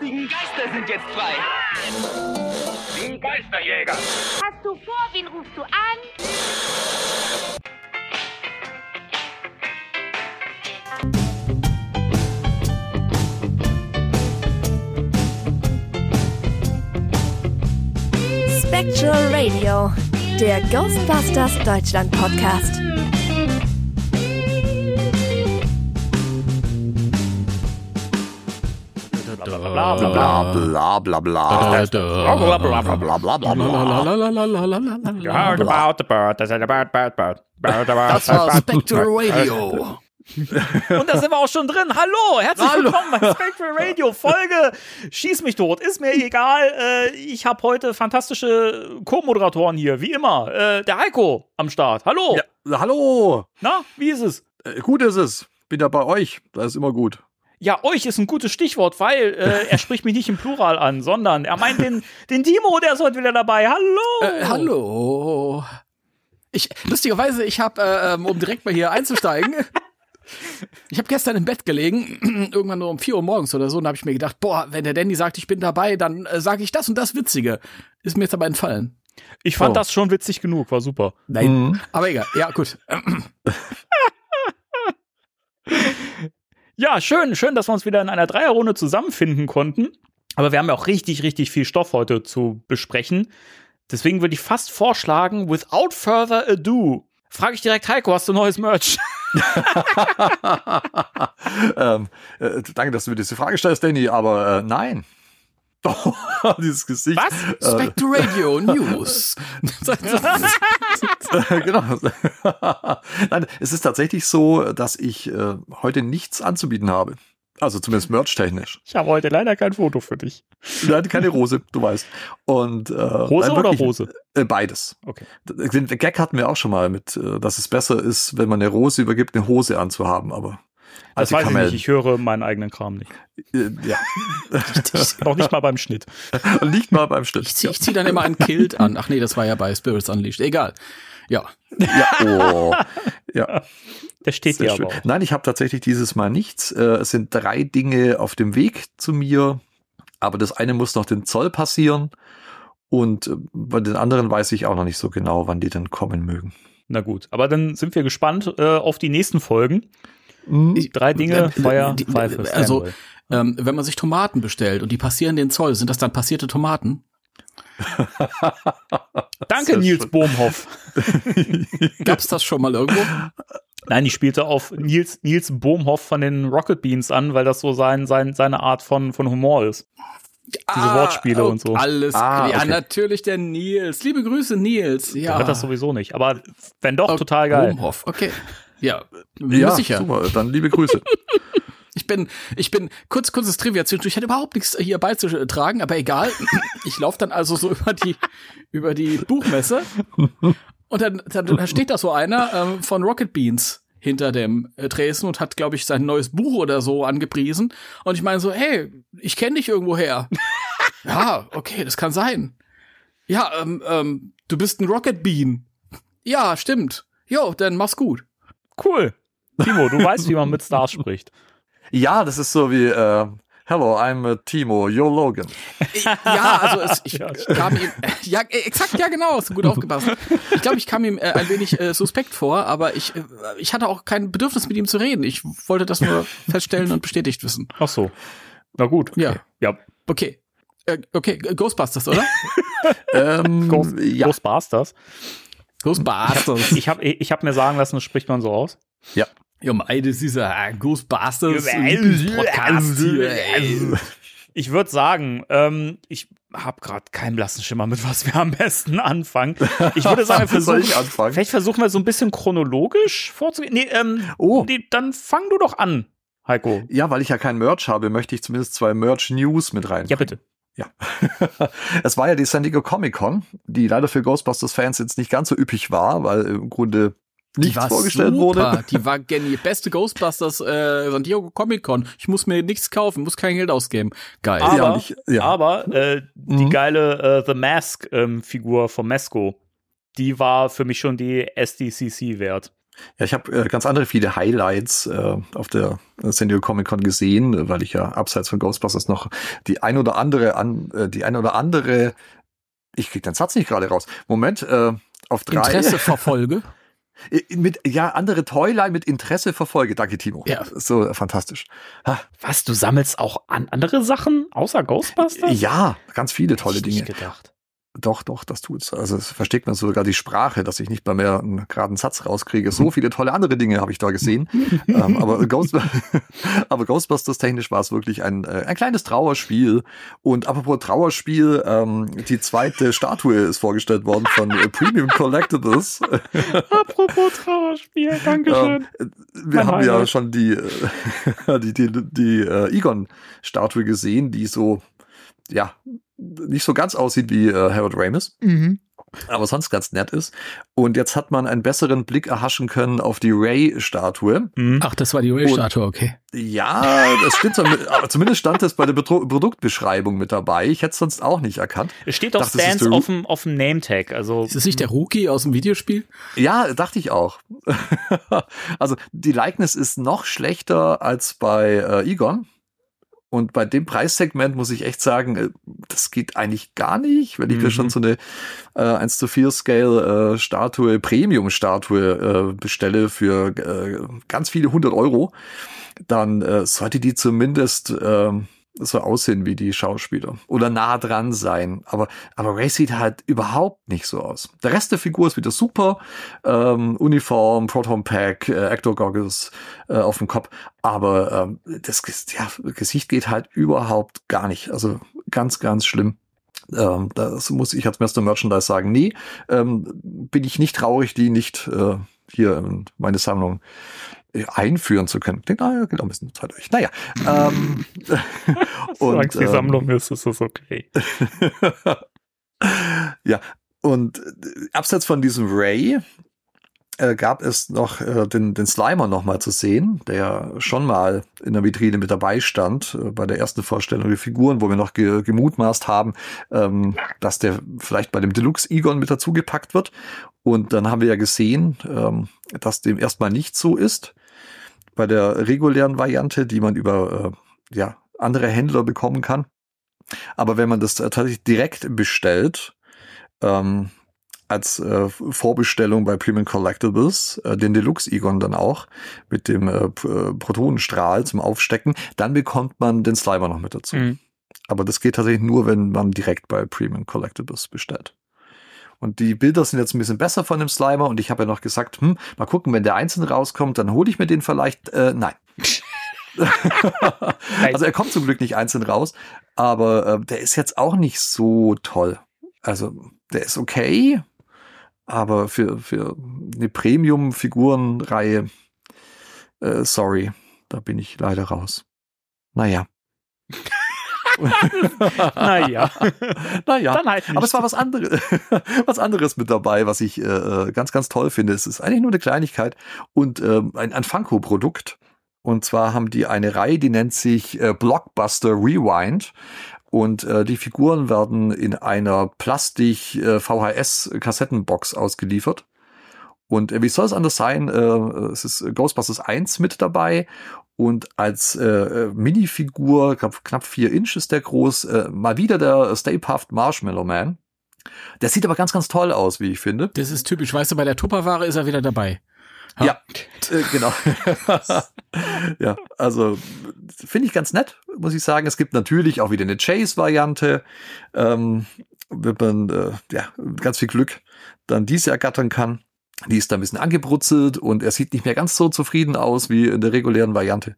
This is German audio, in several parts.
lustigen Geister sind jetzt frei. Die Geisterjäger. Hast du vor, wen rufst du an? Spectral Radio, der Ghostbusters Deutschland Podcast. Bla bla bla bla bla. Bla bla bla bla bla. Das war Spectral Radio. Und da sind wir auch schon drin. Hallo, herzlich willkommen bei Spectral Radio. Folge Schieß mich tot. Ist mir egal. Äh, ich habe heute fantastische Co-Moderatoren hier, wie immer. Äh, der Heiko am Start. Hallo. Ja, hallo. Na, wie ist es? Äh, Gut ist es. Bin da bei euch. Das ist immer gut. Ja, euch ist ein gutes Stichwort, weil äh, er spricht mich nicht im Plural an, sondern er meint den, den Timo, der ist heute wieder dabei. Hallo. Äh, hallo. Ich, lustigerweise, ich habe, äh, ähm, um direkt mal hier einzusteigen, ich habe gestern im Bett gelegen, irgendwann nur um 4 Uhr morgens oder so, und habe ich mir gedacht, boah, wenn der Danny sagt, ich bin dabei, dann äh, sage ich das und das Witzige. Ist mir jetzt aber entfallen. Ich fand Oh. das schon witzig genug, war super. Nein, aber egal. Ja, gut. Ja, schön, schön, dass wir uns wieder in einer Dreierrunde zusammenfinden konnten. Aber wir haben ja auch richtig, richtig viel Stoff heute zu besprechen. Deswegen würde ich fast vorschlagen, without further ado, frage ich direkt Heiko, hast du neues Merch? ähm, äh, danke, dass du mir diese Frage stellst, Danny, aber äh, nein. Oh, dieses Gesicht. Was? Äh, Spectre Radio News. genau. Nein, es ist tatsächlich so, dass ich äh, heute nichts anzubieten habe. Also zumindest merch-technisch. Ich habe heute leider kein Foto für dich. Nein, keine Rose, du weißt. Und, äh, Hose nein, oder Rose? Äh, beides. Okay. Den Gag hatten wir auch schon mal mit, äh, dass es besser ist, wenn man eine Rose übergibt, eine Hose anzuhaben, aber Das alte weiß ich nicht, ich höre meinen eigenen Kram nicht. Äh, ja. Noch nicht mal beim Schnitt. Nicht mal beim Schnitt. Ich zieh, ich zieh dann immer ein Kilt an. Ach nee, das war ja bei Spirits Unleashed. Egal. Ja. Ja, oh. ja. Der steht Sehr dir schön. aber auch. Nein, ich habe tatsächlich dieses Mal nichts. Äh, es sind drei Dinge auf dem Weg zu mir, aber das eine muss noch den Zoll passieren und äh, bei den anderen weiß ich auch noch nicht so genau, wann die dann kommen mögen. Na gut, aber dann sind wir gespannt äh, auf die nächsten Folgen. Hm? Drei Dinge, Äh, Feuer, die- Pfeife, also, Stanway. Ähm, wenn man sich Tomaten bestellt und die passieren den Zoll, sind das dann passierte Tomaten? Danke, Nils schön. Bohmhoff. Gab's das schon mal irgendwo? Nein, ich spielte auf Nils, Nils Bohmhoff von den Rocket Beans an, weil das so sein, sein, seine Art von, von Humor ist. Diese Wortspiele und so. Alles Ah, klar. Ja, okay. natürlich der Nils. Liebe Grüße, Nils. Ja. Der hört das sowieso nicht. Aber wenn doch, Oh, total geil. Bohmhoff. Okay. Ja, Ja, sicher. super. Dann liebe Grüße. Ich bin, ich bin, kurz, kurzes Trivia zwischendurch. Ich hatte überhaupt nichts hier beizutragen, aber egal. Ich laufe dann also so über die, über die Buchmesse. Und dann, dann, dann steht da so einer ähm, von Rocket Beans hinter dem äh, Tresen und hat, glaube ich, sein neues Buch oder so angepriesen. Und ich meine so, hey, ich kenne dich irgendwo her. ja, okay, das kann sein. Ja, ähm, ähm, du bist ein Rocket Bean. Ja, stimmt. Jo, dann mach's gut. Cool. Timo, du weißt, wie man mit Stars spricht. Ja, das ist so wie äh, Hello, I'm uh, Timo, you're Logan. Ja, also es, ich Ja, kam ihm, ja, exakt, ja genau, hast du gut aufgepasst. Ich glaube, ich kam ihm äh, ein wenig äh, suspekt vor, aber ich, äh, ich hatte auch kein Bedürfnis mit ihm zu reden. Ich wollte das nur feststellen und bestätigt wissen. Ach so. Na gut. Ja, Ja, okay. Äh, okay, Ghostbusters, oder? Ähm, Ghost, ja. Ghostbusters. Ghostbusters. Ich habe ich hab mir sagen lassen, das spricht man so aus. ja. Ja, mei, das ist ja Ghostbusters Podcast hier. ey. Ich würde sagen, ähm, ich habe gerade keinen blassen Schimmer, mit was wir am besten anfangen. Ich würde sagen, versuchen, ich anfangen? vielleicht versuchen wir so ein bisschen chronologisch vorzugehen. Nee, ähm, Oh. nee, dann fang du doch an, Heiko. Ja, weil ich ja kein Merch habe, möchte ich zumindest zwei Merch-News mit rein. Ja, bitte. Ja. es war ja die San Diego Comic Con, die leider für Ghostbusters-Fans jetzt nicht ganz so üppig war, weil im Grunde Die nichts war vorgestellt super. wurde. Die war genial. Beste Ghostbusters äh, San Diego Comic Con. Ich muss mir nichts kaufen, muss kein Geld ausgeben. Geil. Aber, Ja, ich- ja. aber äh, die Mhm. geile äh, The Mask ähm, Figur von Mesco, die war für mich schon die SDCC wert. Ja, ich habe äh, ganz andere viele Highlights äh, auf der San Diego Comic Con gesehen, weil ich ja abseits von Ghostbusters noch die ein oder andere an äh, die ein oder andere ich krieg den Satz nicht gerade raus. Moment, äh, auf drei. Interesse verfolge. mit ja andere Toyline mit Interesse verfolge. Danke Timo. Ja. So äh, fantastisch. Ha, Was, du sammelst auch an andere Sachen außer Ghostbusters? ja, ganz viele tolle Dinge. nicht gedacht. Doch, doch, das tut's. Also es versteckt man sogar die Sprache, dass ich nicht mal mehr einen geraden Satz rauskriege. So viele tolle andere Dinge habe ich da gesehen. ähm, aber, Ghost aber Ghostbusters technisch war es wirklich ein, äh, ein kleines Trauerspiel. Und apropos Trauerspiel, ähm, die zweite Statue ist vorgestellt worden von äh, Premium Collectibles. Apropos Trauerspiel, Dankeschön. Ähm, wir haben ja schon die, äh, die, die, die äh, Egon-Statue gesehen, die so, ja, nicht so ganz aussieht wie äh, Harold Ramis, aber sonst ganz nett ist. Und jetzt hat man einen besseren Blick erhaschen können auf die Ray-Statue. Mhm. Ach, das war die Ray-Statue, okay. Ja, das stimmt, so, aber zumindest stand es bei der Betro Produktbeschreibung mit dabei. Ich hätte es sonst auch nicht erkannt. Es steht doch Dachte, das Ru- auf dem, auf dem Name-Tag. Also, Ist das nicht der Rookie aus dem Videospiel? Ja, dachte ich auch. also die Likeness ist noch schlechter als bei äh, Egon. Und bei dem Preissegment muss ich echt sagen, äh, das geht eigentlich gar nicht. Wenn ich mir Mhm. schon so eine äh, 1 zu 4 Scale äh, Statue, Premium-Statue äh, bestelle für äh, ganz viele hundert Euro, dann äh, sollte die zumindest ähm, so aussehen wie die Schauspieler oder nah dran sein. Aber, aber Ray sieht halt überhaupt nicht so aus. Der Rest der Figur ist wieder super. Ähm, Uniform, Proton Pack, äh, Actor Goggles äh, auf dem Kopf. Aber ähm, das ja, Gesicht geht halt überhaupt gar nicht. Also ganz, ganz schlimm. Ähm, das muss ich als Mr. Merchandise sagen. Nee, ähm, bin ich nicht traurig, die nicht äh, hier in meine Sammlung einführen zu können. Klingt, naja, geht auch ein bisschen Zeit durch. Naja. Ähm, solange es die ähm, Sammlung ist, ist es okay. ja, und äh, abseits von diesem Ray äh, gab es noch äh, den, den Slimer noch mal zu sehen, der schon mal in der Vitrine mit dabei stand, äh, bei der ersten Vorstellung der Figuren, wo wir noch ge gemutmaßt haben, ähm, dass der vielleicht bei dem Deluxe Egon mit dazugepackt wird. Und dann haben wir ja gesehen, ähm, dass dem erstmal nicht so ist. Bei der regulären Variante, die man über äh, ja, andere Händler bekommen kann. Aber wenn man das tatsächlich direkt bestellt, ähm, als äh, Vorbestellung bei Premium Collectibles, äh, den Deluxe Egon dann auch mit dem äh, äh, Protonenstrahl zum Aufstecken, dann bekommt man den Slimer noch mit dazu. Mhm. Aber das geht tatsächlich nur, wenn man direkt bei Premium Collectibles bestellt. Und die Bilder sind jetzt ein bisschen besser von dem Slimer und ich habe ja noch gesagt, hm, mal gucken, wenn der einzeln rauskommt, dann hole ich mir den vielleicht. Äh, nein. also er kommt zum Glück nicht einzeln raus, aber äh, der ist jetzt auch nicht so toll. Also der ist okay, aber für, für eine Premium-Figurenreihe, äh, sorry, da bin ich leider raus. Naja. Naja, naja. dann halt nicht. Aber es war was anderes, was anderes mit dabei, was ich äh, ganz, ganz toll finde. Es ist eigentlich nur eine Kleinigkeit und ähm, ein, ein Funko-Produkt. Und zwar haben die eine Reihe, die nennt sich äh, Blockbuster Rewind. Und äh, die Figuren werden in einer Plastik-VHS-Kassettenbox ausgeliefert. Und äh, wie soll es anders sein? Äh, es ist Ghostbusters 1 mit dabei. Und als äh, äh, Minifigur, knapp vier Inch ist der groß, äh, mal wieder der Stay Puft Marshmallow Man. Der sieht aber ganz, ganz toll aus, wie ich finde. Das ist typisch. Weißt du, bei der Tupperware ist er wieder dabei. Ja, äh, genau. ja, also finde ich ganz nett, muss ich sagen. Es gibt natürlich auch wieder eine Chase-Variante, ähm, wenn man äh, ja, ganz viel Glück dann diese ergattern kann. Die ist da ein bisschen angebrutzelt und er sieht nicht mehr ganz so zufrieden aus wie in der regulären Variante.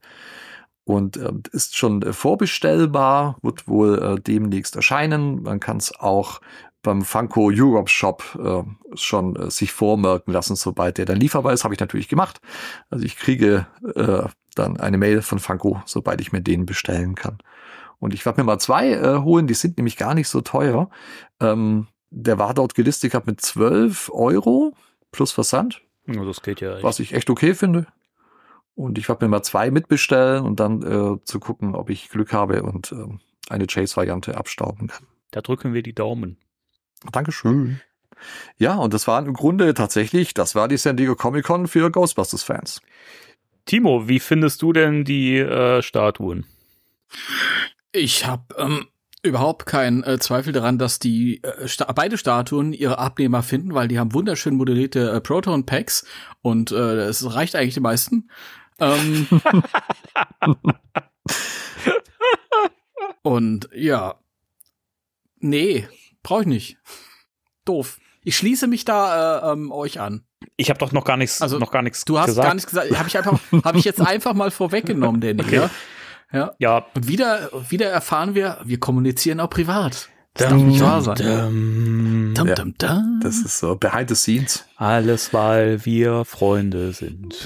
Und ähm, ist schon äh, vorbestellbar, wird wohl äh, demnächst erscheinen. Man kann es auch beim Funko Europe Shop äh, schon äh, sich vormerken lassen, sobald der dann lieferbar ist. Habe ich natürlich gemacht. Also ich kriege äh, dann eine Mail von Funko, sobald ich mir den bestellen kann. Und ich werde mir mal zwei äh, holen, die sind nämlich gar nicht so teuer. Ähm, der war dort gelistet gehabt mit 12 Euro plus Versand, Ja, das geht ja. was ich echt okay finde. Und ich werde mir mal zwei mitbestellen und dann äh, zu gucken, ob ich Glück habe und ähm, eine Chase-Variante abstauben kann. Da drücken wir die Daumen. Dankeschön. Ja, und das war im Grunde tatsächlich, das war die San Diego Comic Con für Ghostbusters-Fans. Timo, wie findest du denn die äh, Statuen? Ich habe ähm, überhaupt keinen äh, Zweifel daran, dass die äh, sta beide Statuen ihre Abnehmer finden, weil die haben wunderschön modellierte äh, Proton Packs und äh, es reicht eigentlich den meisten. Ähm, und ja, nee, brauche ich nicht. Doof. Ich schließe mich da äh, ähm, euch an. Ich habe doch noch gar nichts, Also, noch gar nichts Du hast gesagt. gar nichts gesagt. Habe ich einfach, habe ich jetzt einfach mal vorweggenommen, Danny. Okay. Ja? Ja. ja, Und wieder, wieder erfahren wir, wir kommunizieren auch privat. Das darf nicht wahr sein. Dum, Dum, Ja. dum, dum. Das ist so behind the scenes. alles, weil wir Freunde sind.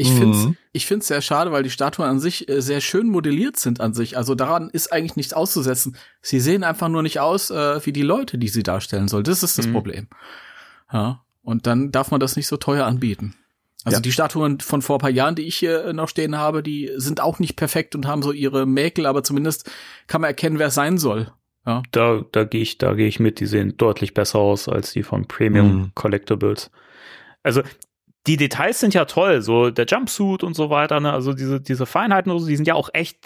Ich find's, Mhm. ich find's sehr schade, weil die Statuen an sich äh, sehr schön modelliert sind an sich. Also daran ist eigentlich nichts auszusetzen. Sie sehen einfach nur nicht aus äh, wie die Leute, die sie darstellen soll. Das ist das Mhm. Problem. Ja. Und dann darf man das nicht so teuer anbieten. Also Ja. die Statuen von vor ein paar Jahren, die ich hier äh, noch stehen habe, die sind auch nicht perfekt und haben so ihre Mäkel, aber zumindest kann man erkennen, wer es sein soll. Ja. Da, da gehe ich, da gehe ich mit. Die sehen deutlich besser aus als die von Premium Mhm. Collectibles. Also die Details sind ja toll, so der Jumpsuit und so weiter. Ne? Also diese diese Feinheiten, und so, die sind ja auch echt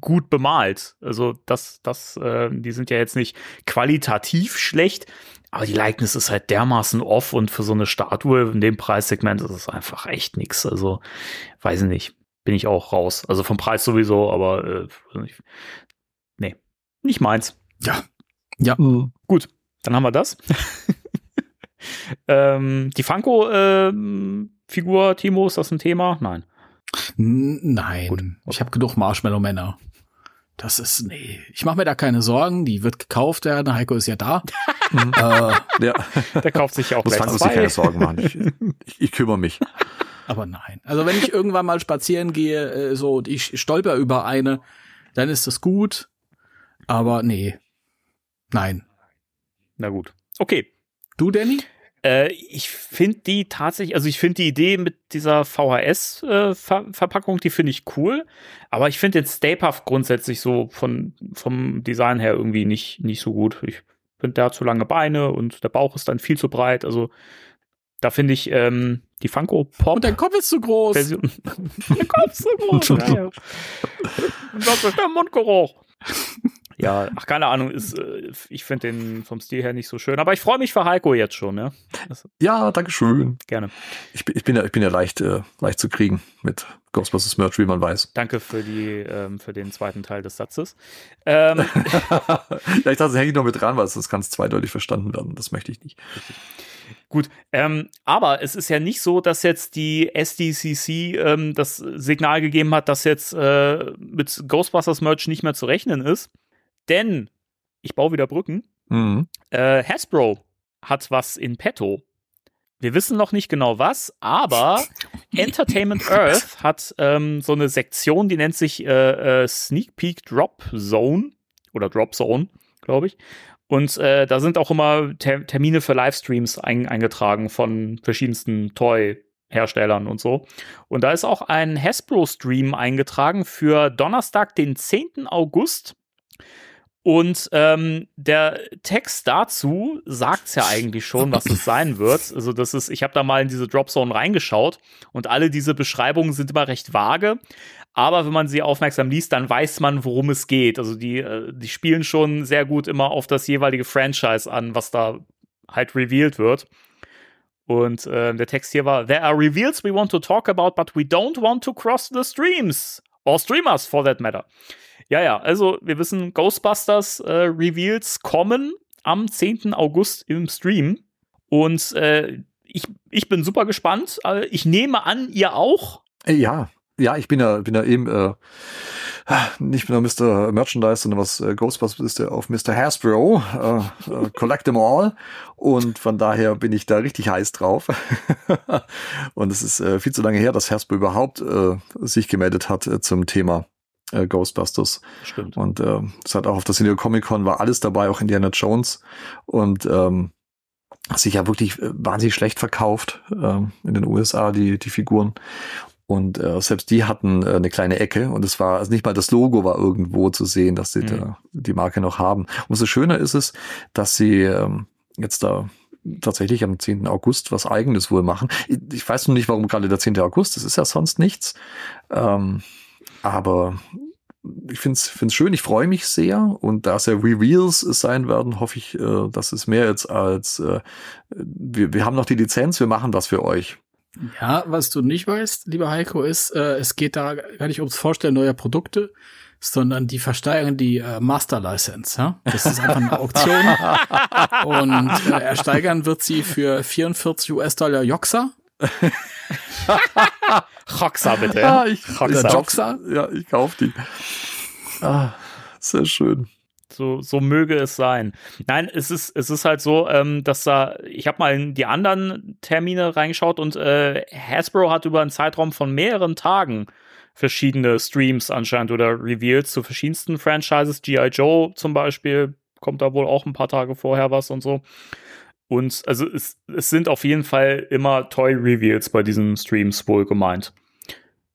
gut bemalt. Also das, das, äh, die sind ja jetzt nicht qualitativ schlecht, aber die Likeness ist halt dermaßen off und für so eine Statue in dem Preissegment ist es einfach echt nix. Also weiß ich nicht, bin ich auch raus. Also vom Preis sowieso, aber äh, nee, nicht meins. Mhm. Gut, dann haben wir das. ähm, die Funko-Figur, Timo, ist das ein Thema? Nein. N nein, Gut. ich habe genug Marshmallow-Männer. Das ist, nee, ich mache mir da keine Sorgen, die wird gekauft werden, Heiko ist ja da. äh, Ja, Der kauft sich ja auch muss gleich zwei. keine Sorgen machen. Ich, ich, ich kümmere mich. aber nein. Also wenn ich irgendwann mal spazieren gehe, äh, so, und ich stolper über eine, dann ist das gut. Aber nee. Nein. Na gut. Okay. Du, Danny? Äh, ich finde die tatsächlich, also ich finde die Idee mit dieser VHS-Verpackung, die finde ich cool. Aber ich finde den Stay Puft grundsätzlich so von, vom Design her irgendwie nicht, nicht so gut. Ich finde, der hat zu lange Beine und der Bauch ist dann viel zu breit. Also da finde ich ähm, die Funko Pop. Und dein Kopf ist zu groß. Version. Der Kopf ist so groß. ja, ja. Und das ist der Mundgeruch. Ja, ach, keine Ahnung, ist, äh, ich finde den vom Stil her nicht so schön. Aber ich freue mich für Heiko jetzt schon, ja. Das, Ja, danke schön. gerne. Ich bin, ich bin ja, ich bin ja leicht, äh, leicht zu kriegen mit Ghostbusters Merch, wie man weiß. Danke für die, ähm, für den zweiten Teil des Satzes. Ähm, ja, ich dachte, das hänge ich noch mit dran, weil das kann zweideutig verstanden werden. Das möchte ich nicht. Gut, ähm, aber es ist ja nicht so, dass jetzt die SDCC ähm, das Signal gegeben hat, dass jetzt äh, mit Ghostbusters Merch nicht mehr zu rechnen ist. Denn, ich baue wieder Brücken, Mhm. äh, Hasbro hat was in petto. Wir wissen noch nicht genau was, aber Entertainment Earth hat ähm, so eine Sektion, die nennt sich äh, äh, Sneak Peek Drop Zone oder Drop Zone, glaube ich. Und äh, da sind auch immer Ter Termine für Livestreams ein eingetragen von verschiedensten Toy-Herstellern und so. Und da ist auch ein Hasbro-Stream eingetragen für Donnerstag, den 10. August. Und ähm, der Text dazu sagt's ja eigentlich schon, was es sein wird. Also das ist, ich habe da mal in diese Dropzone reingeschaut und alle diese Beschreibungen sind immer recht vage. Aber wenn man sie aufmerksam liest, dann weiß man, worum es geht. Also die, äh, die spielen schon sehr gut immer auf das jeweilige Franchise an, was da halt revealed wird. Und äh, der Text hier war: There are reveals we want to talk about, but we don't want to cross the streams. Or streamers, for that matter. Ja, ja, also wir wissen, Ghostbusters äh, Reveals kommen am 10. August im Stream. Und äh, ich, ich bin super gespannt. Äh, Ich nehme an, ihr auch. Äh, Ja, ja, ich bin ja, bin ja eben äh, nicht nur Mr. Merchandise, sondern was äh, Ghostbusters ist, der auf Mr. Hasbro, äh, äh, Collect them all. Und von daher bin ich da richtig heiß drauf. Und es ist äh, viel zu lange her, dass Hasbro überhaupt äh, sich gemeldet hat äh, zum Thema äh, Ghostbusters. Stimmt. Und äh, es hat auch auf der San Diego Comic Con war alles dabei, auch Indiana Jones. Und ähm, hat sich ja wirklich äh, wahnsinnig schlecht verkauft ähm, in den USA, die, die Figuren. Und äh, selbst die hatten äh, eine kleine Ecke und es war, also nicht mal das Logo war irgendwo zu sehen, dass sie Mhm. da die Marke noch haben. Umso schöner ist es, dass sie ähm, jetzt da tatsächlich am 10. August was eigenes wohl machen. Ich, ich weiß noch nicht, warum gerade der 10. August, das ist ja sonst nichts. Ähm, aber ich finde es find's schön, ich freue mich sehr und da es ja Reveals sein werden, hoffe ich, äh, dass es mehr jetzt als äh, wir, wir haben noch die Lizenz, wir machen was für euch. Ja, was du nicht weißt, lieber Heiko, ist, äh, es geht da gar nicht ums Vorstellen neuer Produkte, sondern die versteigern die äh, Master License. Ja? Das ist einfach eine Auktion und äh, ersteigern wird sie für 44 US-Dollar Joxa. Roxa bitte. Ah, ich, Roxa. ich Joxa? Ja, ich kauf die. Ah, sehr schön. So, so möge es sein. Nein, es ist, es ist halt so, ähm, dass da, ich habe mal in die anderen Termine reingeschaut und äh, Hasbro hat über einen Zeitraum von mehreren Tagen verschiedene Streams anscheinend oder Reveals zu verschiedensten Franchises. G.I. Joe zum Beispiel kommt da wohl auch ein paar Tage vorher was und so. Und also es, es sind auf jeden Fall immer Toy-Reveals bei diesen Streams wohl gemeint.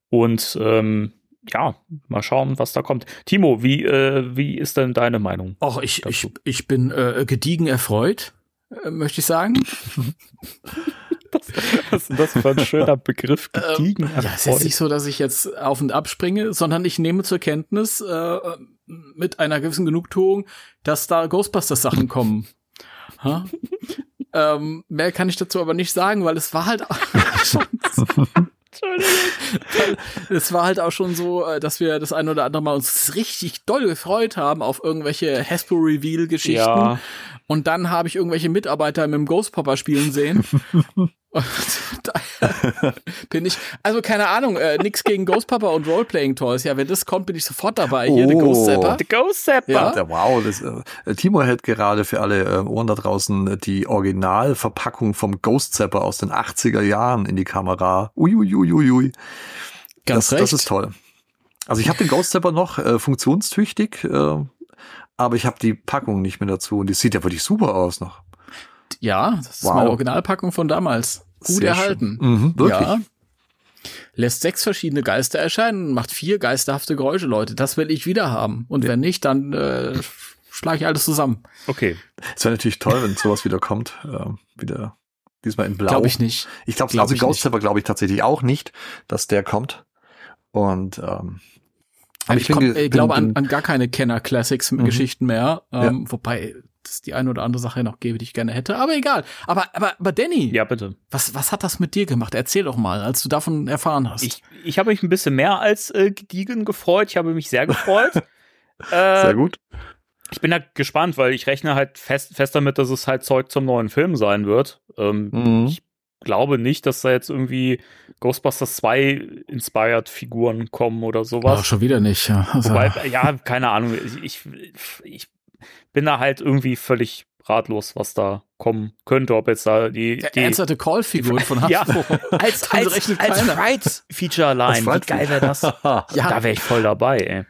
Und ähm, ja, mal schauen, was da kommt. Timo, wie, äh, wie ist denn deine Meinung? Och, ich, ich, dazu? ich bin äh, gediegen erfreut, äh, möchte ich sagen. Was ist das für ein schöner Begriff? Gediegen Ja, es ist nicht so, dass ich jetzt auf und ab springe, sondern ich nehme zur Kenntnis äh, mit einer gewissen Genugtuung, dass da Ghostbusters-Sachen kommen. Ähm, mehr kann ich dazu aber nicht sagen, weil es war halt schon es war halt auch schon so, äh, dass wir das ein oder andere Mal uns richtig doll gefreut haben auf irgendwelche Hasbro-Reveal-Geschichten. Ja. Und dann habe ich irgendwelche Mitarbeiter mit dem Ghost Popper spielen sehen. Bin ich, also keine Ahnung, äh, nix gegen Ghost Popper und Roleplaying Toys. Ja, wenn das kommt, bin ich sofort dabei. Hier, der Oh. Ghost Zapper. The Ghost Zapper. Ja. Wow, das, äh, Timo hält gerade für alle äh, Ohren da draußen die Originalverpackung vom Ghost Zapper aus den 80er Jahren in die Kamera. Uiuiuiui. Ganz das, recht. das ist toll. Also ich habe den Ghost Zapper noch äh, funktionstüchtig, äh, aber ich habe die Packung nicht mehr dazu und die sieht ja wirklich super aus noch. Ja, das ist Wow. meine Originalpackung von damals. Gut Sehr erhalten. Mhm, wirklich. Ja. Lässt sechs verschiedene Geister erscheinen, macht vier geisterhafte Geräusche, Leute. Das will ich wieder haben. Und wenn nicht, dann äh, schlage ich alles zusammen. Okay. Es wäre natürlich toll, wenn sowas wieder kommt. Äh, wieder diesmal in Blau. Glaube ich nicht. Ich glaube, Glaub also ich Ghost. Zapper glaube ich tatsächlich auch nicht, dass der kommt. Und ähm, aber ich, bin komm, ich glaube an, an gar keine Kenner-Classics-Geschichten mehr. Ähm, Wobei es die eine oder andere Sache noch gäbe, die ich gerne hätte. Aber egal. Aber, aber, aber Danny, Ja, bitte. was, was hat das mit dir gemacht? Erzähl doch mal, als du davon erfahren hast. Ich, ich habe mich ein bisschen mehr als äh, gediegen gefreut. Ich habe mich sehr gefreut. Sehr äh, gut. ich bin halt gespannt, weil ich rechne halt fest, fest damit, dass es halt Zeug zum neuen Film sein wird. Ähm, Mhm. Ich glaube nicht, dass da jetzt irgendwie Ghostbusters 2 inspired Figuren kommen oder sowas. schon wieder nicht. Ja. Also, Wobei, ja, keine Ahnung. Ich, ich bin da halt irgendwie völlig ratlos, was da kommen könnte. Ob jetzt da die, die Ernsthaft Call-Figuren von ja, Hasbro. als, Damit als, rechnet als keiner. Fright-Feature allein. Als Wie Fright- geil wäre das? Ja. Da wäre ich voll dabei, ey.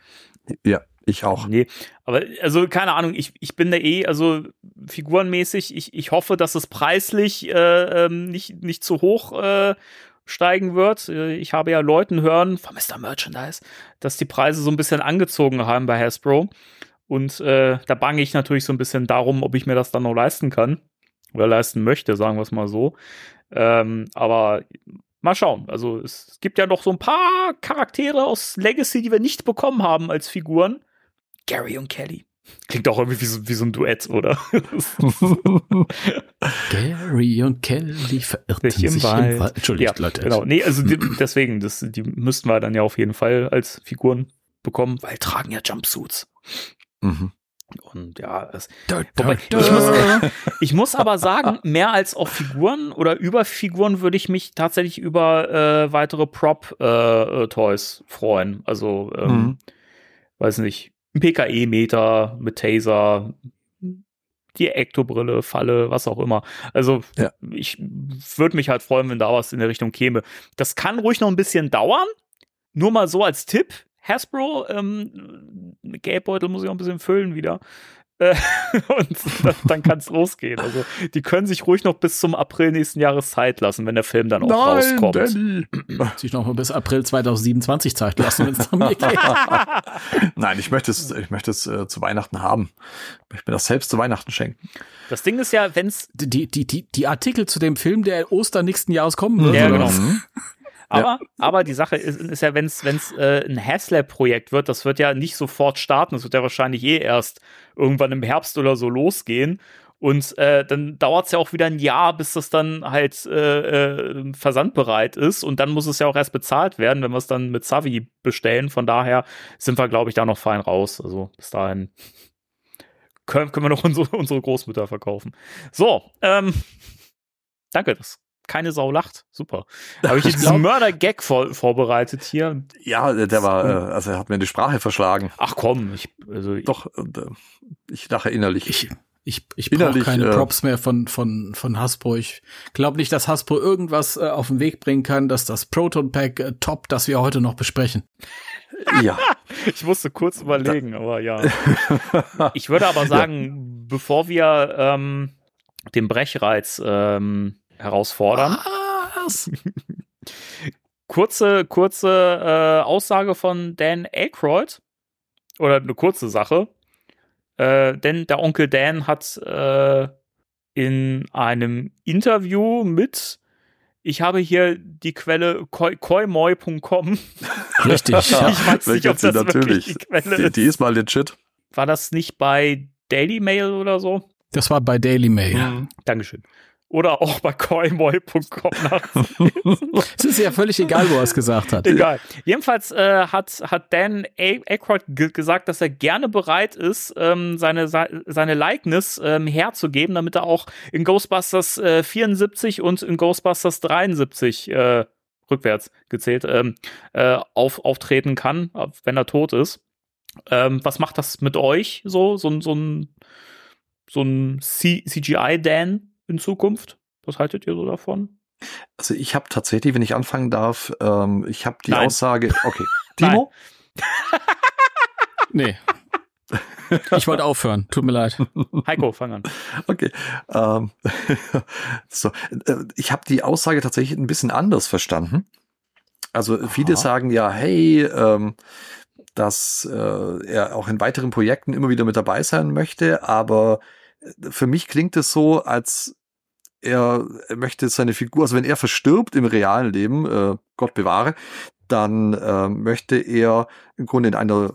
Ja, ich auch. Nee, aber also keine Ahnung, ich, ich bin da eh, also figurenmäßig, ich, ich hoffe, dass es preislich äh, ähm, nicht, nicht zu hoch äh, steigen wird. Äh, Ich habe ja Leuten hören von Mr. Merchandise, dass die Preise so ein bisschen angezogen haben bei Hasbro. Und äh, da bange ich natürlich so ein bisschen darum, ob ich mir das dann noch leisten kann. Oder leisten möchte, sagen wir es mal so. Ähm, aber mal schauen. Also es gibt ja noch so ein paar Charaktere aus Legacy, die wir nicht bekommen haben als Figuren. Gary und Kelly. Klingt auch irgendwie wie so, wie so ein Duett, oder? Gary und Kelly verirrten Sich im sich Wald. im Wald. Entschuldigt, ja, Leute. genau. Nee, also die, deswegen, das, die müssten wir dann ja auf jeden Fall als Figuren bekommen, weil tragen ja Jumpsuits. Mhm. Und ja, es, Da, Wobei, da, ich, muss, ich muss aber sagen, mehr als auf Figuren oder über Figuren würde ich mich tatsächlich über äh, weitere Prop-Toys freuen. Also, ähm, Mhm. weiß nicht, ein PKE-Meter mit Taser, die Ektobrille, Falle, was auch immer. Also, Ja. ich würde mich halt freuen, wenn da was in der Richtung käme. Das kann ruhig noch ein bisschen dauern. Nur mal so als Tipp. Hasbro, ähm, Geldbeutel muss ich noch ein bisschen füllen wieder. Äh, und dann, dann kann es losgehen. Also die können sich ruhig noch bis zum April nächsten Jahres Zeit lassen, wenn der Film dann auch rauskommt. Danny. Sich noch mal bis April 2027 Zeit lassen, wenn es mir geht. Nein, ich möchte es, ich möchte es äh, zu Weihnachten haben. Ich möchte mir das selbst zu Weihnachten schenken. Das Ding ist ja, wenn's Die, die, die, die Artikel zu dem Film, der Ostern nächsten Jahres kommen wird. Ja, genau. Aber, aber die Sache ist, ist ja, wenn es äh, ein Haslab-Projekt wird, das wird ja nicht sofort starten, das wird ja wahrscheinlich eh erst irgendwann im Herbst oder so losgehen. Und äh, dann dauert es ja auch wieder ein Jahr, bis das dann halt äh, äh, versandbereit ist. Und dann muss es ja auch erst bezahlt werden, wenn wir es dann mit Savi bestellen. Von daher sind wir, glaube ich, da noch fein raus. Also bis dahin können, können wir noch unsere, unsere Großmütter verkaufen. So, ähm, danke, das keine Sau lacht. Super. Habe ich diesen Mörder-Gag vor, vorbereitet hier? Ja, der war, äh, also er hat mir die Sprache verschlagen. Ach komm, ich, also Doch, äh, ich lache innerlich. Ich, ich, ich brauche keine äh, Props mehr von, von, von Hasbro. Ich glaube nicht, dass Hasbro irgendwas äh, auf den Weg bringen kann, dass das Proton Pack äh, Top, das wir heute noch besprechen. ja. ich musste kurz überlegen, aber ja. Ich würde aber sagen, bevor wir ähm, den Brechreiz ähm, herausfordern, Was? kurze, kurze äh, Aussage von Dan Aykroyd oder eine kurze Sache. Äh, denn der Onkel Dan hat äh, in einem Interview mit, ich habe hier die Quelle koi- koimoi.com. Richtig. Ich weiß nicht, ob das sind wirklich die Quelle Die, ist. die ist mal legit. War das nicht bei Daily Mail oder so? Das war bei Daily Mail. Mhm. Dankeschön. Oder auch bei koimoi.com. Es ist ja völlig egal, wo er es gesagt hat. Egal. Jedenfalls äh, hat, hat Dan Aykroyd ge- gesagt, dass er gerne bereit ist, ähm, seine, se- seine Likeness ähm, herzugeben, damit er auch in Ghostbusters äh, 74 und in Ghostbusters 73 äh, rückwärts gezählt ähm, äh, auf, auftreten kann, wenn er tot ist. Ähm, was macht das mit euch so? So, ein- so ein, so ein CGI-Dan in Zukunft? Was haltet ihr so davon? Also ich habe tatsächlich, wenn ich anfangen darf, ähm, ich habe die Nein. Aussage, okay. Timo? Nee. Ich wollte aufhören. Tut mir leid. Heiko, fang an. Okay. Ähm, so, äh, ich habe die Aussage tatsächlich ein bisschen anders verstanden. Also viele Aha. sagen ja, hey, ähm, dass äh, er auch in weiteren Projekten immer wieder mit dabei sein möchte, aber für mich klingt es so, als er, möchte seine Figur, also wenn er verstirbt im realen Leben, äh, Gott bewahre, dann äh, möchte er im Grunde in einer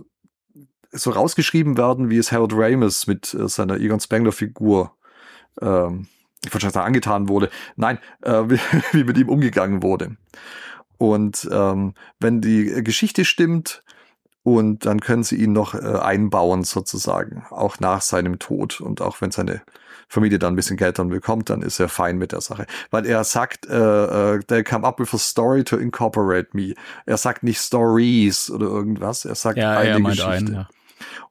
so rausgeschrieben werden, wie es Harold Ramis mit äh, seiner Egon Spengler Figur ähm, schon sagen, angetan wurde. Nein, äh, wie, wie mit ihm umgegangen wurde. Und ähm, wenn die Geschichte stimmt, und dann können sie ihn noch äh, einbauen sozusagen, auch nach seinem Tod. Und auch wenn seine Familie dann ein bisschen Geld dann bekommt, dann ist er fein mit der Sache. Weil er sagt, äh, äh, they come up with a story to incorporate me. Er sagt nicht Stories oder irgendwas, er sagt Ja, eine er Geschichte. einen. Ja.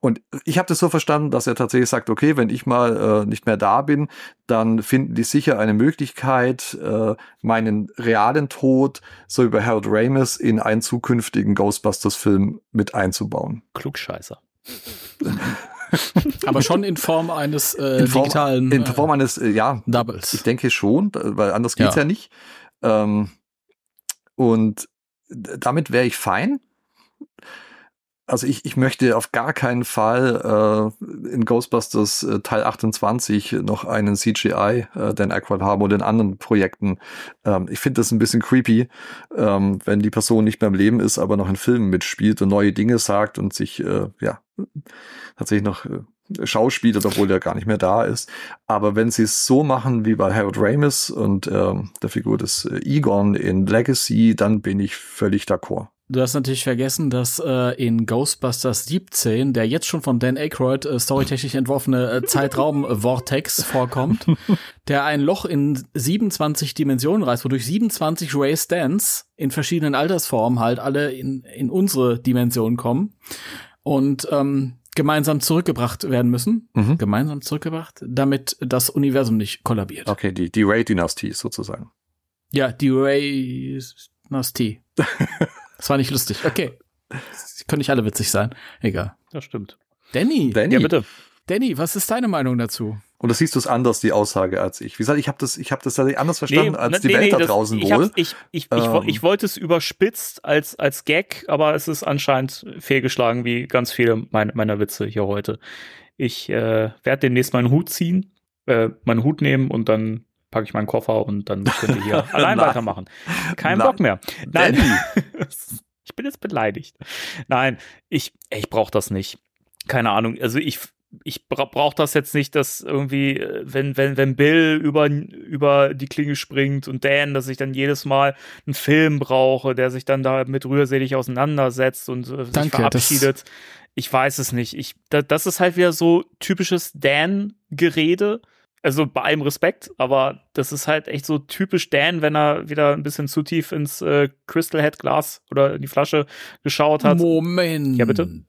Und ich habe das so verstanden, dass er tatsächlich sagt, okay, wenn ich mal äh, nicht mehr da bin, dann finden die sicher eine Möglichkeit, äh, meinen realen Tod, so bei Harold Ramis, in einen zukünftigen Ghostbusters-Film mit einzubauen. Klugscheißer. Aber schon in Form eines äh, In Form, digitalen in Form eines, äh, ja, äh, Doubles. ich denke schon, weil anders geht's Ja. ja, nicht. Ähm, und damit wäre ich fein. Also ich, ich möchte auf gar keinen Fall äh, in Ghostbusters äh, Teil 28 noch einen CGI äh, Dan Aykroyd haben oder in anderen Projekten. Ähm, ich finde das ein bisschen creepy, ähm, wenn die Person nicht mehr im Leben ist, aber noch in Filmen mitspielt und neue Dinge sagt und sich äh, ja tatsächlich noch äh, schauspielert, obwohl der gar nicht mehr da ist. Aber wenn sie es so machen wie bei Harold Ramis und ähm, der Figur des äh, Egon in Legacy, dann bin ich völlig d'accord. Du hast natürlich vergessen, dass äh, in Ghostbusters 17 der jetzt schon von Dan Aykroyd äh, storytechnisch entworfene äh, Zeitraum-Vortex vorkommt, der ein Loch in 27 Dimensionen reißt, wodurch 27 Ray Stans in verschiedenen Altersformen halt alle in, in unsere Dimension kommen und ähm, gemeinsam zurückgebracht werden müssen. Mhm. Gemeinsam zurückgebracht, damit das Universum nicht kollabiert. Okay, die, die Ray-Dynastie sozusagen. Ja, die Ray-Dynastie. das war nicht lustig. Okay. Sie können nicht alle witzig sein. Egal. Das stimmt. Danny. Danny, Ja, bitte. Danny, was ist deine Meinung dazu? Oder siehst du es anders, die Aussage, als ich? Wie gesagt, ich habe das, ich hab das tatsächlich anders verstanden als die Welt da das- draußen ich, wohl. ich, ich, ich, Ähm. ich wollte es überspitzt als, als Gag, aber es ist anscheinend fehlgeschlagen, wie ganz viele mein, meiner Witze hier heute. Ich äh, werde demnächst meinen Hut ziehen, äh, meinen Hut nehmen und dann packe ich meinen Koffer und dann könnt ihr hier allein Nein. weitermachen. Kein Nein. Bock mehr. Nein. Ich bin jetzt beleidigt. Nein, ich, ich brauche das nicht. Keine Ahnung. Also ich, ich bra brauche das jetzt nicht, dass irgendwie, äh, wenn, wenn, wenn Bill über, über die Klinge springt und Dan, dass ich dann jedes Mal einen Film brauche, der sich dann da mit rührselig auseinandersetzt und äh, sich Danke, verabschiedet. Ich weiß es nicht. Ich, da, das ist halt wieder so typisches Dan-Gerede. Also bei allem Respekt, aber das ist halt echt so typisch Dan, wenn er wieder ein bisschen zu tief ins äh, Crystal Head Glas oder in die Flasche geschaut hat. Moment. Ja, bitte?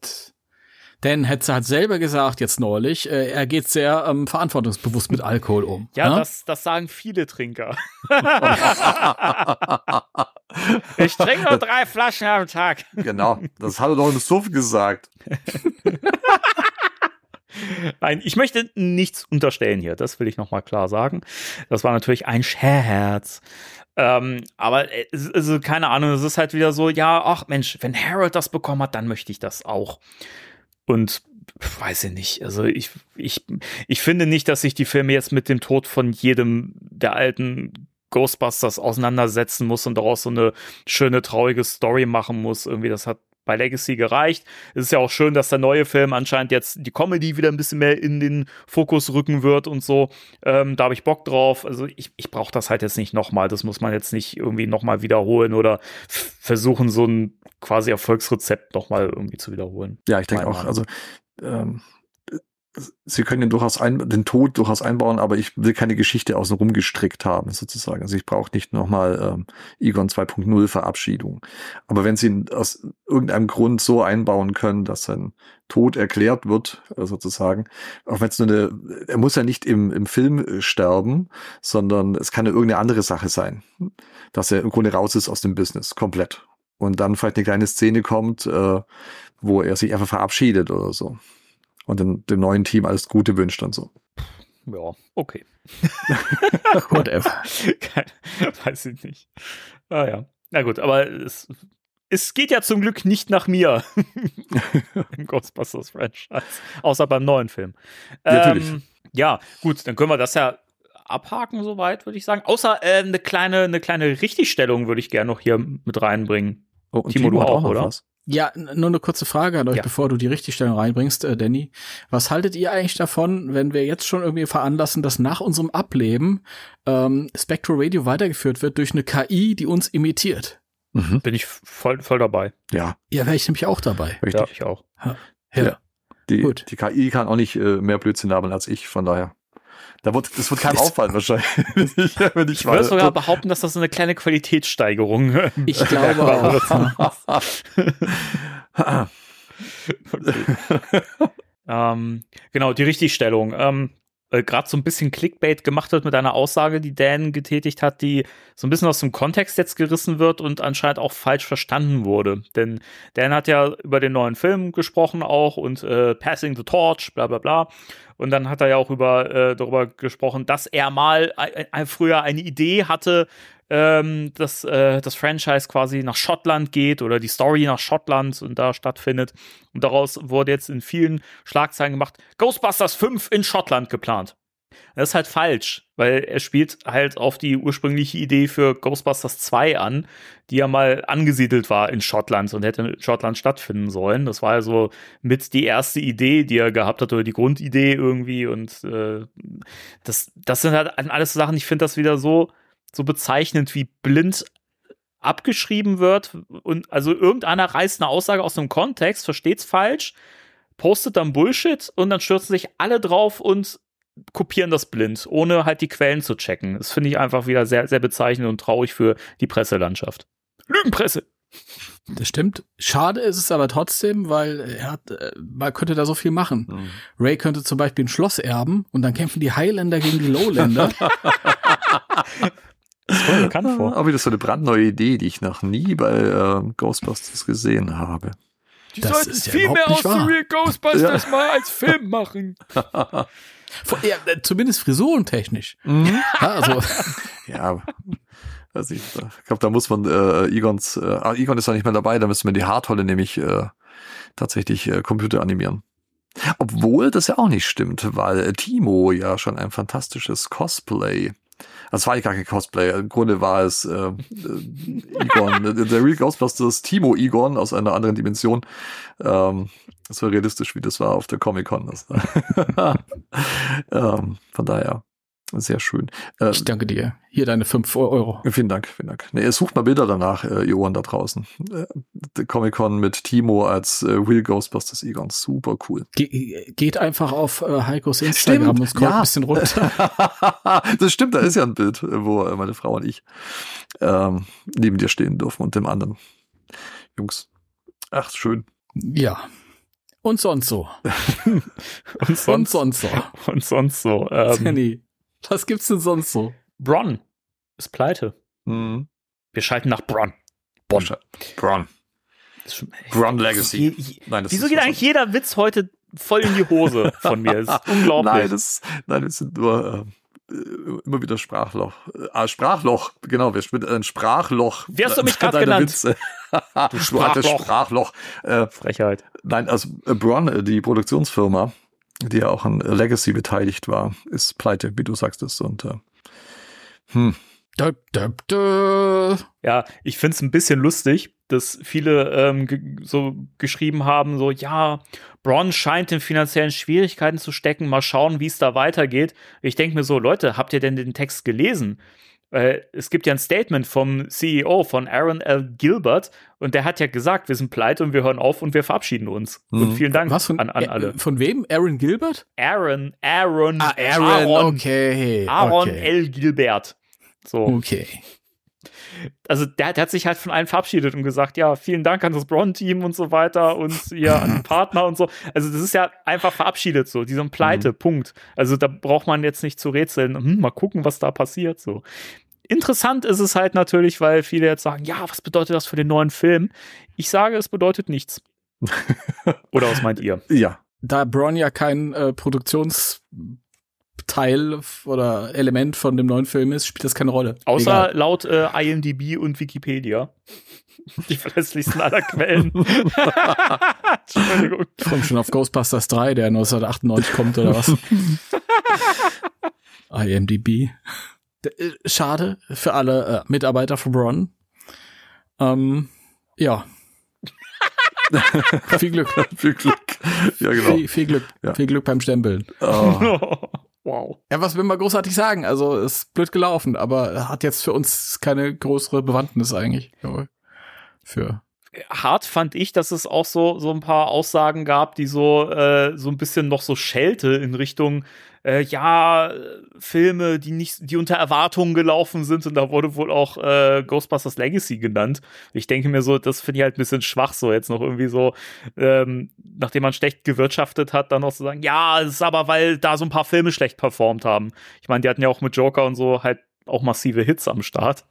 Dan Hetzer hat selber gesagt jetzt neulich, äh, er geht sehr ähm, verantwortungsbewusst mit Alkohol um. Ja, Ne? das, das sagen viele Trinker. ich trinke nur drei Flaschen am Tag. genau, das hat er doch im Suff gesagt. Nein, ich möchte nichts unterstellen hier. Das will ich nochmal klar sagen. Das war natürlich ein Scherz. Ähm, aber also keine Ahnung, es ist halt wieder so, ja, ach Mensch, wenn Harold das bekommen hat, dann möchte ich das auch. Und weiß ich nicht. Also ich, ich, ich finde nicht, dass sich die Filme jetzt mit dem Tod von jedem der alten Ghostbusters auseinandersetzen muss und daraus so eine schöne, traurige Story machen muss. Irgendwie, das hat bei Legacy gereicht. Es ist ja auch schön, dass der neue Film anscheinend jetzt die Comedy wieder ein bisschen mehr in den Fokus rücken wird und so. Ähm, da habe ich Bock drauf. Also ich, ich brauche das halt jetzt nicht nochmal. Das muss man jetzt nicht irgendwie nochmal wiederholen oder versuchen, so ein quasi Erfolgsrezept nochmal irgendwie zu wiederholen. Ja, ich denke auch, also ähm, sie können den durchaus ein, den Tod durchaus einbauen, aber ich will keine Geschichte außen rum gestrickt haben, sozusagen. Also ich brauche nicht nochmal ähm, Egon 2.0 Verabschiedung. Aber wenn sie ihn aus irgendeinem Grund so einbauen können, dass sein Tod erklärt wird, äh, sozusagen, auch wenn es nur eine, er muss ja nicht im, im Film äh, sterben, sondern es kann ja irgendeine andere Sache sein, dass er im Grunde raus ist aus dem Business, komplett. Und dann vielleicht eine kleine Szene kommt, äh, wo er sich einfach verabschiedet oder so. Und dem, dem neuen Team alles Gute wünscht und so. Ja, okay. Whatever. Kein, weiß ich nicht. Ah ja. Na gut, aber es, es geht ja zum Glück nicht nach mir im Ghostbusters Franchise, außer beim neuen Film. Natürlich. Ähm, ja, gut, dann können wir das ja abhaken soweit, würde ich sagen. Außer äh, eine kleine, eine kleine Richtigstellung würde ich gerne noch hier mit reinbringen. Oh, und Timo, du auch, noch oder? was. Ja, nur eine kurze Frage an euch, Ja. bevor du die Richtigstellung reinbringst, äh, Danny. Was haltet ihr eigentlich davon, wenn wir jetzt schon irgendwie veranlassen, dass nach unserem Ableben ähm, Spectral Radio weitergeführt wird durch eine KI, die uns imitiert? Mhm. Bin ich voll, voll dabei. Ja, Ja, wäre ich nämlich auch dabei. Ja, richtig. ich auch. Ja. Die, gut. die KI kann auch nicht äh, mehr Blödsinn haben als ich, von daher. Da wird, das wird keinem auffallen wahrscheinlich. wenn ich Ich würde sogar behaupten, dass das so eine kleine Qualitätssteigerung Ich glaube auch. Ähm, genau, die Richtigstellung. Ähm, äh, Gerade so ein bisschen Clickbait gemacht wird mit einer Aussage, die Dan getätigt hat, die so ein bisschen aus dem Kontext jetzt gerissen wird und anscheinend auch falsch verstanden wurde. Denn Dan hat ja über den neuen Film gesprochen auch und äh, Passing the Torch, bla bla bla. Und dann hat er ja auch über, äh, darüber gesprochen, dass er mal früher eine Idee hatte, ähm, dass äh, das Franchise quasi nach Schottland geht oder die Story nach Schottland und da stattfindet. Und daraus wurde jetzt in vielen Schlagzeilen gemacht, Ghostbusters 5 in Schottland geplant. Das ist halt falsch, weil er spielt halt auf die ursprüngliche Idee für Ghostbusters 2 an, die ja mal angesiedelt war in Schottland und hätte in Schottland stattfinden sollen. Das war also mit die erste Idee, die er gehabt hat, oder die Grundidee irgendwie. Und äh, das, das sind halt alles Sachen, ich finde das wieder so, so bezeichnend, wie blind abgeschrieben wird. Und also irgendeiner reißt eine Aussage aus dem Kontext, versteht's falsch, postet dann Bullshit und dann stürzen sich alle drauf und kopieren das blind, ohne halt die Quellen zu checken. Das finde ich einfach wieder sehr, sehr bezeichnend und traurig für die Presselandschaft. Lügenpresse! Das stimmt. Schade ist es aber trotzdem, weil er hat, äh, man könnte da so viel machen. Mhm. Ray könnte zum Beispiel ein Schloss erben und dann kämpfen die Highlander gegen die Lowlander. Voll bekannt vor. Aber das ist so eine brandneue Idee, die ich noch nie bei äh, Ghostbusters gesehen habe. Die Das sollten ist ja viel überhaupt mehr nicht aus The wahr. Real Ghostbusters mal als Film machen. Vor- Ja, äh, zumindest frisurentechnisch. Ja, also, Ja, weiß ich, ich glaube, da muss man äh, Egons, äh, ah, Egon ist ja nicht mehr dabei, da müssen wir die Haartolle nämlich äh, tatsächlich äh, Computer animieren. Obwohl das ja auch nicht stimmt, weil äh, Timo ja schon ein fantastisches Cosplay. Es war ja gar kein Cosplay. Im Grunde war es äh, äh, Egon, der Real Ghostbusters Timo Egon aus einer anderen Dimension. Ähm, so realistisch wie das war auf der Comic Con. Das, ähm, von daher sehr schön. Äh, ich danke dir. Hier deine 5 Euro. Vielen Dank, vielen Dank. Nee, sucht mal Bilder danach, äh, ihr Ohren da draußen. Äh, der Comic-Con mit Timo als äh, Real Ghostbusters Egon. Super cool. Ge geht einfach auf äh, Heikos Instagram und scrollt ja. ein bisschen runter. das stimmt, da ist ja ein Bild, äh, wo äh, meine Frau und ich ähm, neben dir stehen dürfen und dem anderen. Jungs. Ach, schön. ja. Und sonst so. Und Und sonst, sonst so. und sonst so. Ähm, Danny, was gibt's denn sonst so? Bronn ist pleite. Mhm. Wir schalten nach Bronn. Bonn. Bron. Das ist schon- Bron Legacy. Je- je- Nein, das Wieso geht eigentlich jeder Witz heute voll in die Hose von mir? Das ist unglaublich. Nein, das, nein, wir sind nur äh, immer wieder Sprachloch. Äh, Ah, Sprachloch, genau, wir spielen ein Sprachloch. Wie hast du mich deiner genannt? Witze. du Sprachloch. Sprachloch. Äh, Frechheit. nein, also äh, Bron, äh, die Produktionsfirma, die ja auch an Legacy beteiligt war, ist pleite, wie du sagst es. Und äh, hm, Dö, dö, dö. Ja, ich find's ein bisschen lustig, dass viele ähm, ge so geschrieben haben, so, ja, Braun scheint in finanziellen Schwierigkeiten zu stecken, mal schauen, wie es da weitergeht. Ich denke mir so, Leute, habt ihr denn den Text gelesen? Weil es gibt ja ein Statement vom CEO, von Aaron L. Gilbert, und der hat ja gesagt, wir sind pleite und wir hören auf und wir verabschieden uns. Und Mhm. vielen Dank Was von, an, an alle. von wem? Aaron Gilbert? Aaron, Aaron, Ah, Aaron, okay. Aaron okay. L. Gilbert. So. Okay. Also der, der hat sich halt von allen verabschiedet und gesagt, ja, vielen Dank an das Braun-Team und so weiter und ja, an die Partner und so. Also das ist ja einfach verabschiedet so, die sind pleite, Punkt. Also da braucht man jetzt nicht zu rätseln, hm, mal gucken, was da passiert so. Interessant ist es halt natürlich, weil viele jetzt sagen, ja, was bedeutet das für den neuen Film? Ich sage, es bedeutet nichts. Oder was meint ihr? ja. Da Braun ja kein äh, Produktionsteil oder Element von dem neuen Film ist, spielt das keine Rolle. Außer Egal. laut äh, IMDb und Wikipedia. Die verlässlichsten aller Quellen. Entschuldigung. Ich mich schon auf Ghostbusters 3, der 1998 kommt oder was. IMDb. D- äh, Schade für alle äh, Mitarbeiter von Braun. Ähm, ja. viel Glück. Viel Glück. Ja, genau. Viel, viel Glück. Ja. Viel Glück beim Stempeln. Oh, wow. Ja, was will man großartig sagen? Also, ist blöd gelaufen, aber hat jetzt für uns keine größere Bewandtnis eigentlich. glaube. Für. hart fand ich, dass es auch so, so ein paar Aussagen gab, die so, äh, so ein bisschen noch so schelte in Richtung, äh, ja, Filme, die nicht, die unter Erwartungen gelaufen sind und da wurde wohl auch äh, Ghostbusters Legacy genannt. Ich denke mir so, das finde ich halt ein bisschen schwach, so jetzt noch irgendwie so, ähm, nachdem man schlecht gewirtschaftet hat, dann noch zu sagen, ja, es ist aber, weil da so ein paar Filme schlecht performt haben. Ich meine, die hatten ja auch mit Joker und so halt auch massive Hits am Start.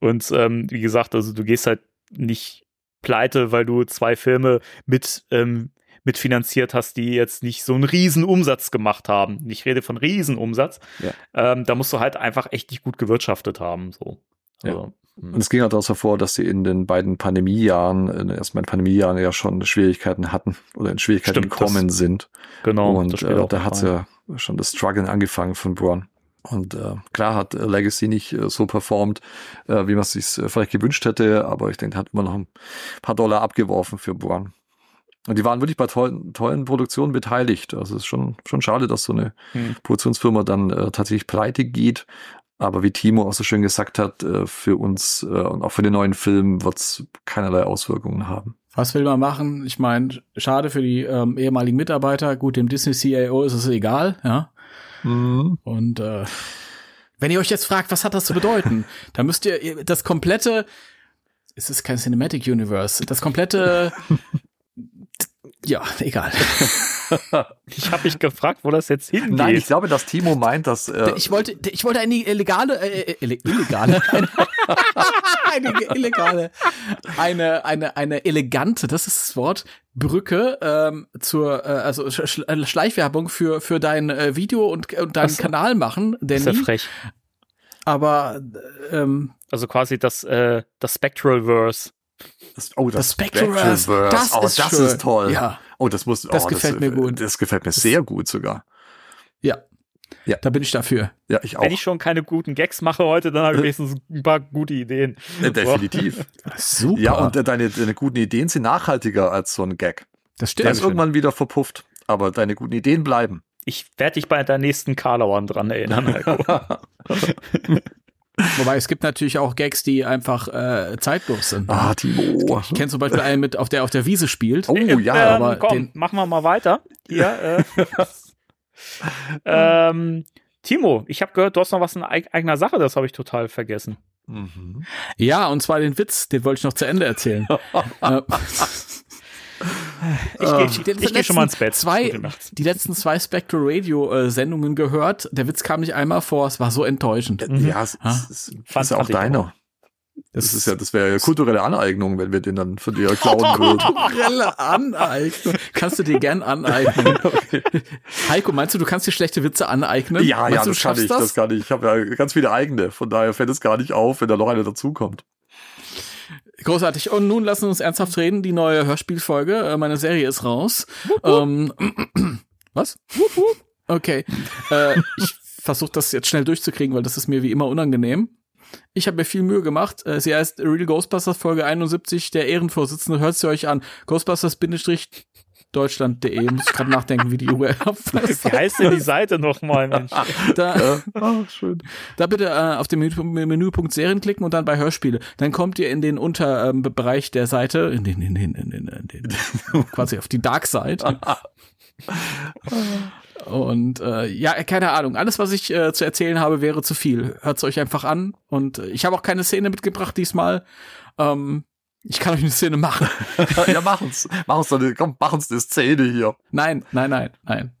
Und ähm, wie gesagt, also du gehst halt nicht pleite, weil du zwei Filme mit ähm, mitfinanziert hast, die jetzt nicht so einen riesen Umsatz gemacht haben. Ich rede von Riesenumsatz. Ja. Ähm, da musst du halt einfach echt nicht gut gewirtschaftet haben. So. Also, Und es ging halt daraus hervor, dass sie in den beiden Pandemiejahren, in den ersten beiden Pandemiejahren ja schon Schwierigkeiten hatten oder in Schwierigkeiten Stimmt, gekommen das- sind. genau. und äh, da hat rein. ja schon das Struggeln angefangen von Braun. Und äh, klar hat äh, Legacy nicht äh, so performt, äh, wie man es sich äh, vielleicht gewünscht hätte, aber ich denke, hat immer noch ein paar Dollar abgeworfen für Braun. Und die waren wirklich bei tollen, tollen Produktionen beteiligt. Also es ist schon, schon schade, dass so eine Hm. Produktionsfirma dann äh, tatsächlich pleite geht. Aber wie Timo auch so schön gesagt hat, äh, für uns äh, und auch für den neuen Film wird es keinerlei Auswirkungen haben. Was will man machen? Ich meine, schade für die ähm, ehemaligen Mitarbeiter. Gut, dem Disney CIO ist es egal, ja. Und äh, wenn ihr euch jetzt fragt, was hat das zu bedeuten, dann müsst ihr- das komplette, es ist kein Cinematic Universe, das komplette Ja, egal. Ich habe mich gefragt, wo das jetzt hingeht. Nein, ich glaube, dass Timo meint, dass äh, Ich wollte, ich wollte eine illegale, äh, äh, illegale, eine, eine illegale, eine, eine, eine elegante, das ist das Wort, Brücke ähm, zur, äh, also Sch Sch- Schleichwerbung für für dein äh, Video und, und deinen Kanal machen, ist ja Danny. frech. Aber ähm, Also quasi das, äh, das Spectralverse. Das, oh, Das Spectreverse, das oh, ist das schön. ist toll. Ja. Oh, das muss. Das oh, gefällt mir gut. Das gefällt mir sehr gut sogar. ja, Ja. da bin ich dafür. Ja, ich auch. Wenn ich schon keine guten Gags mache heute, dann habe ich wenigstens ein paar gute Ideen. Äh, Definitiv. Super. Ja, und äh, deine, deine guten Ideen sind nachhaltiger als so ein Gag. das Der stimmt. ist irgendwann wieder verpufft, aber deine guten Ideen bleiben. Ich werde dich bei der nächsten Karlauern dran erinnern, Heiko. Wobei es gibt natürlich auch Gags, die einfach äh, zeitlos sind. Ah, Timo. Ich kenne zum Beispiel einen mit, auf der auf der Wiese spielt. Oh ja, ähm, aber komm, den- machen wir mal weiter. Hier, äh, ähm, Timo, ich habe gehört, du hast noch was in eig eigener Sache, das habe ich total vergessen. Mhm. Ja, und zwar den Witz, den wollte ich noch zu Ende erzählen. Ich gehe ich geh schon mal ins Bett. Zwei, die letzten zwei Spectral Radio äh, Sendungen gehört. Der Witz kam nicht einmal vor. Es war so enttäuschend. Ja, es, es, es Fand- ist ja auch ich deiner. Das ist ja, das wäre ja kulturelle Aneignung, wenn wir den dann von dir klauen würden. kulturelle Aneignung. Kannst du dir gern aneignen. Heiko, meinst du, du kannst dir schlechte Witze aneignen? Ja, meinst ja, du, das kann ich, das kann ich. Ich habe ja ganz viele eigene, von daher fällt es gar nicht auf, wenn da noch einer dazukommt. Großartig. Und nun lassen wir uns ernsthaft reden. Die neue Hörspielfolge, äh, meine Serie ist raus. Ähm, was? Okay. Äh, ich versuche das jetzt schnell durchzukriegen, weil das ist mir wie immer unangenehm. Ich habe mir viel Mühe gemacht. Äh, Sie heißt Real Ghostbusters Folge 71. Der Ehrenvorsitzende hört sie euch an. Ghostbusters-deutschland.de. Muss ich gerade nachdenken, wie die URL heißt. Wie heißt denn die Seite nochmal, Mensch? Da, Ah, schön. da bitte äh, auf den Menü Menüpunkt Serien klicken und dann bei Hörspiele. Dann kommt ihr in den Unterbereich der Seite, in den, in den, in den, in den quasi auf die Dark Side. Und äh, ja, keine Ahnung. Alles, was ich äh, zu erzählen habe, wäre zu viel. Hört's euch einfach an. Und äh, ich habe auch keine Szene mitgebracht diesmal. Ähm, ich kann euch eine Szene machen. ja, mach uns, mach uns eine, komm, mach uns eine Szene hier. Nein, nein, nein, nein.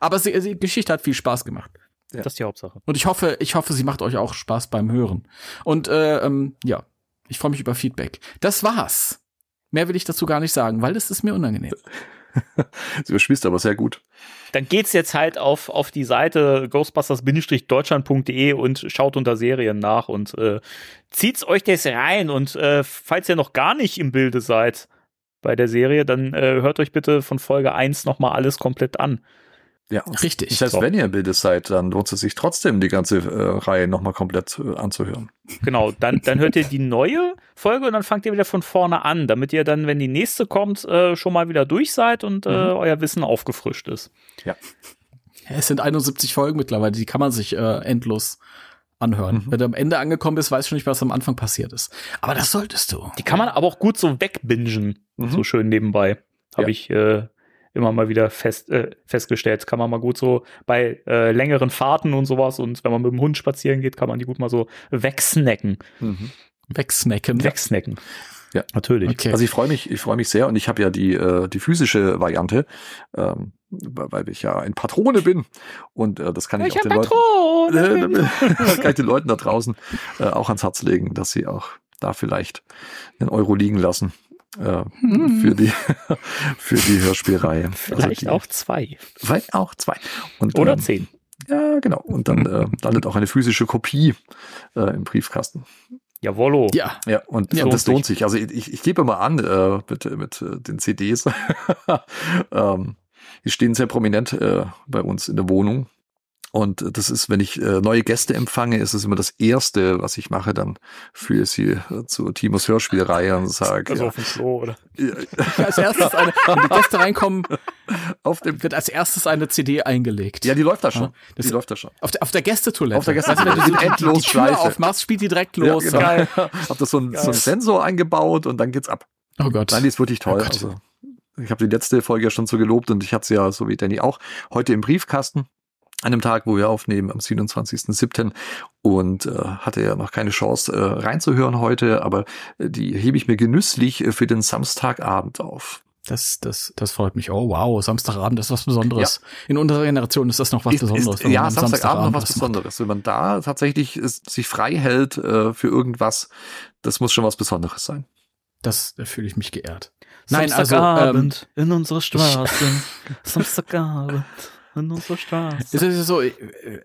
Aber sie, die Geschichte hat viel Spaß gemacht. Das ist die Hauptsache. Und ich hoffe, ich hoffe, sie macht euch auch Spaß beim Hören. Und äh, ähm, ja, ich freue mich über Feedback. Das war's. Mehr will ich dazu gar nicht sagen, weil das ist mir unangenehm. Sie überspielst aber sehr gut. Dann geht's jetzt halt auf, auf die Seite ghostbusters-deutschland.de und schaut unter Serien nach und äh, zieht's euch das rein. Und äh, falls ihr noch gar nicht im Bilde seid bei der Serie, dann äh, hört euch bitte von Folge 1 nochmal alles komplett an. Ja. Richtig. Das heißt, So. wenn ihr im Bilde seid, dann lohnt es sich trotzdem, die ganze äh, Reihe nochmal komplett äh, anzuhören. Genau, dann, dann hört ihr die neue Folge und dann fangt ihr wieder von vorne an, damit ihr dann, wenn die nächste kommt, äh, schon mal wieder durch seid und äh, euer Wissen aufgefrischt ist. Ja, es sind 71 Folgen mittlerweile, die kann man sich äh, endlos anhören. Wenn du am Ende angekommen bist, weißt du schon nicht, was am Anfang passiert ist. Aber das solltest du. Die kann man aber auch gut so wegbingen, Mhm. so schön nebenbei. Habe Ja. ich äh, immer mal wieder fest, äh, festgestellt. Kann man mal gut so bei äh, längeren Fahrten und sowas und wenn man mit dem Hund spazieren geht, kann man die gut mal so wegsnacken. Wegsnacken. Wegsnacken. Ja. natürlich. Okay. Also ich freue mich, ich freue mich sehr und ich habe ja die, äh, die physische Variante, ähm, weil ich ja ein Patrone bin und äh, das kann ich, auch den Leuten, äh, kann ich den Leuten da draußen äh, auch ans Herz legen, dass sie auch da vielleicht einen Euro liegen lassen äh, für die für die Hörspielreihe. Vielleicht also die, auch zwei. vielleicht auch zwei. Und, Oder ähm, zehn. Ja, genau. Und dann äh, landet auch eine physische Kopie äh, im Briefkasten. Jawollo. Ja, Ja, und, Ja, und das lohnt lohnt sich. Also ich, ich gebe mal an äh, mit, mit äh, den CDs. ähm, die stehen sehr prominent äh, bei uns in der Wohnung. Und das ist, wenn ich äh, neue Gäste empfange, ist es immer das Erste, was ich mache, dann führe sie äh, zu Timos Hörspielreihe und sage, Also ja, auf dem Klo, oder? als erstes eine, wenn die Gäste reinkommen, auf dem, wird als erstes eine CD eingelegt. ja, die läuft da schon. Ja, das- die läuft da schon. Auf der, auf der Gästetoilette. Auf der Gästetoilette. Du, wenn du Die die, die, die. Tür aufmachst, spielt die direkt los. Ja, genau. Geil. Hab da so ein, so Sensor eingebaut und dann geht's ab. Oh Gott. Nein, die ist wirklich toll. Oh also, ich habe die letzte Folge ja schon so gelobt und ich hatte sie ja, so wie Danny auch, heute im Briefkasten. An dem Tag, wo wir aufnehmen, am 27.07. Und äh, hatte ja noch keine Chance äh, reinzuhören heute, aber äh, die hebe ich mir genüsslich äh, für den Samstagabend auf. Das, das, das freut mich. Oh, wow, Samstagabend ist was Besonderes. In unserer Generation ist das noch was Ist, Besonderes. ist, wenn ja, man am Samstagabend noch was. Besonderes. Wenn man da tatsächlich ist, sich frei hält äh, für irgendwas, das muss schon was Besonderes sein. Das, da fühle ich mich geehrt. Nein, also, ähm, Samstagabend in unserer Straße. Samstagabend in unserer Straße. Es ist so äh,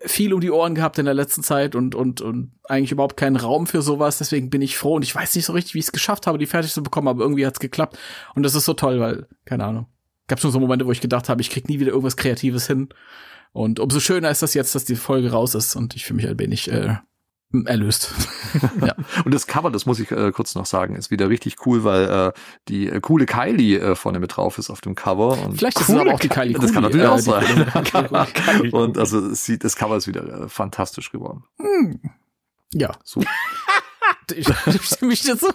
viel um die Ohren gehabt in der letzten Zeit und, und, und eigentlich überhaupt keinen Raum für sowas. Deswegen bin ich froh und ich weiß nicht so richtig, wie ich es geschafft habe, die fertig zu bekommen, aber irgendwie hat's geklappt. Und das ist so toll, weil, keine Ahnung. Gab schon so Momente, wo ich gedacht habe, ich krieg nie wieder irgendwas Kreatives hin. Und umso schöner ist das jetzt, dass die Folge raus ist und ich fühle mich ein wenig äh, erlöst. ja. Und das Cover, das muss ich äh, kurz noch sagen, ist wieder richtig cool, weil äh, die äh, coole Kylie äh, vorne mit drauf ist auf dem Cover. Und Vielleicht ist es aber auch die Kylie Das kann natürlich äh, auch sein. und also sieht, das Cover ist wieder äh, fantastisch geworden. Ja. So. Ich stimme mich dazu.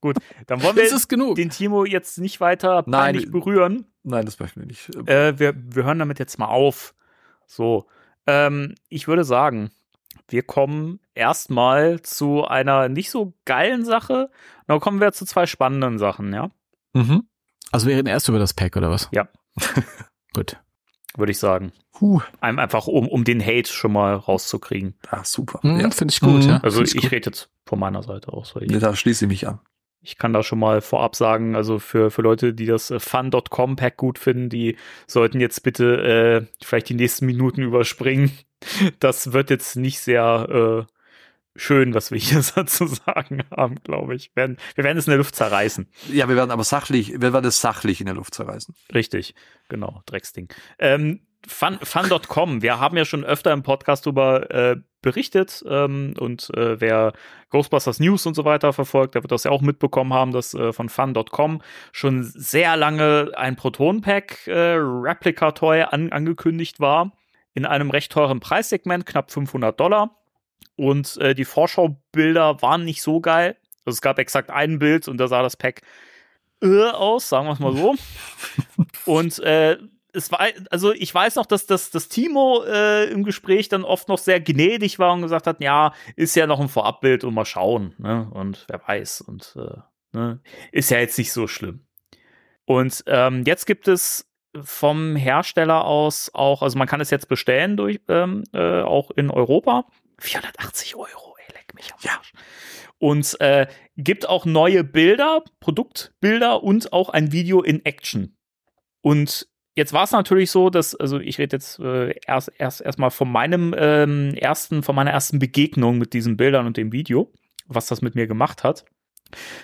Gut, dann wollen wir den Timo jetzt nicht weiter Nein. peinlich berühren. Nein, das möchten wir nicht. Äh, wir, wir hören damit jetzt mal auf. So, ähm, ich würde sagen, wir kommen erstmal zu einer nicht so geilen Sache. Dann kommen wir zu zwei spannenden Sachen, ja, mhm. Also wir reden erst über das Pack oder was? Ja. Gut. würde ich sagen. Puh. Ein- Einfach um, um den Hate schon mal rauszukriegen. Ah, super. Hm, ja. Finde ich gut, Mhm. ja. Also ich gut. rede jetzt von meiner Seite aus. Weil Nee, ich, da schließe ich mich an. Ich kann da schon mal vorab sagen, also für, für Leute, die das äh, fun.com Pack gut finden, die sollten jetzt bitte äh, vielleicht die nächsten Minuten überspringen. Das wird jetzt nicht sehr äh, schön, was wir hier dazu sagen haben, glaube ich. Wir werden, wir werden es in der Luft zerreißen. Ja, wir werden aber sachlich, wir werden es sachlich in der Luft zerreißen. Richtig, genau, Drecksding. Ähm, Fun, Fun.com, wir haben ja schon öfter im Podcast darüber äh, berichtet ähm, und äh, wer Ghostbusters News und so weiter verfolgt, der wird das ja auch mitbekommen haben, dass äh, von Fun.com schon sehr lange ein Proton-Pack äh, Replica-Toy an, angekündigt war, in einem recht teuren Preissegment, knapp 500 Dollar. Und äh, die Vorschaubilder waren nicht so geil. Also es gab exakt ein Bild und da sah das Pack äh, aus, sagen wir es mal so. Und äh, es war, also ich weiß noch, dass das, das Timo äh, im Gespräch dann oft noch sehr gnädig war und gesagt hat, ja, ist ja noch ein Vorabbild und mal schauen, ne? Und wer weiß. Und äh, ne? ist ja jetzt nicht so schlimm. Und ähm, jetzt gibt es vom Hersteller aus auch, also man kann es jetzt bestellen durch ähm, äh, auch in Europa. 480 Euro, ey, leck mich am Arsch. Und äh, gibt auch neue Bilder, Produktbilder und auch ein Video in Action. Und jetzt war es natürlich so, dass, also ich rede jetzt äh, erst erst von meinem ähm, ersten, von meiner ersten Begegnung mit diesen Bildern und dem Video, was das mit mir gemacht hat.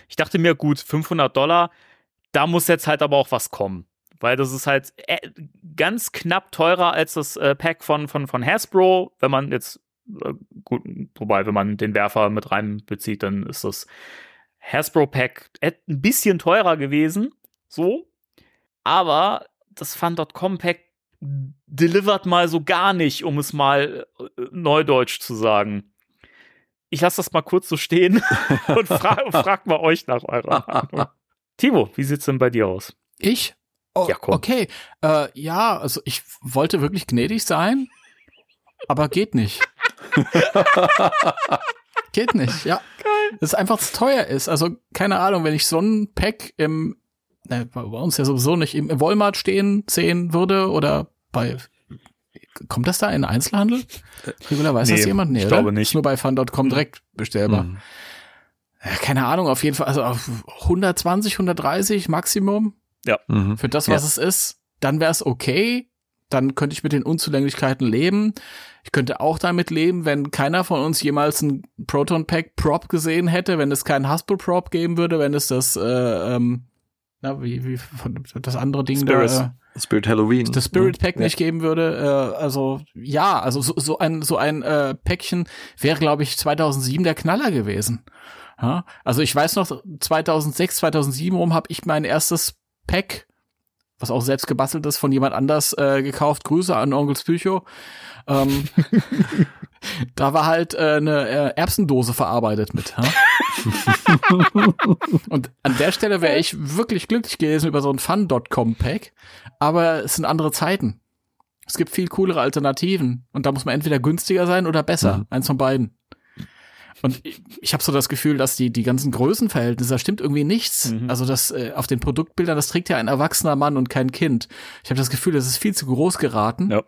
Ich dachte mir, gut, 500 Dollar, da muss jetzt halt aber auch was kommen. Weil das ist halt äh, ganz knapp teurer als das äh, Pack von, von, von Hasbro. Wenn man jetzt, äh, gut, wobei, wenn man den Werfer mit reinbezieht, dann ist das Hasbro-Pack ein bisschen teurer gewesen. So. Aber das Fun.com-Pack delivert mal so gar nicht, um es mal äh, neudeutsch zu sagen. Ich lasse das mal kurz so stehen und fra frag mal euch nach eurer Meinung. Timo, wie sieht's denn bei dir aus? Ich? Oh, Ja, komm. Okay. Äh, ja, also ich wollte wirklich gnädig sein, aber geht nicht. geht nicht, ja. Das einfach zu teuer ist. Also, keine Ahnung, wenn ich so ein Pack im, ne, bei uns ja sowieso nicht, im Walmart stehen sehen würde oder bei, kommt das da in Einzelhandel? Regula, weiß Nee, das jemand? Nee, ich oder? glaube nicht. Ist nur bei fun.com direkt bestellbar. Mhm. Ja, keine Ahnung, auf jeden Fall, also auf 120, 130 Maximum Mhm. für das, was Ja. es ist, dann wäre es okay. Dann könnte ich mit den Unzulänglichkeiten leben. Ich könnte auch damit leben, wenn keiner von uns jemals ein Proton Pack Prop gesehen hätte, wenn es keinen Hasbro Prop geben würde, wenn es das, äh, ähm, na, wie, wie, das andere Ding Spirits. da, äh, Spirit Halloween. das Spirit Pack Ja. nicht geben würde. Äh, also ja, also so, so ein so ein äh, Päckchen wäre, glaube ich, 2007 der Knaller gewesen. Ja? Also ich weiß noch, 2006, 2007 rum habe ich mein erstes Pack, was auch selbst gebastelt ist, von jemand anders äh, gekauft. Grüße an Onkels Psycho. Ähm, da war halt äh, eine äh, Erbsendose verarbeitet mit. Ja? Und an der Stelle wäre ich wirklich glücklich gewesen über so ein Fun.com-Pack, aber es sind andere Zeiten. Es gibt viel coolere Alternativen und da muss man entweder günstiger sein oder besser. Mhm. Eins von beiden. Und ich, ich habe so das Gefühl, dass die, die ganzen Größenverhältnisse, da stimmt irgendwie nichts. Mhm. Also das äh, auf den Produktbildern, das trägt ja ein erwachsener Mann und kein Kind. Ich habe das Gefühl, das ist viel zu groß geraten. Ja.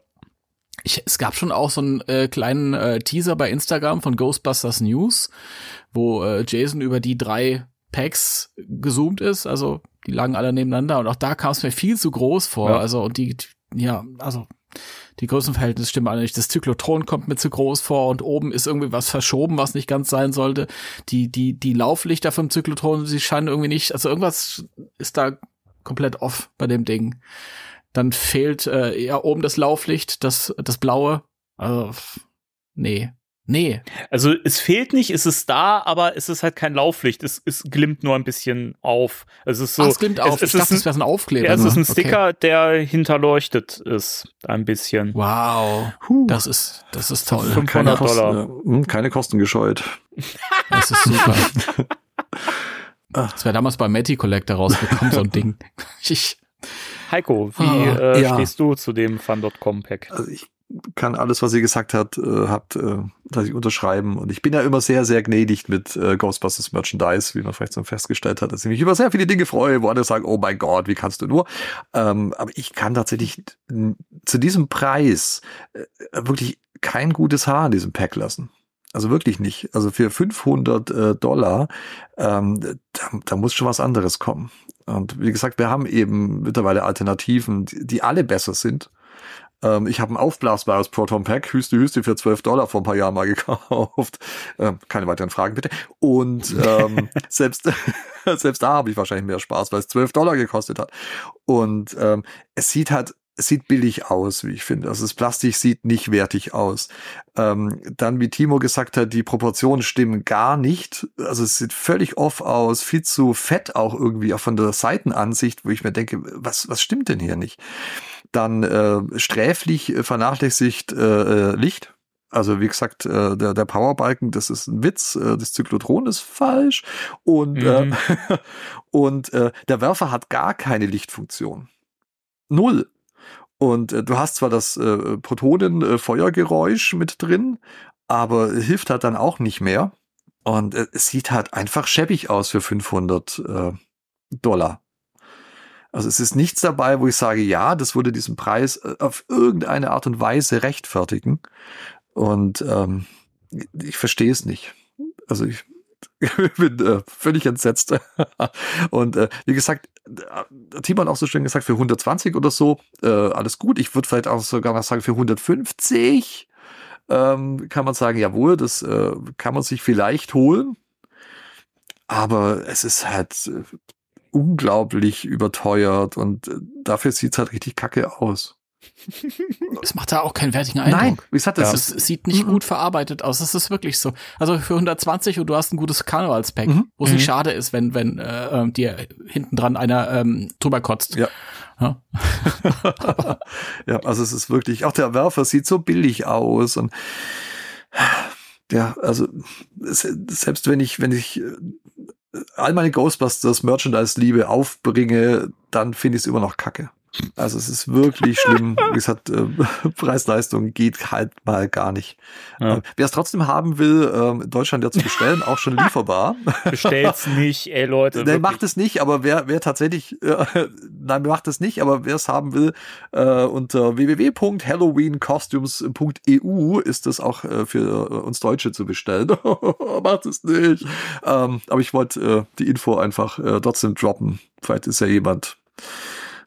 Ich, es gab schon auch so einen äh, kleinen äh, Teaser bei Instagram von Ghostbusters News, wo äh, Jason über die drei Packs gezoomt ist. Also die lagen alle nebeneinander und auch da kam es mir viel zu groß vor. Ja. Also und die, ja, also die Größenverhältnisse stimmen alle nicht. Das Zyklotron kommt mir zu groß vor und oben ist irgendwie was verschoben, was nicht ganz sein sollte. Die, die, die Lauflichter vom Zyklotron, sie scheinen irgendwie nicht, also irgendwas ist da komplett off bei dem Ding. Dann fehlt äh, ja oben das Lauflicht, das, das blaue. Also, nee. Nee. Also es fehlt nicht, es ist da, aber es ist halt kein Lauflicht. Es, es glimmt nur ein bisschen auf. Es ist so. Ach, es klingt auf. Es, ich es dachte, ist es wäre ein Aufkleber. Ja, es ist nur. ein Sticker, der hinterleuchtet ist. Ein bisschen. Wow. Das ist, das ist toll. 500 keine Kosten, Dollar. äh, hm, keine Kosten gescheut. Das ist super. Das wäre damals bei Matty Collector rausgekommen, so ein Ding. Ich, Heiko, wie Ah, äh, ja. stehst du zu dem Fun.com Pack? Also ich kann alles, was ihr gesagt habt, äh, habt, äh, dass ich unterschreiben. Und ich bin ja immer sehr, sehr gnädig mit äh, Ghostbusters Merchandise, wie man vielleicht so festgestellt hat, dass ich mich über sehr viele Dinge freue, wo andere sagen, oh mein Gott, wie kannst du nur? Ähm, aber ich kann tatsächlich zu diesem Preis äh, wirklich kein gutes Haar in diesem Pack lassen. Also wirklich nicht. Also für 500 äh, Dollar, ähm, da, da muss schon was anderes kommen. Und wie gesagt, wir haben eben mittlerweile Alternativen, die, die alle besser sind. Ähm, ich habe ein aufblasbares Proton Pack, Hüste Hüste für 12 Dollar vor ein paar Jahren mal gekauft. Ähm, keine weiteren Fragen bitte. Und ähm, selbst, selbst da habe ich wahrscheinlich mehr Spaß, weil es 12 Dollar gekostet hat. Und ähm, es sieht halt, es sieht billig aus, wie ich finde. Also das Plastik sieht nicht wertig aus. Ähm, dann, wie Timo gesagt hat, die Proportionen stimmen gar nicht. Also es sieht völlig off aus, viel zu fett auch irgendwie, auch von der Seitenansicht, wo ich mir denke, was, was stimmt denn hier nicht? Dann äh, sträflich äh, vernachlässigt äh, äh, Licht. Also wie gesagt, äh, der, der Powerbalken, das ist ein Witz, äh, das Zyklotron ist falsch und, Mhm. äh, und äh, der Werfer hat gar keine Lichtfunktion. Null. Und äh, du hast zwar das äh, Protonen-Feuergeräusch mit drin, aber hilft halt dann auch nicht mehr. Und äh, es sieht halt einfach schäbig aus für 500 äh, Dollar. Also es ist nichts dabei, wo ich sage, ja, das würde diesen Preis äh, auf irgendeine Art und Weise rechtfertigen. Und ähm, ich verstehe es nicht. Also ich bin äh, völlig entsetzt. und äh, wie gesagt, äh, Timon auch so schön gesagt, für 120 oder so, äh, alles gut. Ich würde vielleicht auch sogar mal sagen, für 150 ähm, kann man sagen, jawohl, das äh, kann man sich vielleicht holen. Aber es ist halt äh, unglaublich überteuert und äh, dafür sieht's halt richtig kacke aus. es macht da auch keinen wertigen Eindruck. wie gesagt, das Es ist sieht nicht Mhm. gut verarbeitet aus. Es ist wirklich so. Also für 120 und du hast ein gutes Karnevalspack, Mhm. wo es nicht Mhm. schade ist, wenn, wenn äh, ähm, dir hinten dran einer ähm, drüber kotzt. Ja. Ja. ja, also es ist wirklich, auch der Werfer sieht so billig aus und ja, also selbst wenn ich, wenn ich äh, all meine Ghostbusters Merchandise-Liebe aufbringe, dann finde ich es immer noch kacke. Also es ist wirklich schlimm. Wie gesagt, äh, Preis-Leistung geht halt mal gar nicht. Ja. Äh, Wer es trotzdem haben will, ähm, in Deutschland ja zu bestellen, auch schon lieferbar. Bestellt's nicht, ey Leute. Nein, wirklich. macht es nicht, aber wer, wer tatsächlich, äh, nein, macht es nicht, aber wer es haben will, äh, unter www.halloweencostumes.eu ist das auch äh, für äh, uns Deutsche zu bestellen. macht es nicht. Ähm, aber ich wollte äh, die Info einfach äh, trotzdem droppen. Vielleicht ist ja jemand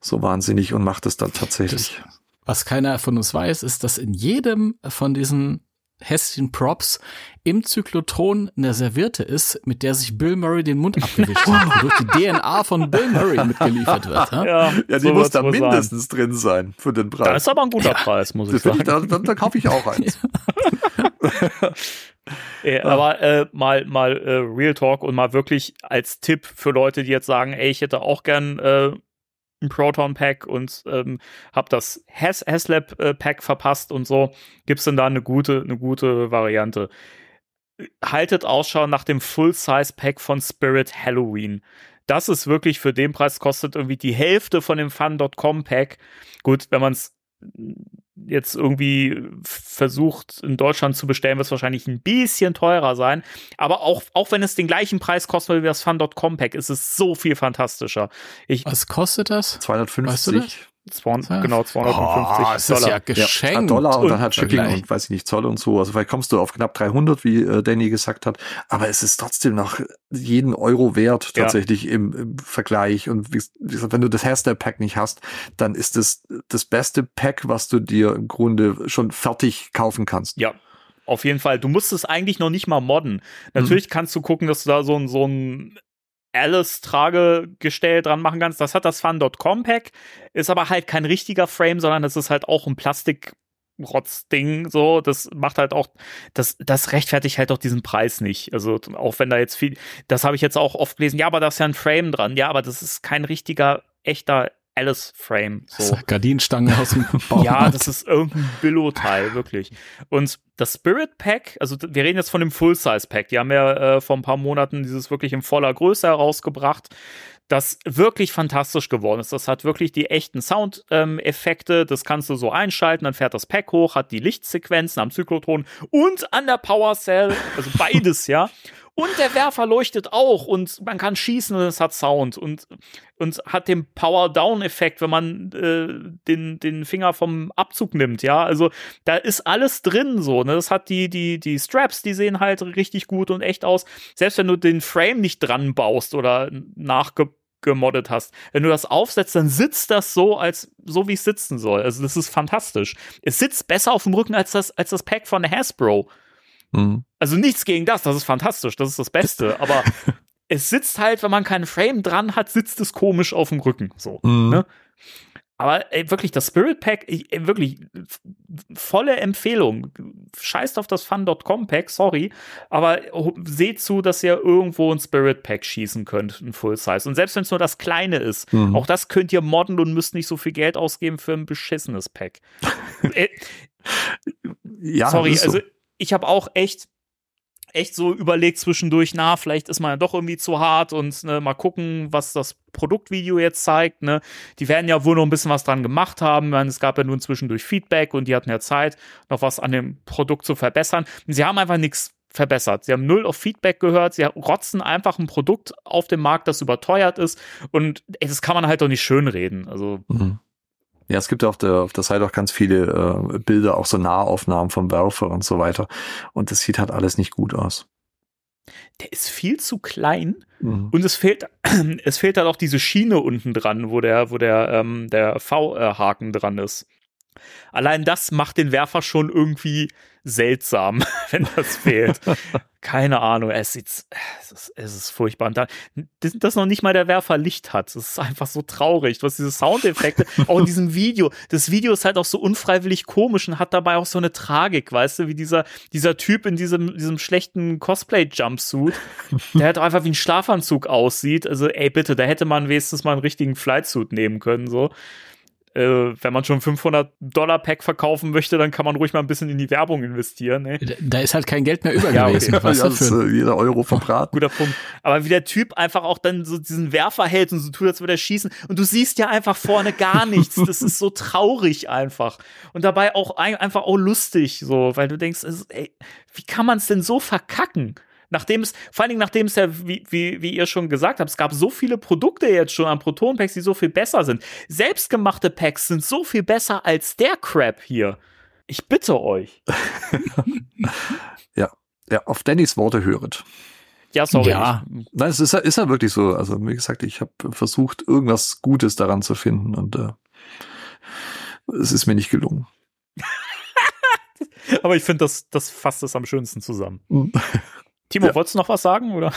so wahnsinnig und macht es dann tatsächlich. Was keiner von uns weiß, ist, dass in jedem von diesen hässlichen Props im Zyklotron eine Serviette ist, mit der sich Bill Murray den Mund abgewischt hat, wodurch die DNA von Bill Murray mitgeliefert wird. Ja? Ja, ja, die so muss da wohl sein. mindestens drin sein für den Preis. Das ist aber ein guter Preis, muss ich Das sagen. ich, da, da, da kaufe ich auch eins. Äh, Aber äh, mal mal äh, Real Talk und mal wirklich als Tipp für Leute, die jetzt sagen, ey, ich hätte auch gern äh, ein Proton Pack und ähm, hab das Has Haslab äh, Pack verpasst und so, gibt's denn da eine gute eine gute Variante? Haltet Ausschau nach dem Full Size Pack von Spirit Halloween. Das ist wirklich für den Preis kostet irgendwie die Hälfte von dem Fun.com Pack. Gut, wenn man es jetzt irgendwie versucht in Deutschland zu bestellen, wird es wahrscheinlich ein bisschen teurer sein. Aber auch, auch wenn es den gleichen Preis kostet wie das Fun.com Pack, ist es so viel fantastischer. Ich, Was kostet das? 250. Weißt du das? 200, genau, 250 Oh, das ist Dollar. ja Ja, geschenkt. Dollar und, Und dann halt Shipping und weiß ich nicht, Zoll und so. Also vielleicht kommst du auf knapp 300, wie äh, Danny gesagt hat. Aber es ist trotzdem noch jeden Euro wert Ja. tatsächlich im, im Vergleich. Und wie, wie gesagt, wenn du das Hairstyle Pack nicht hast, dann ist das das beste Pack, was du dir im Grunde schon fertig kaufen kannst. Ja, auf jeden Fall. Du musst es eigentlich noch nicht mal modden. Natürlich kannst du gucken, dass du da so ein, so ein Alice-Tragegestell dran machen kannst. Das hat das Fun.com Pack, ist aber halt kein richtiger Frame, sondern das ist halt auch ein Plastik. Rotzding, so, das macht halt auch, das, das rechtfertigt halt auch diesen Preis nicht. Also, auch wenn da jetzt viel, das habe ich jetzt auch oft gelesen, ja, aber da ist ja ein Frame dran, ja, aber das ist kein richtiger, echter Alice-Frame. So. Gardinenstangen aus dem Baumarkt. Ja, das ist irgendein Billo-Teil, wirklich. Und das Spirit Pack, also wir reden jetzt von dem Full-Size Pack, die haben ja äh, vor ein paar Monaten dieses wirklich in voller Größe herausgebracht, das wirklich fantastisch geworden ist. Das hat wirklich die echten Soundeffekte, das kannst du so einschalten, dann fährt das Pack hoch, hat die Lichtsequenzen am Zyklotron und an der Power Cell, also beides, ja. Und der Werfer leuchtet auch und man kann schießen und es hat Sound und, und hat den Power-Down-Effekt, wenn man äh, den, den Finger vom Abzug nimmt, ja. Also da ist alles drin so, ne? Das hat die, die, die Straps, die sehen halt richtig gut und echt aus. Selbst wenn du den Frame nicht dran baust oder nachgemoddet hast. Wenn du das aufsetzt, dann sitzt das so, als so wie es sitzen soll. Also das ist fantastisch. Es sitzt besser auf dem Rücken als das, als das Pack von Hasbro. Mhm. Also nichts gegen das, das ist fantastisch, das ist das Beste, aber es sitzt halt, wenn man keinen Frame dran hat, sitzt es komisch auf dem Rücken, so, Mhm. ne? Aber ey, wirklich, das Spirit Pack, ich, ey, wirklich volle Empfehlung. Scheißt auf das Fun.com Pack, sorry, aber seht zu, dass ihr irgendwo ein Spirit Pack schießen könnt, ein Full Size. Und selbst wenn es nur das kleine ist, Mhm. auch das könnt ihr modden und müsst nicht so viel Geld ausgeben für ein beschissenes Pack. Äh, Ja, Sorry, so. also ich habe auch echt echt so überlegt zwischendurch, na, vielleicht ist man ja doch irgendwie zu hart und ne, mal gucken, was das Produktvideo jetzt zeigt. Ne? Die werden ja wohl noch ein bisschen was dran gemacht haben. Meine, es gab ja nun zwischendurch Feedback und die hatten ja Zeit, noch was an dem Produkt zu verbessern. Und sie haben einfach nichts verbessert. Sie haben null auf Feedback gehört. Sie rotzen einfach ein Produkt auf den Markt, das überteuert ist. Und ey, das kann man halt doch nicht schönreden. Also Mhm. Ja, es gibt ja auf der, auf der Seite auch ganz viele äh, Bilder, auch so Nahaufnahmen vom Werfer und so weiter. Und das sieht halt alles nicht gut aus. der ist viel zu klein. Mhm. Und es fehlt, es fehlt halt auch diese Schiene unten dran, wo der, wo der, ähm, der V-Haken dran ist. Allein das macht den Werfer schon irgendwie seltsam, wenn das fehlt. Keine Ahnung, es sieht, es ist, es ist furchtbar. Und dann, dass dass noch nicht mal der Werfer Licht hat, das ist einfach so traurig. Du hast diese Soundeffekte, auch in diesem Video. Das Video ist halt auch so unfreiwillig komisch und hat dabei auch so eine Tragik, weißt du, wie dieser, dieser Typ in diesem, diesem schlechten Cosplay-Jumpsuit, der halt einfach wie ein Schlafanzug aussieht. Also, ey, bitte, da hätte man wenigstens mal einen richtigen Flightsuit nehmen können, so. Äh, wenn man schon 500 Dollar Pack verkaufen möchte, dann kann man ruhig mal ein bisschen in die Werbung investieren. Ne? Da- Da ist halt kein Geld mehr über Ja, okay. gewesen. Ja, Was ja, das für äh, jeder Euro verbraten. Guter Punkt. Aber wie der Typ einfach auch dann so diesen Werfer hält und so tut, als würde er schießen. Und du siehst ja einfach vorne gar nichts. Das ist so traurig einfach. Und dabei auch ein, einfach auch lustig, so, weil du denkst, ey, wie kann man es denn so verkacken? Nachdem es, vor allen Dingen nachdem es ja, wie, wie, wie ihr schon gesagt habt, es gab so viele Produkte jetzt schon an Proton-Packs, die so viel besser sind. Selbstgemachte Packs sind so viel besser als der Crap hier. Ich bitte euch. Ja, auf Dannys Worte höret. Ja, sorry. Ja. Nein, es ist, ja- ist ja wirklich so. Also, wie gesagt, ich habe versucht, irgendwas Gutes daran zu finden und äh, es ist mir nicht gelungen. aber ich finde, das, das fasst es am schönsten zusammen. Timo, Ja. wolltest du noch was sagen, oder?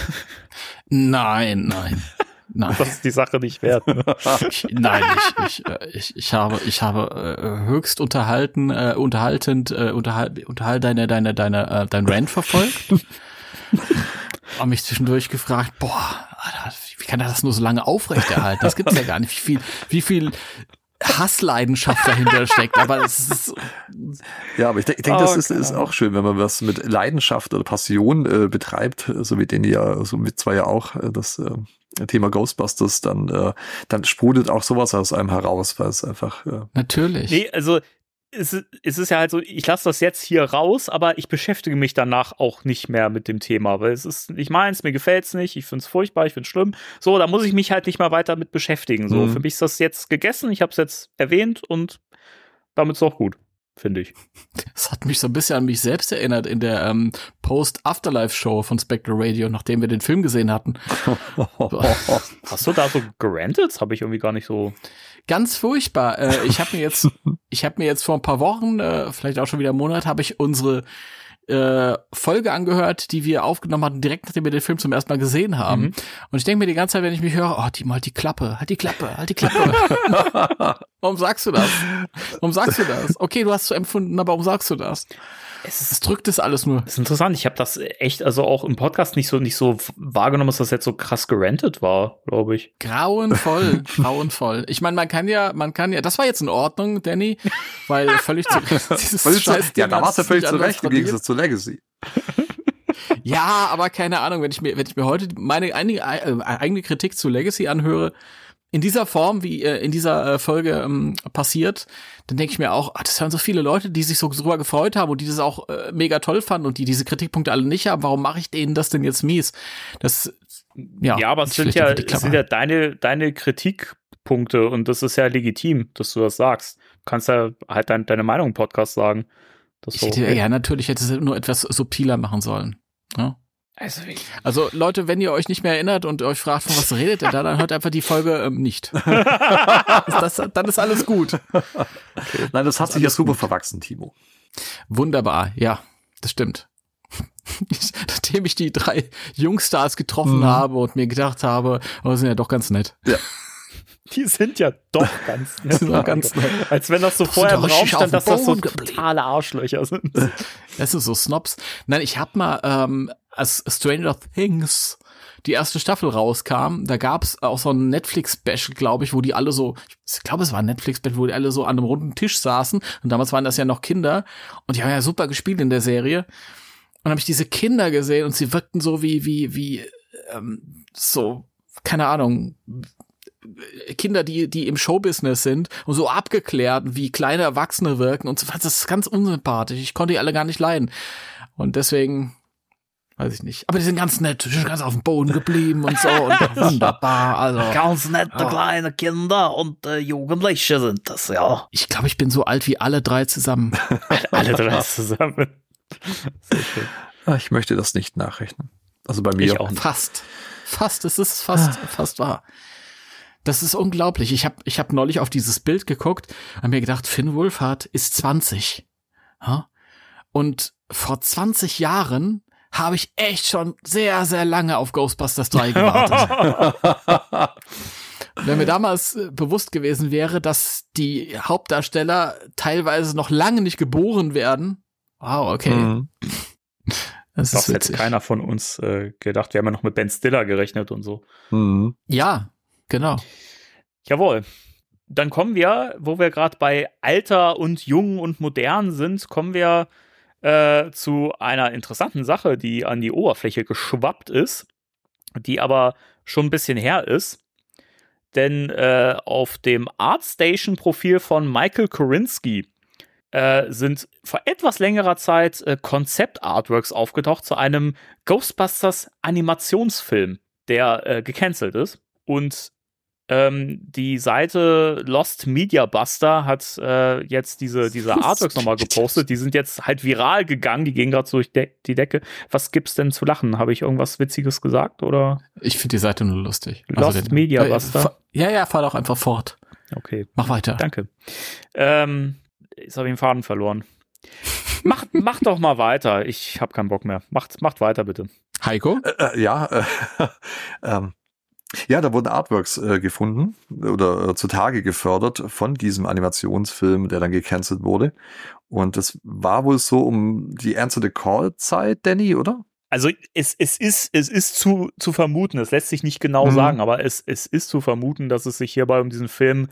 Nein, nein. Nein. Das ist die Sache nicht wert. Ne? Ich, nein, ich, ich, äh, ich, ich habe, ich habe äh, höchst unterhalten, äh, unterhaltend, äh, unterhalt, unterhalt deine, deine, deine, äh, dein Rant verfolgt. Habe mich zwischendurch gefragt, boah, Alter, wie kann er das nur so lange aufrechterhalten? Das gibt's ja gar nicht. Wie viel, wie viel Hassleidenschaft dahinter steckt. Aber es ist, Ja, aber ich denke, denk, Oh, das ist, ist auch schön, wenn man was mit Leidenschaft oder Passion äh, betreibt, so wie den ja, so mit zwei ja auch, äh, das äh, Thema Ghostbusters, dann, äh, dann sprudelt auch sowas aus einem heraus, weil es einfach, äh, natürlich. Nee, also es, ist- es ist ja halt so, ich lasse das jetzt hier raus, aber ich beschäftige mich danach auch nicht mehr mit dem Thema, weil es ist nicht meins, mir gefällt's nicht, ich find's furchtbar, ich find's schlimm. So, da muss ich mich halt nicht mal weiter mit beschäftigen. So, Mhm. für mich ist das jetzt gegessen, ich habe es jetzt erwähnt und damit ist auch gut, finde ich. Das hat mich so ein bisschen an mich selbst erinnert in der ähm, Post-Afterlife-Show von Spectral Radio, nachdem wir den Film gesehen hatten. Hast du da so gerantet? Das habe ich irgendwie gar nicht so. Ganz furchtbar. Äh, ich habe mir jetzt, ich habe mir jetzt vor ein paar Wochen, äh, vielleicht auch schon wieder einen Monat, habe ich unsere äh, Folge angehört, die wir aufgenommen hatten, direkt nachdem wir den Film zum ersten Mal gesehen haben. Mhm. Und ich denke mir die ganze Zeit, wenn ich mich höre, oh, die mal die Klappe, halt die Klappe, halt die Klappe. warum sagst du das? Warum sagst du das? Okay, du hast es so empfunden, aber warum sagst du das? Es Es drückt es alles nur. Das ist interessant. Ich habe das echt, also auch im Podcast nicht so nicht so wahrgenommen, dass das jetzt so krass gerantet war, glaube ich. Grauenvoll, grauenvoll. Ich meine, man kann ja, man kann ja, das war jetzt in Ordnung, Danny, weil völlig zu, dieses Völlig zu, Scheißding ja, da warst du völlig anders zurecht im Gegensatz zu Legacy. Ja, aber keine Ahnung, wenn ich mir, wenn ich mir heute meine eigene, äh, eigene Kritik zu Legacy anhöre, in dieser Form, wie äh, in dieser äh, Folge ähm, passiert, dann denke ich mir auch, ah, das hören so viele Leute, die sich so drüber gefreut haben und die das auch äh, mega toll fanden und die diese Kritikpunkte alle nicht haben. Warum mache ich denen das denn jetzt mies? Das, ja. Ja, aber es sind ja, es sind ja deine, deine Kritikpunkte und das ist ja legitim, dass du das sagst. Du kannst ja halt dein, deine Meinung im Podcast sagen. Das Ich hätte, okay. ja, natürlich hätte es nur etwas subtiler machen sollen. Ja. Also, Also Leute, wenn ihr euch nicht mehr erinnert und euch fragt, von was redet ihr da, dann hört einfach die Folge ähm, nicht. das, dann ist alles gut. Nein, das hat sich ja super verwachsen, Timo. Wunderbar, ja, das stimmt. Ich, nachdem ich die drei Jungstars getroffen Mhm. habe und mir gedacht habe, oh, sind ja doch ganz nett. die sind ja doch ganz nett. sind doch ganz nett. Als wenn das so sind vorher im doch Raum richtig auf stand, dass das so totale Arschlöcher sind. Das sind so Snobs. Nein, ich hab mal, ähm, als Stranger Things die erste Staffel rauskam, da gab's auch so ein Netflix-Special, glaube ich, wo die alle so, ich glaube, es war ein Netflix-Special, wo die alle so an einem runden Tisch saßen und damals waren das ja noch Kinder und die haben ja super gespielt in der Serie. Und habe ich diese Kinder gesehen und sie wirkten so wie, wie, wie, ähm, so, keine Ahnung, Kinder, die, die im Showbusiness sind und so abgeklärt, wie kleine Erwachsene wirken und so, das ist ganz unsympathisch. Ich konnte die alle gar nicht leiden. Und deswegen, weiß ich nicht. Aber die sind ganz nett, die sind ganz auf dem Boden geblieben und so und wunderbar. Also, Ganz nette Oh. kleine Kinder und äh, Jugendliche sind das, ja. ich glaube, ich bin so alt wie alle drei zusammen. Alle drei zusammen. Ah, Ich möchte das nicht nachrechnen. Also bei mir. Ich auch nicht. Fast. Fast, es ist fast, fast wahr. Das ist unglaublich. Ich habe ich hab neulich auf dieses Bild geguckt und mir gedacht, Finn Wolfhard ist 20. Ja? Und vor 20 Jahren habe ich echt schon sehr, sehr lange auf Ghostbusters 3 gewartet. Wenn mir damals äh, bewusst gewesen wäre, dass die Hauptdarsteller teilweise noch lange nicht geboren werden. Wow, okay. Mhm. Das Das ist hätte keiner von uns äh, gedacht. Wir haben ja noch mit Ben Stiller gerechnet und so. Mhm. Ja, genau. Jawohl. Dann kommen wir, wo wir gerade bei Alter und Jung und Modern sind, kommen wir äh, zu einer interessanten Sache, die an die Oberfläche geschwappt ist, die aber schon ein bisschen her ist. Denn äh, auf dem ArtStation-Profil von Michael Korinsky äh, sind vor etwas längerer Zeit äh, Konzept-Artworks aufgetaucht zu einem Ghostbusters-Animationsfilm, der äh, gecancelt ist. Und ähm, die Seite Lost Media Buster hat äh, jetzt diese, diese Artworks nochmal gepostet. Die sind jetzt halt viral gegangen, die gehen gerade so durch de die Decke. Was gibt's denn zu lachen? Habe ich irgendwas Witziges gesagt oder? Ich finde die Seite nur lustig. Lost Media äh, Buster. Ja, ja, fahr doch einfach fort. Okay, Mach weiter. danke. Ähm, jetzt habe ich den Faden verloren. Macht, macht doch mal weiter. Ich habe keinen Bock mehr. Macht, macht weiter bitte. Heiko? Äh, ja, äh, ähm, ja, da wurden Artworks äh, gefunden oder äh, zutage gefördert von diesem Animationsfilm, der dann gecancelt wurde. Und das war wohl so um die Answer the Call Zeit, Danny, oder? Also es, es ist, es ist zu, zu vermuten, es lässt sich nicht genau Mhm. sagen, aber es, es ist zu vermuten, dass es sich hierbei um diesen Film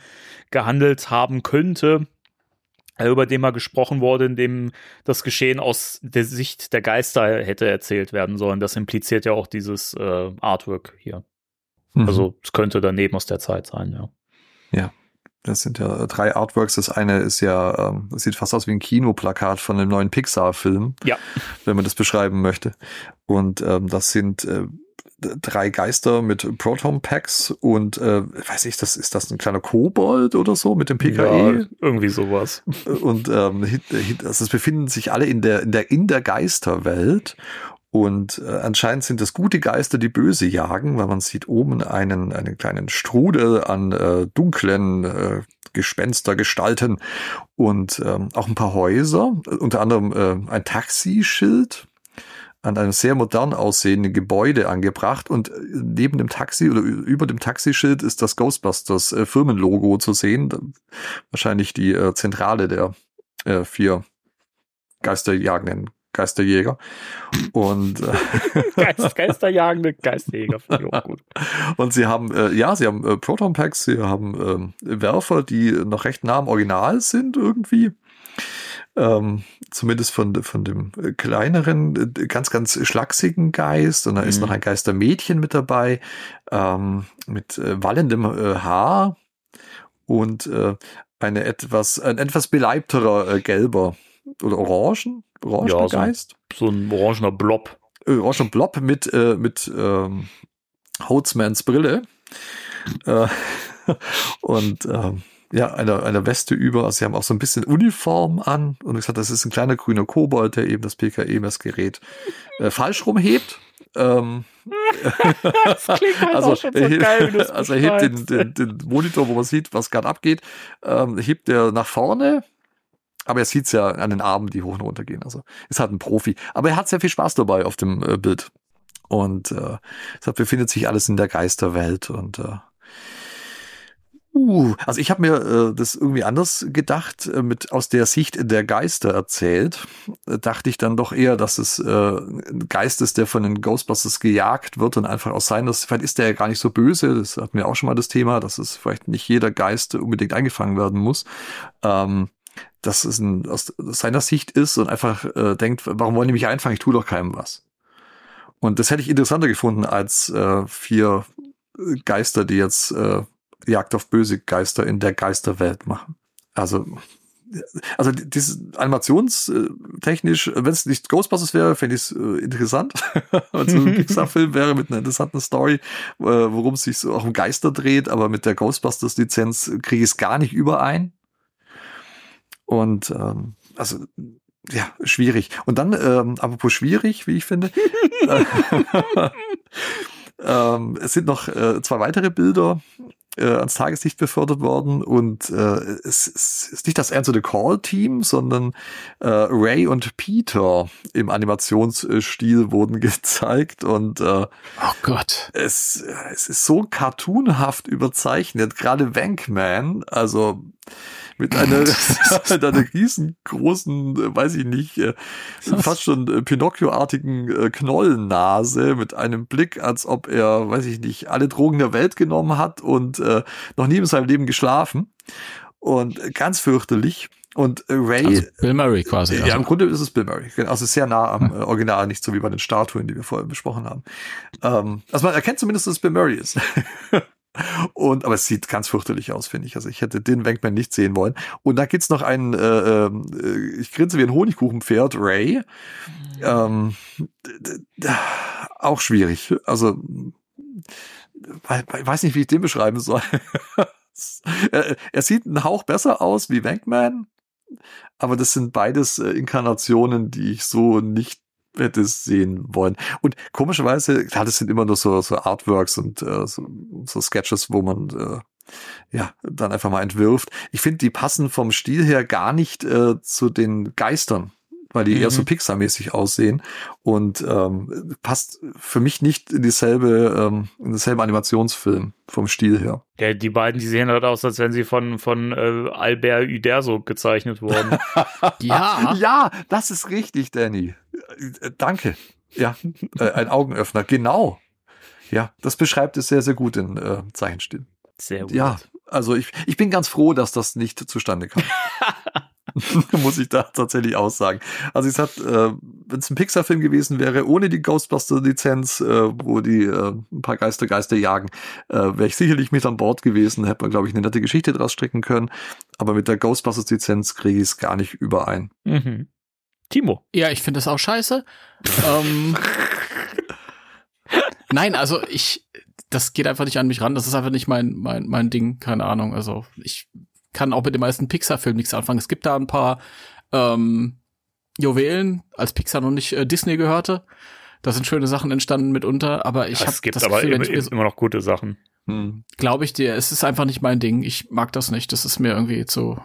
gehandelt haben könnte, äh, über den mal gesprochen wurde, in dem das Geschehen aus der Sicht der Geister hätte erzählt werden sollen. Das impliziert ja auch dieses äh, Artwork hier. Mhm. Also es könnte daneben aus der Zeit sein, ja. Das sind ja drei Artworks. Das eine ist ja, ähm, das sieht fast aus wie ein Kinoplakat von einem neuen Pixar-Film, Ja. wenn man das beschreiben möchte. Und ähm, das sind äh, drei Geister mit Proton-Packs und äh, weiß ich, das ist das ein kleiner Kobold oder so mit dem PKE. Ja, irgendwie sowas. Und ähm, hit, hit, also es befinden sich alle in der in der in der Geisterwelt und äh, anscheinend sind das gute Geister, die böse jagen, weil man sieht oben einen einen kleinen Strudel an äh, dunklen äh, Gespenstergestalten und ähm, auch ein paar Häuser, unter anderem äh, ein Taxischild an einem sehr modern aussehenden Gebäude angebracht und äh, neben dem Taxi oder über dem Taxischild ist das Ghostbusters äh, Firmenlogo zu sehen. Wahrscheinlich die äh, Zentrale der äh, vier Geisterjagenden Geisterjäger. Und, äh, Geist, Geisterjagende Geisterjäger. finde ich auch gut. und sie haben, äh, ja, sie haben äh, Proton Packs, sie haben ähm, Werfer, die noch recht nah am Original sind irgendwie. Ähm, zumindest von, von dem äh, kleineren, äh, ganz, ganz schlachsigen Geist. Und da ist Mhm. noch ein Geistermädchen mit dabei, ähm, mit äh, wallendem äh, Haar und äh, eine etwas, ein etwas beleibterer äh, gelber oder orangen, orangener Ja, so ein- Geist. So ein orangener Blob. Äh, orangener Blob mit, äh, mit ähm, Holzmans Brille. Äh, und ähm, ja, eine, eine Weste über. Also sie haben auch so ein bisschen Uniform an. Und ich gesagt, das ist ein kleiner grüner Kobold, der eben das PKE-Messgerät äh, falsch rumhebt. Ähm, Das klingt halt also, auch schon so er hebt, geil, also er hebt den, den, den Monitor, wo man sieht, was gerade abgeht, ähm, hebt er nach vorne. Aber er sieht's ja an den Armen, die hoch und runter gehen. Also ist halt ein Profi. Aber er hat sehr viel Spaß dabei auf dem äh, Bild. Und äh, deshalb befindet sich alles in der Geisterwelt. Und äh, uh, also ich habe mir äh, das irgendwie anders gedacht, äh, mit aus der Sicht der Geister erzählt. Äh, dachte ich dann doch eher, dass es äh, ein Geist ist, der von den Ghostbusters gejagt wird und einfach aus seiner, vielleicht ist der ja gar nicht so böse. Das hatten wir auch schon mal das Thema, dass es vielleicht nicht jeder Geist unbedingt eingefangen werden muss. Ähm, dass es ein, aus seiner Sicht ist und einfach äh, denkt, warum wollen die mich einfangen? Ich tue doch keinem was. Und das hätte ich interessanter gefunden als äh, vier Geister, die jetzt äh, Jagd auf böse Geister in der Geisterwelt machen. Also, also dieses animationstechnisch, wenn es nicht Ghostbusters wäre, fände ich es äh, interessant. Wenn es ein Pixar-Film wäre mit einer interessanten Story, äh, worum es sich so auch um Geister dreht, aber mit der Ghostbusters-Lizenz kriege ich es gar nicht überein. Und ähm, also ja, schwierig. Und dann, ähm, apropos schwierig, wie ich finde, äh, ähm, es sind noch äh, zwei weitere Bilder äh, ans Tageslicht befördert worden und äh, es, es ist nicht das Answer the Call Team, sondern äh, Ray und Peter im Animationsstil wurden gezeigt und äh, Oh Gott. es, es ist so cartoonhaft überzeichnet, gerade Wankman, also mit einer, mit einer riesengroßen, äh, weiß ich nicht, äh, fast schon äh, Pinocchio-artigen Knollennase mit einem Blick, als ob er, weiß ich nicht, alle Drogen der Welt genommen hat und äh, noch nie in seinem Leben geschlafen. Und ganz fürchterlich. Und Ray, Also Bill Murray quasi. ja, Also. im Grunde ist es Bill Murray. Also sehr nah am äh, Original, nicht so wie bei den Statuen, die wir vorher besprochen haben. Ähm, also man erkennt zumindest, dass es Bill Murray ist. Und, aber es sieht ganz fürchterlich aus, finde ich. Also ich hätte den Wankman nicht sehen wollen. Und da gibt's noch einen, äh, äh, ich grinse wie ein Honigkuchenpferd, Ray. Ähm, d- d- auch schwierig. Also, we- we- weiß nicht, wie ich den beschreiben soll. er, er sieht einen Hauch besser aus wie Wankman, aber das sind beides äh, Inkarnationen, die ich so nicht hätte sehen wollen. Und komischerweise, klar, das sind immer nur so, so Artworks und äh, so, so Sketches, wo man äh, ja dann einfach mal entwirft. Ich finde, die passen vom Stil her gar nicht äh, zu den Geistern, weil die eher so Mhm. Pixar-mäßig aussehen und ähm, passt für mich nicht in dieselbe, ähm, in denselben Animationsfilm vom Stil her. Ja, die beiden, die sehen halt aus, als wären sie von, von äh, Albert Uderso gezeichnet worden. Ja. Ja, das ist richtig, Danny. Äh, Danke. Ja, äh, ein Augenöffner, genau. Ja, das beschreibt es sehr, sehr gut in äh, Zeichenstil. Sehr gut. Ja, also ich, ich bin ganz froh, dass das nicht zustande kam. muss ich da tatsächlich aussagen. Also ich sag, äh, wenn es ein Pixar-Film gewesen wäre, ohne die Ghostbuster-Lizenz, äh, wo die äh, ein paar Geister Geister jagen, äh, wäre ich sicherlich mit an Bord gewesen, hätte man, glaube ich, eine nette Geschichte draus stricken können. Aber mit der Ghostbusters-Lizenz kriege ich es gar nicht überein. Mhm. Timo. Ja, ich finde das auch scheiße. ähm, nein, also ich, das geht einfach nicht an mich ran. Das ist einfach nicht mein, mein, mein Ding. Keine Ahnung. Also ich kann auch mit den meisten Pixar-Filmen nichts anfangen. Es gibt da ein paar ähm, Juwelen, als Pixar noch nicht äh, Disney gehörte. Da sind schöne Sachen entstanden mitunter, aber ich habe es gibt das aber Gefühl, immer, so- immer noch gute Sachen. Hm. glaube ich dir, es ist einfach nicht mein Ding. Ich mag das nicht. Das ist mir irgendwie zu,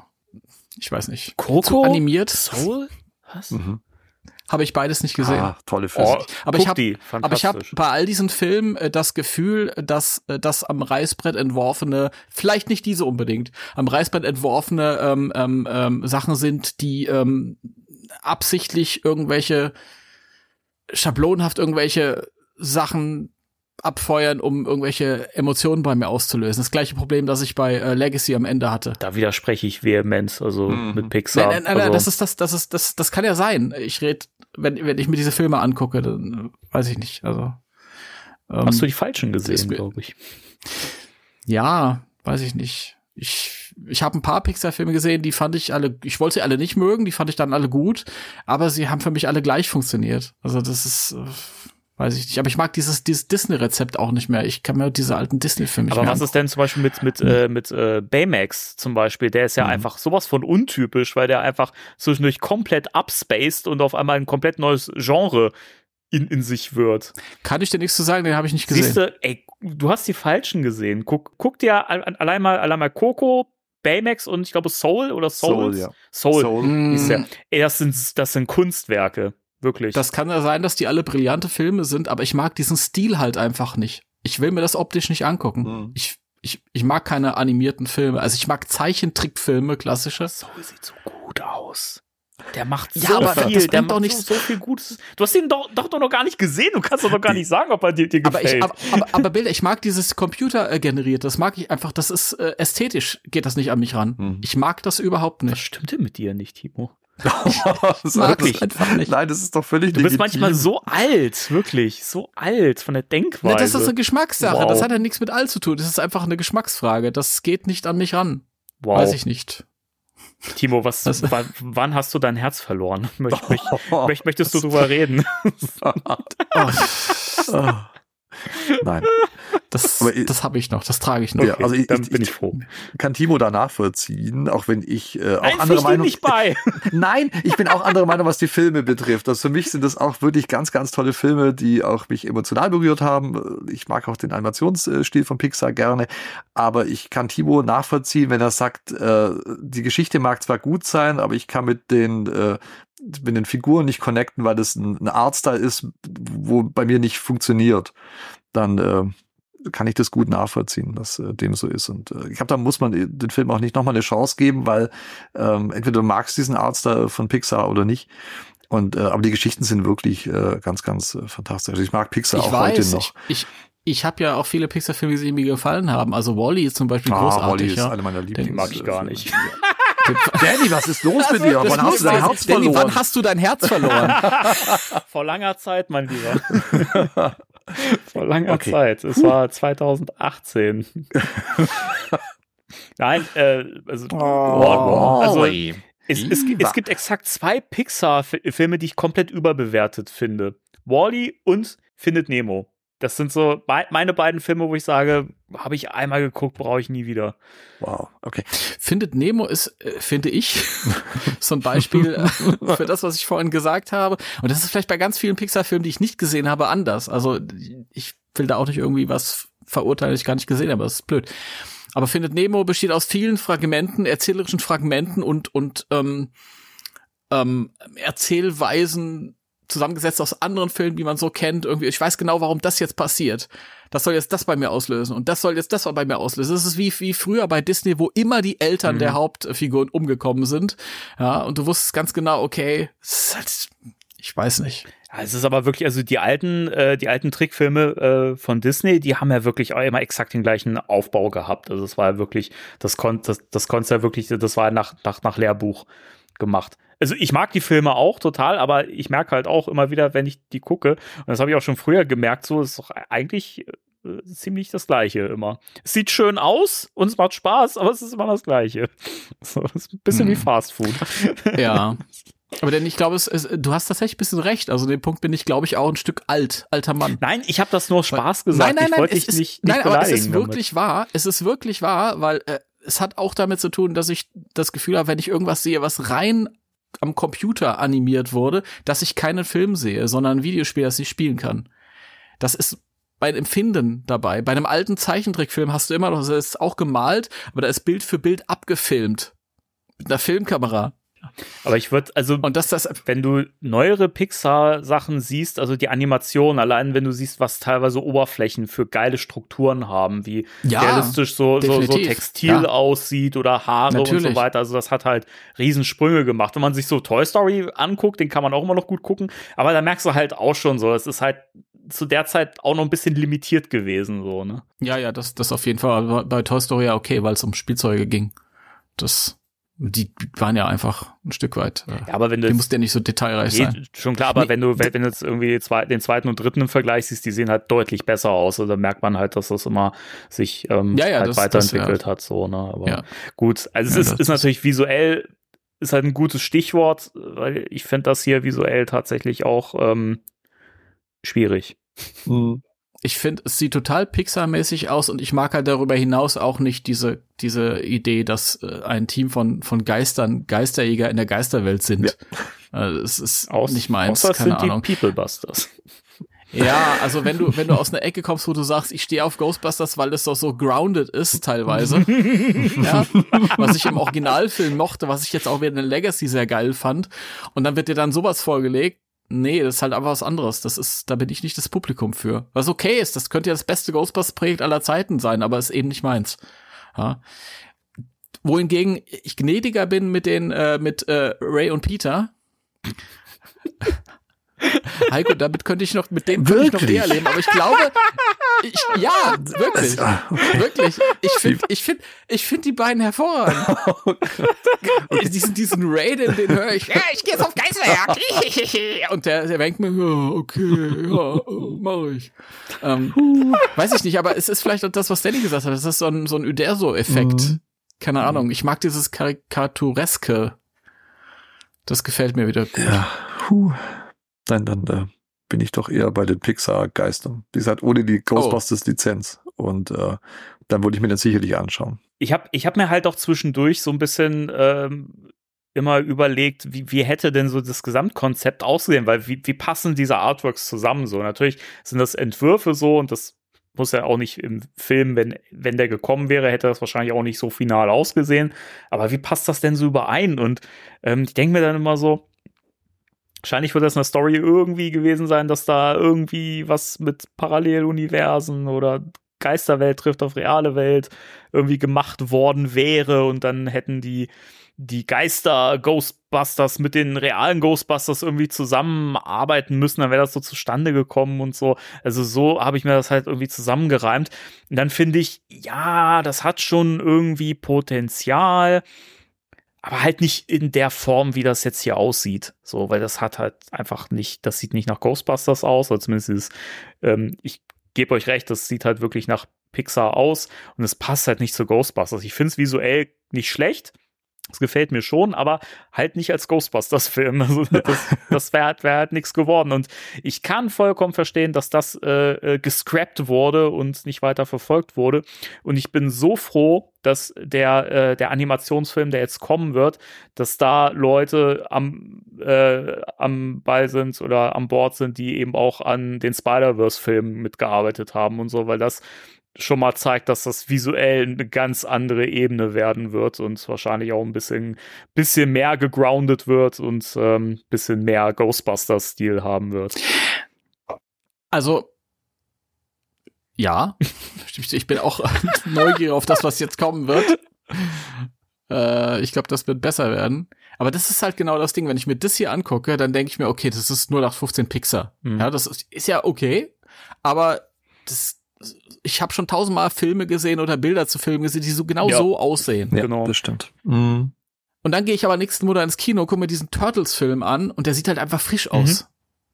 ich weiß nicht, Coco? zu animiert. Soul? Was? Mhm. Habe ich beides nicht gesehen. Ah, tolle Filme. Oh, Aber guck ich hab- die. Aber ich habe bei all diesen Filmen äh, das Gefühl, dass äh, das am Reißbrett entworfene, vielleicht nicht diese unbedingt, am Reißbrett entworfene ähm, ähm, ähm, Sachen sind, die ähm, absichtlich irgendwelche schablonhaft irgendwelche Sachen abfeuern, um irgendwelche Emotionen bei mir auszulösen. Das gleiche Problem, das ich bei äh, Legacy am Ende hatte. da widerspreche ich vehement, also Mhm. mit Pixar. Nein, nein, nein, nein, also, das ist das, das ist das, das kann ja sein. Ich rede, wenn wenn ich mir diese Filme angucke, dann weiß ich nicht. Also ähm, hast du die falschen gesehen, glaube ich. Ja, weiß ich nicht. Ich, ich habe ein paar Pixar-Filme gesehen, die fand ich alle, ich wollte sie alle nicht mögen, die fand ich dann alle gut, aber sie haben für mich alle gleich funktioniert. Also das ist, äh, weiß ich nicht. Aber ich mag dieses, dieses Disney-Rezept auch nicht mehr. Ich kann mir diese alten Disney-Filme nicht Aber mehr was ist denn zum Beispiel mit, mit, äh, mit äh, Baymax zum Beispiel? Der ist ja Mhm. einfach sowas von untypisch, weil der einfach zwischendurch komplett upspaced und auf einmal ein komplett neues Genre in, in sich wird. Kann ich dir nichts zu sagen, den habe ich nicht gesehen. Siehst du, ey, du hast die falschen gesehen. Guck, guck dir al- al- allein mal, allein mal Coco, Baymax und ich glaube Soul oder Souls. Soul, ja. Soul. Soul. Mm, Ist ja, ey, das sind, das sind Kunstwerke. Wirklich. Das kann ja sein, dass die alle brillante Filme sind, aber ich mag diesen Stil halt einfach nicht. Ich will mir das optisch nicht angucken. Mhm. Ich, ich, ich mag keine animierten Filme. Also ich mag Zeichentrickfilme, klassische. Soul sieht so gut aus. Der macht Ja, so aber das viel, bringt der doch macht nichts. so, so viel Gutes. Du hast ihn doch, doch, doch noch gar nicht gesehen. Du kannst doch noch gar nicht sagen, ob er dir, dir Aber, ich, gefällt. aber, aber, aber Bilder, ich mag dieses Computer äh, generiert. Das mag ich einfach. Das ist äh, ästhetisch, geht das nicht an mich ran. Mhm. Ich mag das überhaupt Was nicht. stimmt denn mit dir nicht, Timo? das mag ist- ich einfach nicht. Nein, das ist doch völlig Du bist legitim. manchmal so alt, wirklich, so alt von der Denkweise. Ne, das ist eine Geschmackssache. Wow. Das hat ja nichts mit alt zu tun. Das ist einfach eine Geschmacksfrage. Das geht nicht an mich ran. wow. Weiß ich nicht. Timo, was, wann, wann hast du dein Herz verloren? Möcht, möcht, möcht, möchtest du drüber reden? Oh, Nein. das ich- das habe ich noch. Das trage ich noch. Ja, also ich- dann ich- bin ich- ich froh. Kann Timo da nachvollziehen, auch wenn ich äh, auch Nein, andere Meinung nicht bei. Nein, ich bin auch anderer Meinung, was die Filme betrifft. Also für mich sind das auch wirklich ganz, ganz tolle Filme, die auch mich emotional berührt haben. Ich mag auch den Animationsstil von Pixar gerne, aber ich kann Timo nachvollziehen, wenn er sagt, äh, die Geschichte mag zwar gut sein, aber ich kann mit den äh, mit den Figuren nicht connecten, weil das ein, ein Artstyle ist, wo bei mir nicht funktioniert. Dann äh, kann ich das gut nachvollziehen, dass äh, dem so ist. Und äh, ich glaube, da muss man den Film auch nicht nochmal eine Chance geben, weil ähm, entweder du magst diesen Artstyle von Pixar oder nicht. Und äh, aber die Geschichten sind wirklich äh, ganz, ganz äh, fantastisch. Also ich mag Pixar ich auch weiß, heute noch. ich, ich, ich habe ja auch viele Pixar-Filme gesehen, die mir gefallen haben. Also Wally ist zum Beispiel Ah, großartig. Wally ist ja. einer meiner Lieblings. mag ich gar nicht. Danny, was ist los mit dir? Wann hast du muss dein was. Herz Danny, verloren? wann hast du dein Herz verloren? Vor langer Zeit, mein Lieber. Vor langer Okay. Zeit. Es war 2018. Nein, äh, also, Oh, also Wally. es, es, gibt- es gibt exakt zwei Pixar-Filme, die ich komplett überbewertet finde. Wally und Findet Nemo. Das sind so mei- meine beiden Filme, wo ich sage, habe ich einmal geguckt, brauche ich nie wieder. Wow, okay. Findet Nemo ist, äh, finde ich, so ein Beispiel äh, für das, was ich vorhin gesagt habe. Und das ist vielleicht bei ganz vielen Pixar-Filmen, die ich nicht gesehen habe, anders. Also ich will da auch nicht irgendwie was verurteilen, das ich gar nicht gesehen habe. Das ist blöd. Aber Findet Nemo besteht aus vielen Fragmenten, erzählerischen Fragmenten und und ähm, ähm, Erzählweisen zusammengesetzt aus anderen Filmen, die man so kennt. Irgendwie, ich weiß genau, warum das jetzt passiert. Das soll jetzt das bei mir auslösen und das soll jetzt das bei mir auslösen. Das ist wie, wie früher bei Disney, wo immer die Eltern Mhm. der Hauptfiguren umgekommen sind. Ja, und du wusstest ganz genau, okay, halt, ich weiß nicht. Ja, es ist aber wirklich, also die alten, äh, die alten Trickfilme äh, von Disney, die haben ja wirklich auch immer exakt den gleichen Aufbau gehabt. Also es war ja wirklich, das konnte, das, das konnte ja wirklich, das war nach, nach, nach Lehrbuch gemacht. Also ich mag die Filme auch total, aber ich merke halt auch immer wieder, wenn ich die gucke, und das habe ich auch schon früher gemerkt, so ist doch eigentlich äh, ziemlich das Gleiche immer. Es sieht schön aus und es macht Spaß, aber es ist immer das Gleiche. So, es ist ein bisschen Hm. wie Fast Food. Ja. Aber denn ich glaube, es, es, du hast tatsächlich ein bisschen recht. Also dem Punkt bin ich, glaube ich, auch ein Stück alt, alter Mann. Nein, ich habe das nur Spaß gesagt. ich wollte dich nicht, nicht nein, aber es ist damit. wirklich wahr. Es ist wirklich wahr, weil äh, es hat auch damit zu tun, dass ich das Gefühl habe, wenn ich irgendwas sehe, was rein am Computer animiert wurde, dass ich keinen Film sehe, sondern ein Videospiel, das ich spielen kann. Das ist bei Empfinden dabei. Bei einem alten Zeichentrickfilm hast du immer noch, das ist auch gemalt, aber da ist Bild für Bild abgefilmt. Mit einer Filmkamera. Aber ich würde, also Und dass das, wenn du neuere Pixar-Sachen siehst, also die Animation, allein wenn du siehst, was teilweise Oberflächen für geile Strukturen haben, wie Ja, realistisch so, so, so Textil ja. aussieht oder Haare und so Natürlich. weiter. Also das hat halt Riesensprünge gemacht. Wenn man sich so Toy Story anguckt, den kann man auch immer noch gut gucken, aber da merkst du halt auch schon so, es ist halt zu der Zeit auch noch ein bisschen limitiert gewesen, so, ne? ja, ja, das, das auf jeden Fall. Bei Toy Story ja okay, weil es um Spielzeuge ging. Das, die waren ja einfach ein Stück weit. Äh, Ja, aber wenn du die jetzt- mussten ja nicht so detailreich Nee, sein. schon klar, aber Nee. wenn du, wenn, wenn du jetzt irgendwie zwei, den zweiten und dritten im Vergleich siehst, die sehen halt deutlich besser aus. Also da merkt man halt, dass das immer sich ähm, Ja, ja, halt das- weiterentwickelt das, hat. So, ne? Aber Ja. gut, also es Ja, ist, ist natürlich visuell, ist halt ein gutes Stichwort, weil ich finde das hier visuell tatsächlich auch ähm, schwierig. Mhm. Ich finde, es sieht total Pixar-mäßig aus und ich mag halt darüber hinaus auch nicht diese, diese Idee, dass äh, ein Team von, von Geistern Geisterjäger in der Geisterwelt sind. Äh, es ist Aus, nicht meins, außer keine sind Ahnung. die Peoplebusters. Ja, also wenn du, wenn du aus einer Ecke kommst, wo du sagst, ich stehe auf Ghostbusters, weil es doch so grounded ist teilweise. ja, was ich im Originalfilm mochte, was ich jetzt auch wieder in Legacy sehr geil fand. Und dann wird dir dann sowas vorgelegt. Nee, das ist halt einfach was anderes. Das ist, da bin ich nicht das Publikum für. Was okay ist, das könnte ja das beste Ghostbusters-Projekt aller Zeiten sein, aber ist eben nicht meins. Ja. Wohingegen ich gnädiger bin mit den, äh, mit äh, Ray und Peter. Heiko, damit könnte ich noch, mit dem könnte ich noch Wirklich? eher leben, aber ich glaube, ich, ja, wirklich, Ah, wirklich. Ich finde, ich finde, ich finde die beiden hervorragend. diesen, diesen Ray, den, höre ich, ja, ich gehe jetzt auf Geisterjagd. Und der, der denkt mir, ja, okay, ja, mache ich. Ähm, weiß ich nicht, aber es ist vielleicht auch das, was Danny gesagt hat. Das ist so ein, so ein Uderso-Effekt. Mhm. Keine Ahnung. Ich mag dieses Karikatureske. Das gefällt mir wieder gut. Ja, puh. Dann, dann äh, bin ich doch eher bei den Pixar-Geistern. Die sind halt ohne die Ghostbusters-Lizenz. Und äh, dann würde ich mir das sicherlich anschauen. ich habe ich hab mir halt auch zwischendurch so ein bisschen ähm, immer überlegt, wie, wie hätte denn so das Gesamtkonzept ausgesehen, weil wie, wie passen diese Artworks zusammen so? Natürlich sind das Entwürfe so und das muss ja auch nicht im Film, wenn, wenn der gekommen wäre, hätte das wahrscheinlich auch nicht so final ausgesehen. Aber wie passt das denn so überein? Und ähm, ich denke mir dann immer so, wahrscheinlich wird das eine Story irgendwie gewesen sein, dass da irgendwie was mit Paralleluniversen oder Geisterwelt trifft auf reale Welt irgendwie gemacht worden wäre und dann hätten die die Geister Ghostbusters mit den realen Ghostbusters irgendwie zusammenarbeiten müssen, dann wäre das so zustande gekommen und so. Also so habe ich mir das halt irgendwie zusammengereimt. Und dann finde ich, ja, das hat schon irgendwie Potenzial, aber halt nicht in der Form, wie das jetzt hier aussieht. So, weil das hat halt einfach nicht, das sieht nicht nach Ghostbusters aus, oder zumindest ist, ähm, ich gebe euch recht, das sieht halt wirklich nach Pixar aus und es passt halt nicht zu Ghostbusters. Ich finde es visuell nicht schlecht. Es gefällt mir schon, aber halt nicht als Ghostbusters-Film. Also das, das wäre halt, wär halt nichts geworden. Und ich kann vollkommen verstehen, dass das äh, äh, gescrapped wurde und nicht weiter verfolgt wurde. Und ich bin so froh, dass der, äh, der Animationsfilm, der jetzt kommen wird, dass da Leute am, äh, am Ball sind oder an Bord sind, die eben auch an den Spider-Verse-Filmen mitgearbeitet haben und so, weil das schon mal zeigt, dass das visuell eine ganz andere Ebene werden wird und wahrscheinlich auch ein bisschen, bisschen mehr gegroundet wird und ein ähm, bisschen mehr Ghostbusters-Stil haben wird. Also, ja, ich bin auch neugierig auf das, was jetzt kommen wird. Äh, ich glaube, das wird besser werden. Aber das ist halt genau das Ding. Wenn ich mir das hier angucke, dann denke ich mir, okay, das ist nur nach 15 Pixar. Mhm. Ja, das ist, ist ja okay. Aber das, ich habe schon tausendmal Filme gesehen oder Bilder zu Filmen gesehen, die so genau Ja. so aussehen. Ja, Genau. das stimmt. Mhm. Und dann gehe ich aber nächsten Monat ins Kino, gucke mir diesen Turtles-Film an und der sieht halt einfach frisch aus.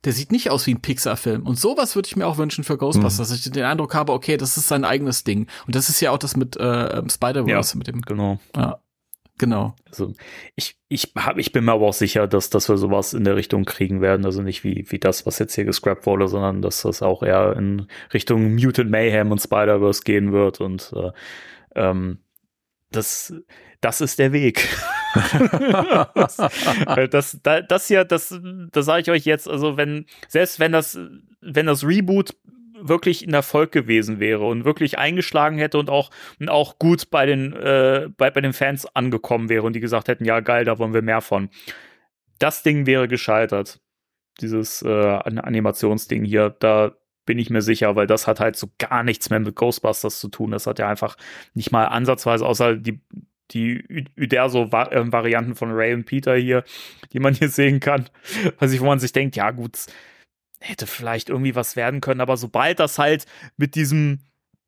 Der sieht nicht aus wie ein Pixar-Film. Und sowas würde ich mir auch wünschen für Ghostbusters, dass ich den Eindruck habe, okay, das ist sein eigenes Ding. Und das ist ja auch das mit äh, Spider-Verse, mit dem. Genau. Ja, genau. Also ich, ich, hab, ich bin mir aber auch sicher, dass, dass wir sowas in der Richtung kriegen werden. Also nicht wie, wie das, was jetzt hier gescrapped wurde, sondern dass das auch eher in Richtung Mutant Mayhem und Spider-Verse gehen wird. Und äh, ähm, das, das ist der Weg. Das, da, das hier, das, das sage ich euch jetzt, also wenn, selbst wenn das, wenn das Reboot wirklich ein Erfolg gewesen wäre und wirklich eingeschlagen hätte und auch, und auch gut bei den, äh, bei, bei den Fans angekommen wäre und die gesagt hätten, ja geil, da wollen wir mehr von. Das Ding wäre gescheitert. Dieses äh, Animationsding hier, da bin ich mir sicher, weil das hat halt so gar nichts mehr mit Ghostbusters zu tun. Das hat ja einfach nicht mal ansatzweise, außer die, die Uderso-Varianten von Ray und Peter hier, die man hier sehen kann. Was ich, wo man sich denkt, ja gut, hätte vielleicht irgendwie was werden können, aber sobald das halt mit diesem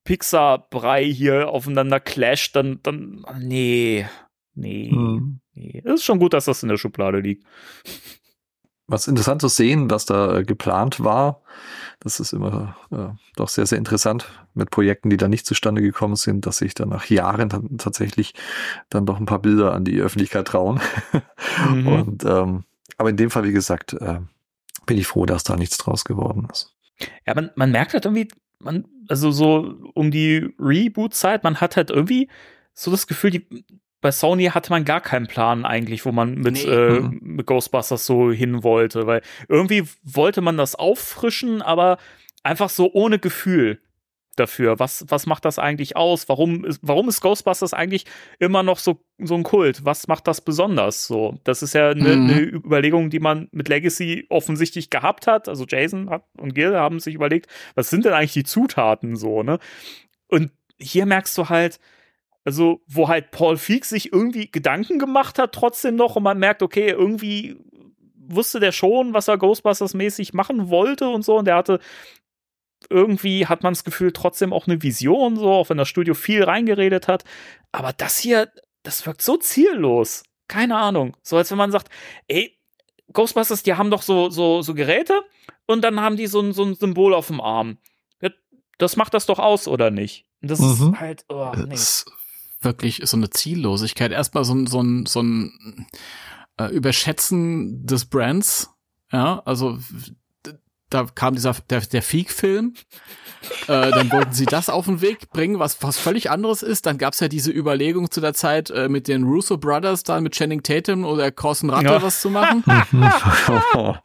Pixar-Brei hier aufeinander clasht, dann, dann, nee, nee, Hm. nee. Es ist schon gut, dass das in der Schublade liegt. Was interessant zu sehen, was da äh, geplant war. Das ist immer äh, doch sehr, sehr interessant mit Projekten, die da nicht zustande gekommen sind, dass sich dann nach Jahren dann tatsächlich dann doch ein paar Bilder an die Öffentlichkeit trauen. Mhm. Und ähm, aber in dem Fall, wie gesagt, äh, bin ich froh, dass da nichts draus geworden ist. Ja, man, man merkt halt irgendwie, man, also so um die Reboot-Zeit, man hat halt irgendwie so das Gefühl, die, bei Sony hatte man gar keinen Plan eigentlich, wo man mit, Nee. äh, Mhm. mit Ghostbusters so hin wollte, weil irgendwie wollte man das auffrischen, aber einfach so ohne Gefühl dafür. Was, was macht das eigentlich aus? Warum ist, warum ist Ghostbusters eigentlich immer noch so, so ein Kult? Was macht das besonders? So, das ist ja eine, Mhm. eine Überlegung, die man mit Legacy offensichtlich gehabt hat. Also Jason hat, und Gil haben sich überlegt, was sind denn eigentlich die Zutaten so, ne? Und hier merkst du halt, also, wo halt Paul Feig sich irgendwie Gedanken gemacht hat, trotzdem noch, und man merkt, okay, irgendwie wusste der schon, was er Ghostbusters-mäßig machen wollte und so, und der hatte irgendwie hat man das Gefühl, trotzdem auch eine Vision, so, auch wenn das Studio viel reingeredet hat. Aber das hier, das wirkt so ziellos. Keine Ahnung. So als wenn man sagt, ey, Ghostbusters, die haben doch so, so, so Geräte und dann haben die so ein, so ein Symbol auf dem Arm. Das macht das doch aus, oder nicht? Das Mhm. ist halt, oh, nee. ist wirklich so eine Ziellosigkeit. Erstmal so ein, so ein, so ein äh, Überschätzen des Brands. Ja, also da kam dieser der, der Feek-Film. äh, dann wollten sie das auf den Weg bringen, was was völlig anderes ist. Dann gab's ja diese Überlegung zu der Zeit äh, mit den Russo Brothers da mit Channing Tatum oder Corson Ratte Ja. was zu machen,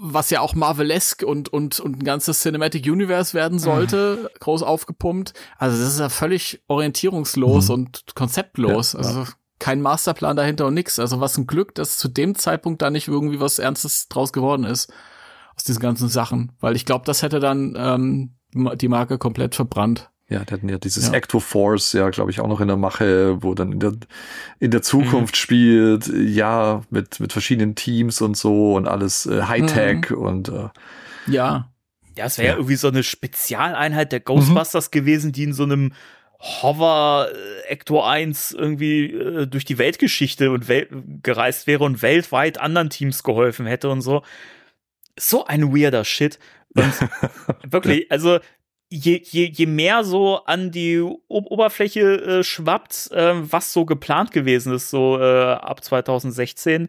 was ja auch Marvelesk und und und ein ganzes Cinematic Universe werden sollte, groß aufgepumpt. Also das ist ja völlig orientierungslos Mhm. und konzeptlos. Ja, also kein Masterplan dahinter und nix. Also was ein Glück, dass zu dem Zeitpunkt da nicht irgendwie was Ernstes draus geworden ist aus diesen ganzen Sachen, weil ich glaube, das hätte dann ähm, die Marke komplett verbrannt. Ja, die hatten ja dieses Ja. Acto Force ja, glaube ich, auch noch in der Mache, wo dann in der, in der Zukunft Mhm. spielt, ja, mit, mit verschiedenen Teams und so und alles äh, Hightech Mhm. und äh, Ja, Ja, es wäre ja. Ja. irgendwie so eine Spezialeinheit der Ghostbusters gewesen, die in so einem Hover äh, Ector 1 irgendwie äh, durch die Weltgeschichte und wel gereist wäre und weltweit anderen Teams geholfen hätte und so. So ein weirder Shit. Und wirklich, also je, je, je mehr so an die Oberfläche äh, schwappt, äh, was so geplant gewesen ist, so äh, ab 2016,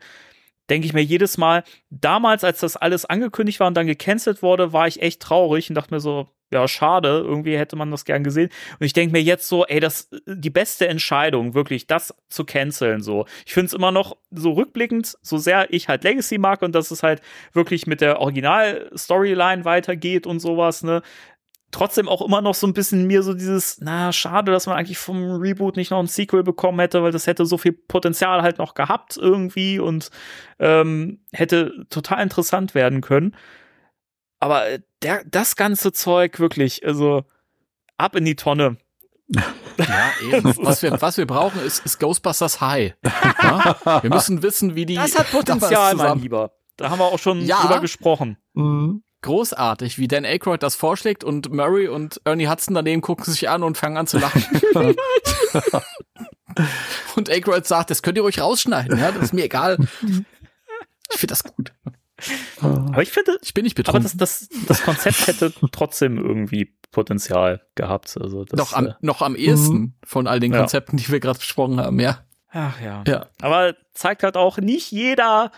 denke ich mir jedes Mal, damals, als das alles angekündigt war und dann gecancelt wurde, war ich echt traurig und dachte mir so, ja, schade, irgendwie hätte man das gern gesehen. Und ich denke mir jetzt so, ey, das die beste Entscheidung, wirklich, das zu canceln. So. Ich finde es immer noch so rückblickend, so sehr ich halt Legacy mag und dass es halt wirklich mit der Original-Storyline weitergeht und sowas, ne? Trotzdem auch immer noch so ein bisschen mir so dieses, na, schade, dass man eigentlich vom Reboot nicht noch ein Sequel bekommen hätte, weil das hätte so viel Potenzial halt noch gehabt irgendwie und ähm, hätte total interessant werden können. Aber äh, der, das ganze Zeug wirklich, also ab in die Tonne. ja, eben. was wir was wir brauchen ist, ist Ghostbusters High. Ja? Wir müssen wissen, wie die Das hat Potenzial, mein zusammen- Lieber. Da haben wir auch schon Ja. drüber gesprochen. mhm. großartig, wie Dan Aykroyd das vorschlägt und Murray und Ernie Hudson daneben gucken sich an und fangen an zu lachen. Und Aykroyd sagt, das könnt ihr ruhig rausschneiden, ja, das ist mir egal. Ich finde das gut. Aber ich finde, Ich bin nicht aber betrunken. das, das, das Konzept hätte trotzdem irgendwie Potenzial gehabt. Also das, noch, am, äh, noch am ehesten von all den Ja. Konzepten, die wir gerade besprochen haben, ja. Ach ja. Ja. Aber zeigt halt auch, nicht jeder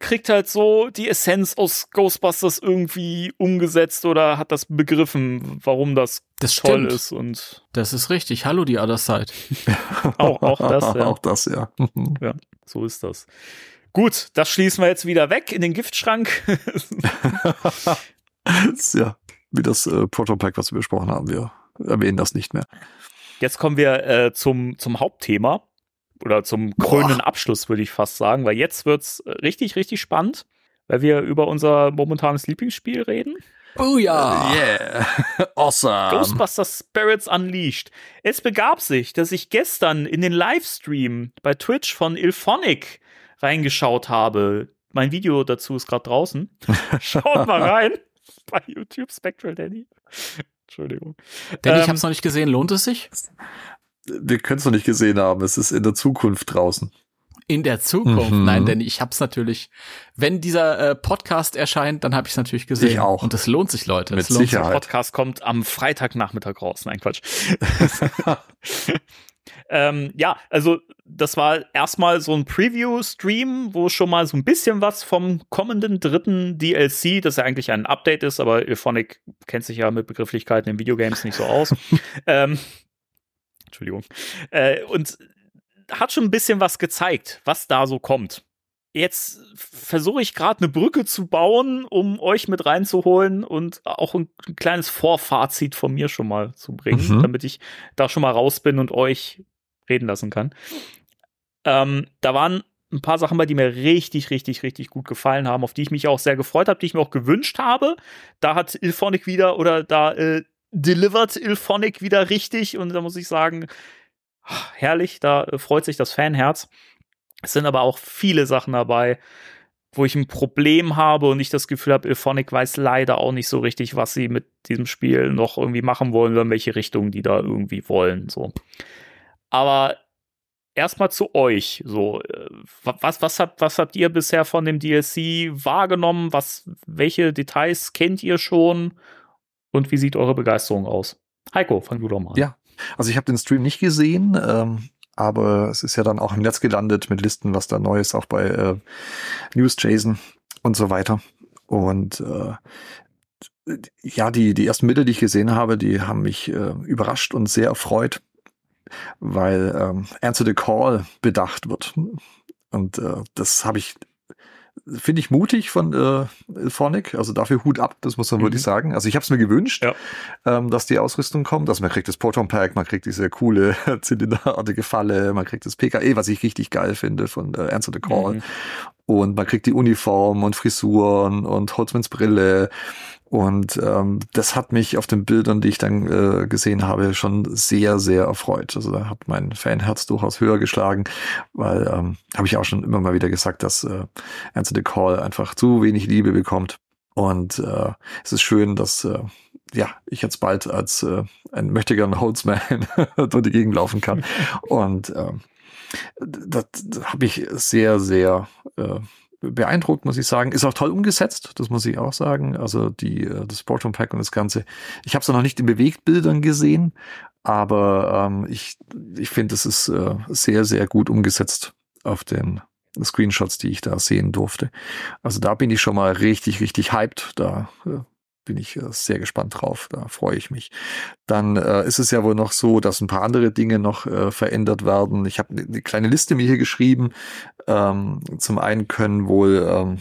kriegt halt so die Essenz aus Ghostbusters irgendwie umgesetzt oder hat das begriffen, warum das Das toll stimmt. ist und Das ist richtig. Hallo, die Other Side. auch, auch das, ja. Auch das, ja. ja, so ist das. Gut, das schließen wir jetzt wieder weg in den Giftschrank. Ja wie das äh, Protopack, was wir besprochen haben. Wir erwähnen das nicht mehr. Jetzt kommen wir äh, zum, zum Hauptthema oder zum krönenden Abschluss, würde ich fast sagen, weil jetzt wird's äh, richtig, richtig spannend, weil wir über unser momentanes Lieblingsspiel reden. Oh ja. Yeah. awesome. Ghostbusters Spirits Unleashed. Es begab sich, dass ich gestern in den Livestream bei Twitch von Ilphonic reingeschaut habe. Mein Video dazu ist gerade draußen. Schaut mal rein bei YouTube Spectral Danny. Entschuldigung. Denn ich Ähm, habe es noch nicht gesehen. Lohnt es sich? Wir können es noch nicht gesehen haben. Es ist in der Zukunft draußen. In der Zukunft. Mhm. Nein, denn ich habe es natürlich. Wenn dieser äh, Podcast erscheint, dann habe ich es natürlich gesehen. Ich auch. Und es lohnt sich, Leute. Mit es lohnt Sicherheit. Der Podcast kommt am Freitagnachmittag raus. Nein, Quatsch. ähm, ja, also das war erstmal so ein Preview-Stream, wo schon mal so ein bisschen was vom kommenden dritten DLC, das ja eigentlich ein Update ist, aber Ilphonic kennt sich ja mit Begrifflichkeiten in Videogames nicht so aus. ähm, Entschuldigung. Äh, und hat schon ein bisschen was gezeigt, was da so kommt. Jetzt versuche ich gerade eine Brücke zu bauen, um euch mit reinzuholen und auch ein, ein kleines Vorfazit von mir schon mal zu bringen, Mhm. damit ich da schon mal raus bin und euch reden lassen kann. Ähm, da waren ein paar Sachen bei, die mir richtig, richtig, richtig gut gefallen haben, auf die ich mich auch sehr gefreut habe, die ich mir auch gewünscht habe. Da hat Ilphonic wieder oder da äh, delivered Ilphonic wieder richtig und da muss ich sagen, herrlich, da äh, freut sich das Fanherz. Es sind aber auch viele Sachen dabei, wo ich ein Problem habe und ich das Gefühl habe, Ilphonic weiß leider auch nicht so richtig, was sie mit diesem Spiel noch irgendwie machen wollen oder in welche Richtung die da irgendwie wollen. So. Aber erstmal zu euch. So, äh, was, was, habt, was habt ihr bisher von dem DLC wahrgenommen? Was, welche Details kennt ihr schon? Und wie sieht eure Begeisterung aus? Heiko, fang du doch mal an. Ja. Also ich habe den Stream nicht gesehen, ähm, aber es ist ja dann auch im Netz gelandet mit Listen, was da Neues, auch bei äh, News Jason und so weiter. Und äh, ja, die, die ersten Mittel, die ich gesehen habe, die haben mich äh, überrascht und sehr erfreut, weil ähm, Answer the Call bedacht wird. Und äh, das habe ich finde ich mutig von äh, Phonic, also dafür Hut ab, das muss man Mhm. wirklich sagen. Also ich habe es mir gewünscht, Ja. ähm, dass die Ausrüstung kommt. Also man kriegt das Proton Pack, man kriegt diese coole zylinderartige Falle, man kriegt das PKE, was ich richtig geil finde von äh, Answer the Call. Mhm. Und man kriegt die Uniform und Frisuren und Holzmans Brille. Und ähm, das hat mich auf den Bildern, die ich dann äh, gesehen habe, schon sehr, sehr erfreut. Also da hat mein Fanherz durchaus höher geschlagen, weil ähm, habe ich auch schon immer mal wieder gesagt, dass äh, Answer the Call einfach zu wenig Liebe bekommt. Und äh, es ist schön, dass äh, ja ich jetzt bald als äh, ein mächtiger Holzman durch die Gegend laufen kann. Und ähm, das, das habe ich sehr, sehr äh, beeindruckt, muss ich sagen. Ist auch toll umgesetzt, das muss ich auch sagen. Also die, äh, das Proton Pack und das Ganze. Ich habe es noch nicht in Bewegtbildern gesehen, aber ähm, ich, ich finde, es ist äh, sehr, sehr gut umgesetzt auf den Screenshots, die ich da sehen durfte. Also da bin ich schon mal richtig, richtig hyped. Da äh, bin ich äh, sehr gespannt drauf. Da freue ich mich. Dann äh, ist es ja wohl noch so, dass ein paar andere Dinge noch äh, verändert werden. Ich habe eine kleine Liste mir hier geschrieben. Ähm, zum einen können wohl ähm,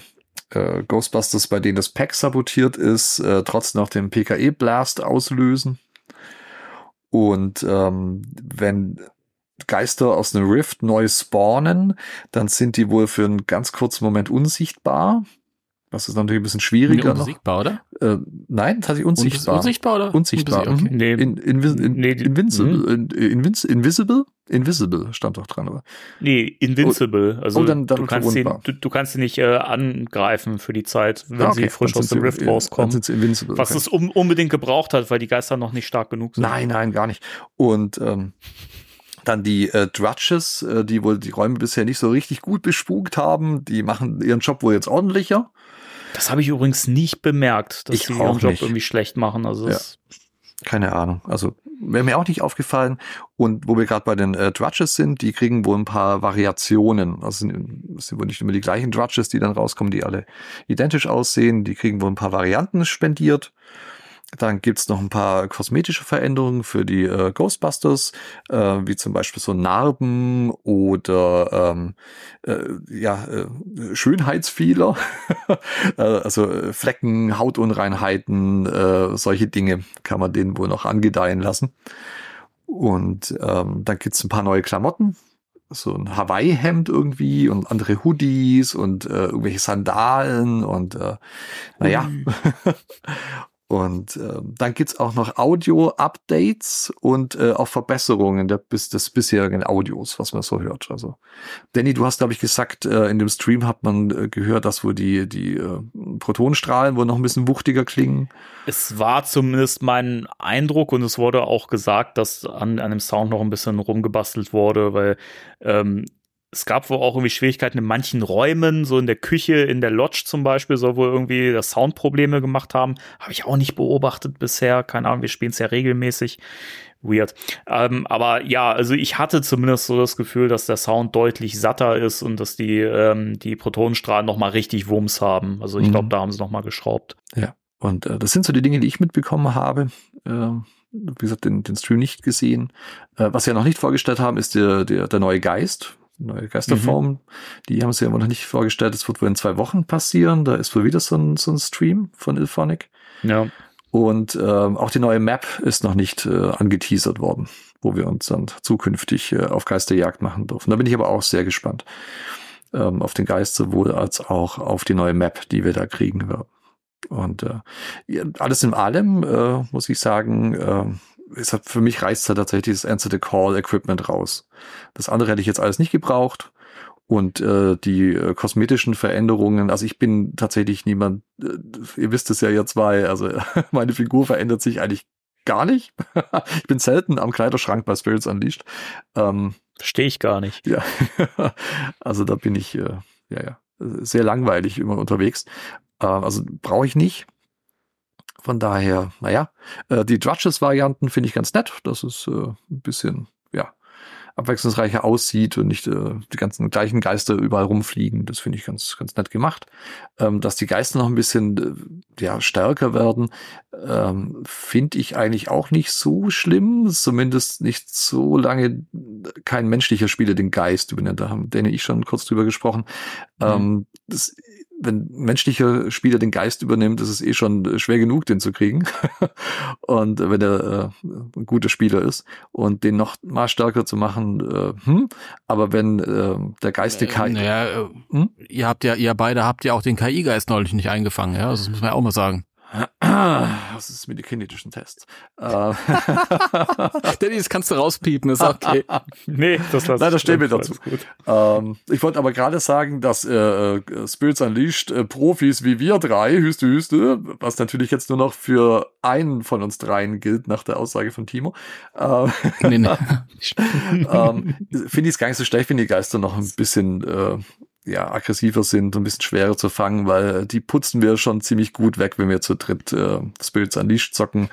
äh, Ghostbusters, bei denen das Pack sabotiert ist, äh, trotzdem noch den PKE-Blast auslösen. Und ähm, wenn Geister aus einem Rift neu spawnen, dann sind die wohl für einen ganz kurzen Moment unsichtbar. Das ist natürlich ein bisschen schwieriger noch. Unbesiegbar, oder? Äh, nein, tatsächlich unsichtbar. Unsichtbar oder? Unsichtbar. Mhm. Okay. Nee, In, invis in, Nee, die- invincible, in, invinci invisible, invisible stand doch dran, oder? Nee, Invincible. Also Oh, dann- dann du, kannst sie, du, du kannst sie nicht äh, angreifen für die Zeit, wenn Ah, sie frisch dann aus dem Rift Dann rauskommen. sind sie invincible. Was okay. es um, unbedingt gebraucht hat, weil die Geister noch nicht stark genug sind. Nein, nein, gar nicht. Und ähm, Dann die äh, Drudges, äh, die wohl die Räume bisher nicht so richtig gut bespukt haben, die machen ihren Job wohl jetzt ordentlicher. Das habe ich übrigens nicht bemerkt, dass Ich sie auch ihren Job nicht. irgendwie schlecht machen. Also Ja. Keine Ahnung. Also wäre mir auch nicht aufgefallen. Und wo wir gerade bei den äh, Drudges sind, die kriegen wohl ein paar Variationen. Also sind- es sind wohl nicht immer die gleichen Drudges, die dann rauskommen, die alle identisch aussehen. Die kriegen wohl ein paar Varianten spendiert. Dann gibt's noch ein paar kosmetische Veränderungen für die äh, Ghostbusters, äh, wie zum Beispiel so Narben oder ähm, äh, ja, äh, Schönheitsfehler, äh, also äh, Flecken, Hautunreinheiten, äh, solche Dinge kann man denen wohl noch angedeihen lassen. Und ähm, dann gibt's ein paar neue Klamotten, so ein Hawaii-Hemd irgendwie und andere Hoodies und äh, irgendwelche Sandalen und äh, naja. Und äh, dann gibt's auch noch Audio-Updates und äh, auch Verbesserungen der, bis, des bisherigen Audios, was man so hört. Also, Danny, du hast, glaube ich, gesagt, äh, in dem Stream hat man äh, gehört, dass wohl die, die äh, Protonenstrahlen wohl noch ein bisschen wuchtiger klingen. es war zumindest mein Eindruck und es wurde auch gesagt, dass an, an dem Sound noch ein bisschen rumgebastelt wurde, weil ähm, es gab wohl auch irgendwie Schwierigkeiten in manchen Räumen, so in der Küche, in der Lodge zum Beispiel, soll wohl irgendwie das Sound Probleme gemacht haben. Habe ich auch nicht beobachtet bisher. Keine Ahnung, wir spielen es ja regelmäßig. Weird. Ähm, aber ja, also ich hatte zumindest so das Gefühl, dass der Sound deutlich satter ist und dass die, ähm, die Protonenstrahlen noch mal richtig Wumms haben. Also ich Mhm. glaube, da haben sie noch mal geschraubt. Ja. Und äh, das sind so die Dinge, die ich mitbekommen habe. Äh, wie gesagt, den, den Stream nicht gesehen. Äh, was wir noch nicht vorgestellt haben, ist der, der, der neue Geist. Neue Geisterform. Die haben sie ja immer noch nicht vorgestellt. Das wird wohl in zwei Wochen passieren. Da ist wohl wieder so ein, so ein Stream von Ilphonic. Ja. Und ähm, auch die neue Map ist noch nicht äh, angeteasert worden, wo wir uns dann zukünftig äh, auf Geisterjagd machen dürfen. Da bin ich aber auch sehr gespannt. Ähm, auf den Geist sowohl als auch auf die neue Map, die wir da kriegen werden. Und äh, alles in allem äh, muss ich sagen, äh, es hat für mich reißt da tatsächlich das Answer the Call Equipment raus. Das andere hätte ich jetzt alles nicht gebraucht. Und äh, die äh, kosmetischen Veränderungen, also ich bin tatsächlich niemand, äh, ihr wisst es ja ihr zwei, also meine Figur verändert sich eigentlich gar nicht. ich bin selten am Kleiderschrank bei Spirits Unleashed. Ähm, Verstehe ich gar nicht. ja, also da bin ich äh, ja ja sehr langweilig immer unterwegs. Äh, also brauche ich nicht. Von daher, naja, äh, die Drudges-Varianten finde ich ganz nett, dass es äh, ein bisschen ja abwechslungsreicher aussieht und nicht äh, die ganzen gleichen Geister überall rumfliegen. Das finde ich ganz ganz nett gemacht. Ähm, dass die Geister noch ein bisschen äh, ja stärker werden, ähm, finde ich eigentlich auch nicht so schlimm. Zumindest nicht so lange kein menschlicher Spieler den Geist übernimmt. Da haben Danny ich schon kurz drüber gesprochen. Ähm, das, wenn menschlicher Spieler den Geist übernimmt, ist es eh schon schwer genug, den zu kriegen. und wenn er äh, ein guter Spieler ist und den noch mal stärker zu machen, äh, hm. aber wenn äh, der Geist die Äh, KI, naja, Hm? ihr habt ja, ihr beide habt ja auch den KI-Geist neulich nicht eingefangen, ja. Also das muss man ja auch mal sagen. Das ist mit den kinetischen Tests. Äh, Danny, das kannst du rauspiepen, ist okay. Nee, das lasse Nein, das stehen wir dazu. gut. Ähm, ich wollte aber gerade sagen, dass äh, äh, Spirits Unleashed äh, Profis wie wir drei, Hüste, Hüste, was natürlich jetzt nur noch für einen von uns dreien gilt, nach der Aussage von Timo, äh, nee, nee. ähm, finde ich es gar nicht so schlecht, wenn die Geister noch ein bisschen äh, ja, aggressiver sind ein bisschen schwerer zu fangen, weil die putzen wir schon ziemlich gut weg, wenn wir zu dritt äh, Spirits Unleashed zocken.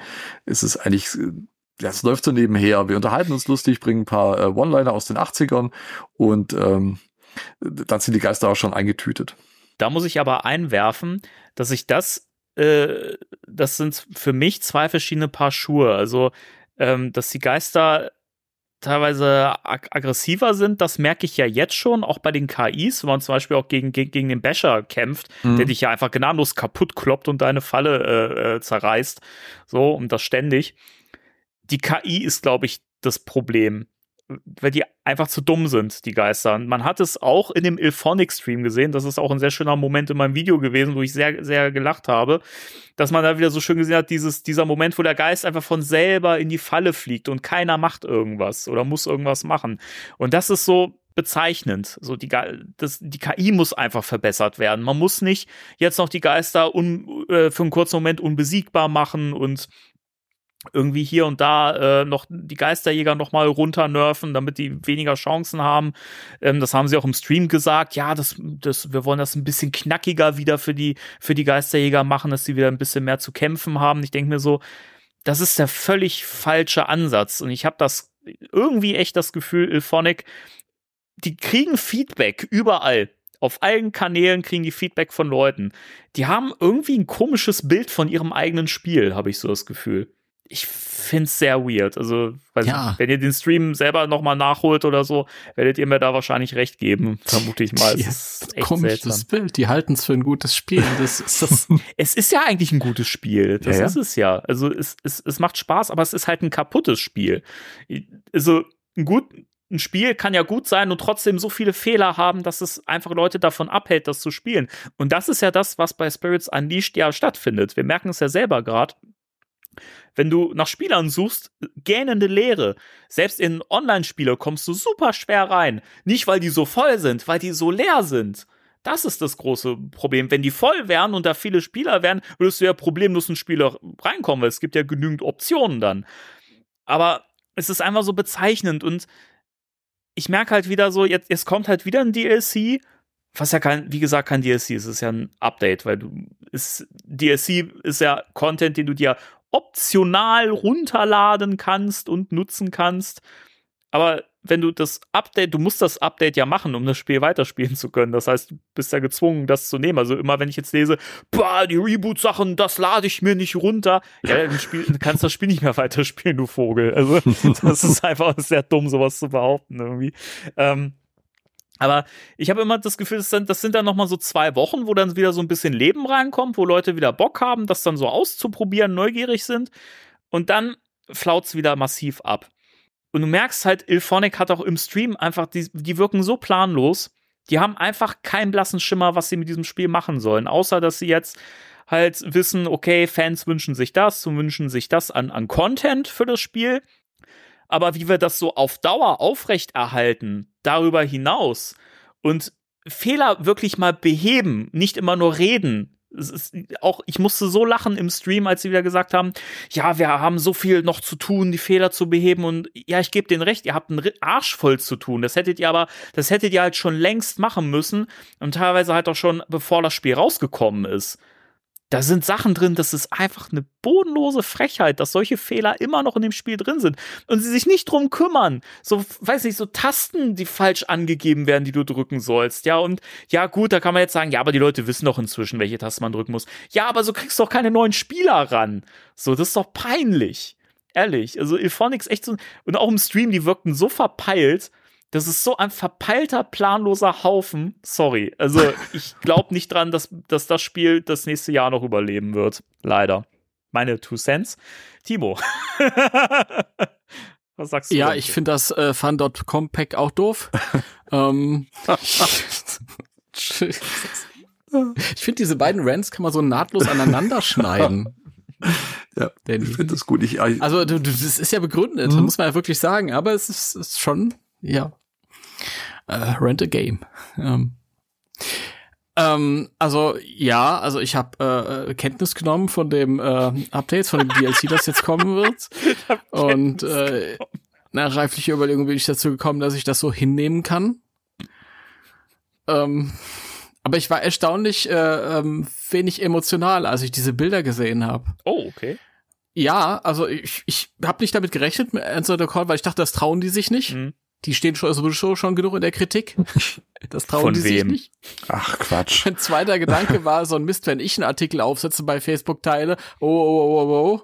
Ist es eigentlich, äh, ja, es läuft so nebenher. Wir unterhalten uns lustig, bringen ein paar äh, One-Liner aus den 80ern und ähm, dann sind die Geister auch schon eingetütet. Da muss ich aber einwerfen, dass ich das, äh, das sind für mich zwei verschiedene Paar Schuhe. Also, ähm, dass die Geister teilweise ag aggressiver sind, das merke ich ja jetzt schon, auch bei den KIs, wenn man zum Beispiel auch gegen, gegen, gegen den Basher kämpft, Mhm. der dich ja einfach gnadenlos kaputt kloppt und deine Falle äh, äh, zerreißt. So, und das ständig. Die KI ist, glaube ich, das Problem. Weil die einfach zu dumm sind, die Geister. Man hat es auch in dem Ilphonic-Stream gesehen. Das ist auch ein sehr schöner Moment in meinem Video gewesen, wo ich sehr, sehr gelacht habe, dass man da wieder so schön gesehen hat, dieses, dieser Moment, wo der Geist einfach von selber in die Falle fliegt und keiner macht irgendwas oder muss irgendwas machen. Und das ist so bezeichnend. So die, das, die KI muss einfach verbessert werden. Man muss nicht jetzt noch die Geister un, äh, für einen kurzen Moment unbesiegbar machen und irgendwie hier und da äh, noch die Geisterjäger noch mal runternerven, damit die weniger Chancen haben. Ähm, das haben sie auch im Stream gesagt. Ja, das, das, wir wollen das ein bisschen knackiger wieder für die für die Geisterjäger machen, dass sie wieder ein bisschen mehr zu kämpfen haben. Ich denke mir so, das ist der völlig falsche Ansatz. Und ich habe das irgendwie echt das Gefühl, Ilphonic, die kriegen Feedback überall. Auf allen Kanälen kriegen die Feedback von Leuten. Die haben irgendwie ein komisches Bild von ihrem eigenen Spiel, habe ich so das Gefühl ich find's sehr weird. Also, weiß Ja. nicht, wenn ihr den Stream selber nochmal nachholt oder so, werdet ihr mir da wahrscheinlich recht geben, vermute ich mal. Ja, Es ist echt Komisches seltsam. Bild. Die halten es für ein gutes Spiel. Das ist das. Es ist ja eigentlich ein gutes Spiel. Das ja. ist es ja. Also, es, es, es macht Spaß, aber es ist halt ein kaputtes Spiel. Also, ein gut, ein Spiel kann ja gut sein und trotzdem so viele Fehler haben, dass es einfach Leute davon abhält, das zu spielen. Und das ist ja das, was bei Spirits Unleashed ja stattfindet. Wir merken es ja selber gerade. Wenn du nach Spielern suchst, gähnende Leere. Selbst in Online-Spiele kommst du super schwer rein. Nicht, weil die so voll sind, weil die so leer sind. Das ist das große Problem. Wenn die voll wären und da viele Spieler wären, würdest du ja problemlos in Spieler reinkommen, weil es gibt ja genügend Optionen dann. Aber es ist einfach so bezeichnend und ich merke halt wieder so, jetzt, jetzt kommt halt wieder ein DLC, was ja kein, wie gesagt, kein DLC ist, es ist ja ein Update, weil du, ist, DLC ist ja Content, den du dir optional runterladen kannst und nutzen kannst. Aber wenn du das Update, du musst das Update ja machen, um das Spiel weiterspielen zu können. Das heißt, du bist ja gezwungen, das zu nehmen. Also immer, wenn ich jetzt lese, bah, die Reboot-Sachen, das lade ich mir nicht runter, ja, dann Spiel, kannst das Spiel nicht mehr weiterspielen, du Vogel. Also das ist einfach sehr dumm, sowas zu behaupten irgendwie. Ähm, aber ich habe immer das Gefühl, das sind, das sind dann noch mal so zwei Wochen, wo dann wieder so ein bisschen Leben reinkommt, wo Leute wieder Bock haben, das dann so auszuprobieren, neugierig sind. Und dann flaut's wieder massiv ab. Und du merkst halt, Ilphonic hat auch im Stream einfach, die, die wirken so planlos. Die haben einfach keinen blassen Schimmer, was sie mit diesem Spiel machen sollen. Außer, dass sie jetzt halt wissen, okay, Fans wünschen sich das und wünschen sich das an, an Content für das Spiel. Aber wie wir das so auf Dauer aufrechterhalten, darüber hinaus und Fehler wirklich mal beheben, nicht immer nur reden. Auch, ich musste so lachen im Stream, als sie wieder gesagt haben, ja, wir haben so viel noch zu tun, die Fehler zu beheben und ja, ich gebe denen recht, ihr habt einen Arsch voll zu tun. Das hättet ihr aber, das hättet ihr halt schon längst machen müssen und teilweise halt auch schon, bevor das Spiel rausgekommen ist. Da sind Sachen drin, das ist einfach eine bodenlose Frechheit, dass solche Fehler immer noch in dem Spiel drin sind und sie sich nicht drum kümmern. So, weiß nicht, so Tasten, die falsch angegeben werden, die du drücken sollst. Ja, und ja, gut, da kann man jetzt sagen, ja, aber die Leute wissen doch inzwischen, welche Tasten man drücken muss. Ja, aber so kriegst du doch keine neuen Spieler ran. So, das ist doch peinlich. Ehrlich. Also, Ilphonics echt so, und auch im Stream, die wirkten so verpeilt. Das ist so ein verpeilter, planloser Haufen. Sorry. Also, ich glaube nicht dran, dass, dass das Spiel das nächste Jahr noch überleben wird. Leider. Meine Two Cents. Timo. Was sagst du? Ja, dazu? ich finde das äh, Fun.com Pack auch doof. ähm, ich finde diese beiden Rants kann man so nahtlos aneinander schneiden. Ja, Denn- ich finde das gut. Ich, ich, Also du, du, das ist ja begründet, Mhm. muss man ja wirklich sagen, aber es ist, ist schon, ja, äh, rent a game. Ähm, ähm, also ja, also ich habe äh, Kenntnis genommen von dem äh, Update, von dem DLC, das jetzt kommen wird. Und äh, nach reiflicher Überlegung bin ich dazu gekommen, dass ich das so hinnehmen kann. Ähm, aber ich war erstaunlich äh, ähm, wenig emotional, als ich diese Bilder gesehen habe. Oh, okay. Ja, also ich, ich habe nicht damit gerechnet mit Answer the Call, weil ich dachte, das trauen die sich nicht. Mhm. Die stehen schon, sowieso schon genug in der Kritik. Das trauen Von die wem? sich nicht. ach, Quatsch. Mein zweiter Gedanke war so ein Mist, wenn ich einen Artikel aufsetze bei Facebook teile, oh, oh, oh, oh, oh,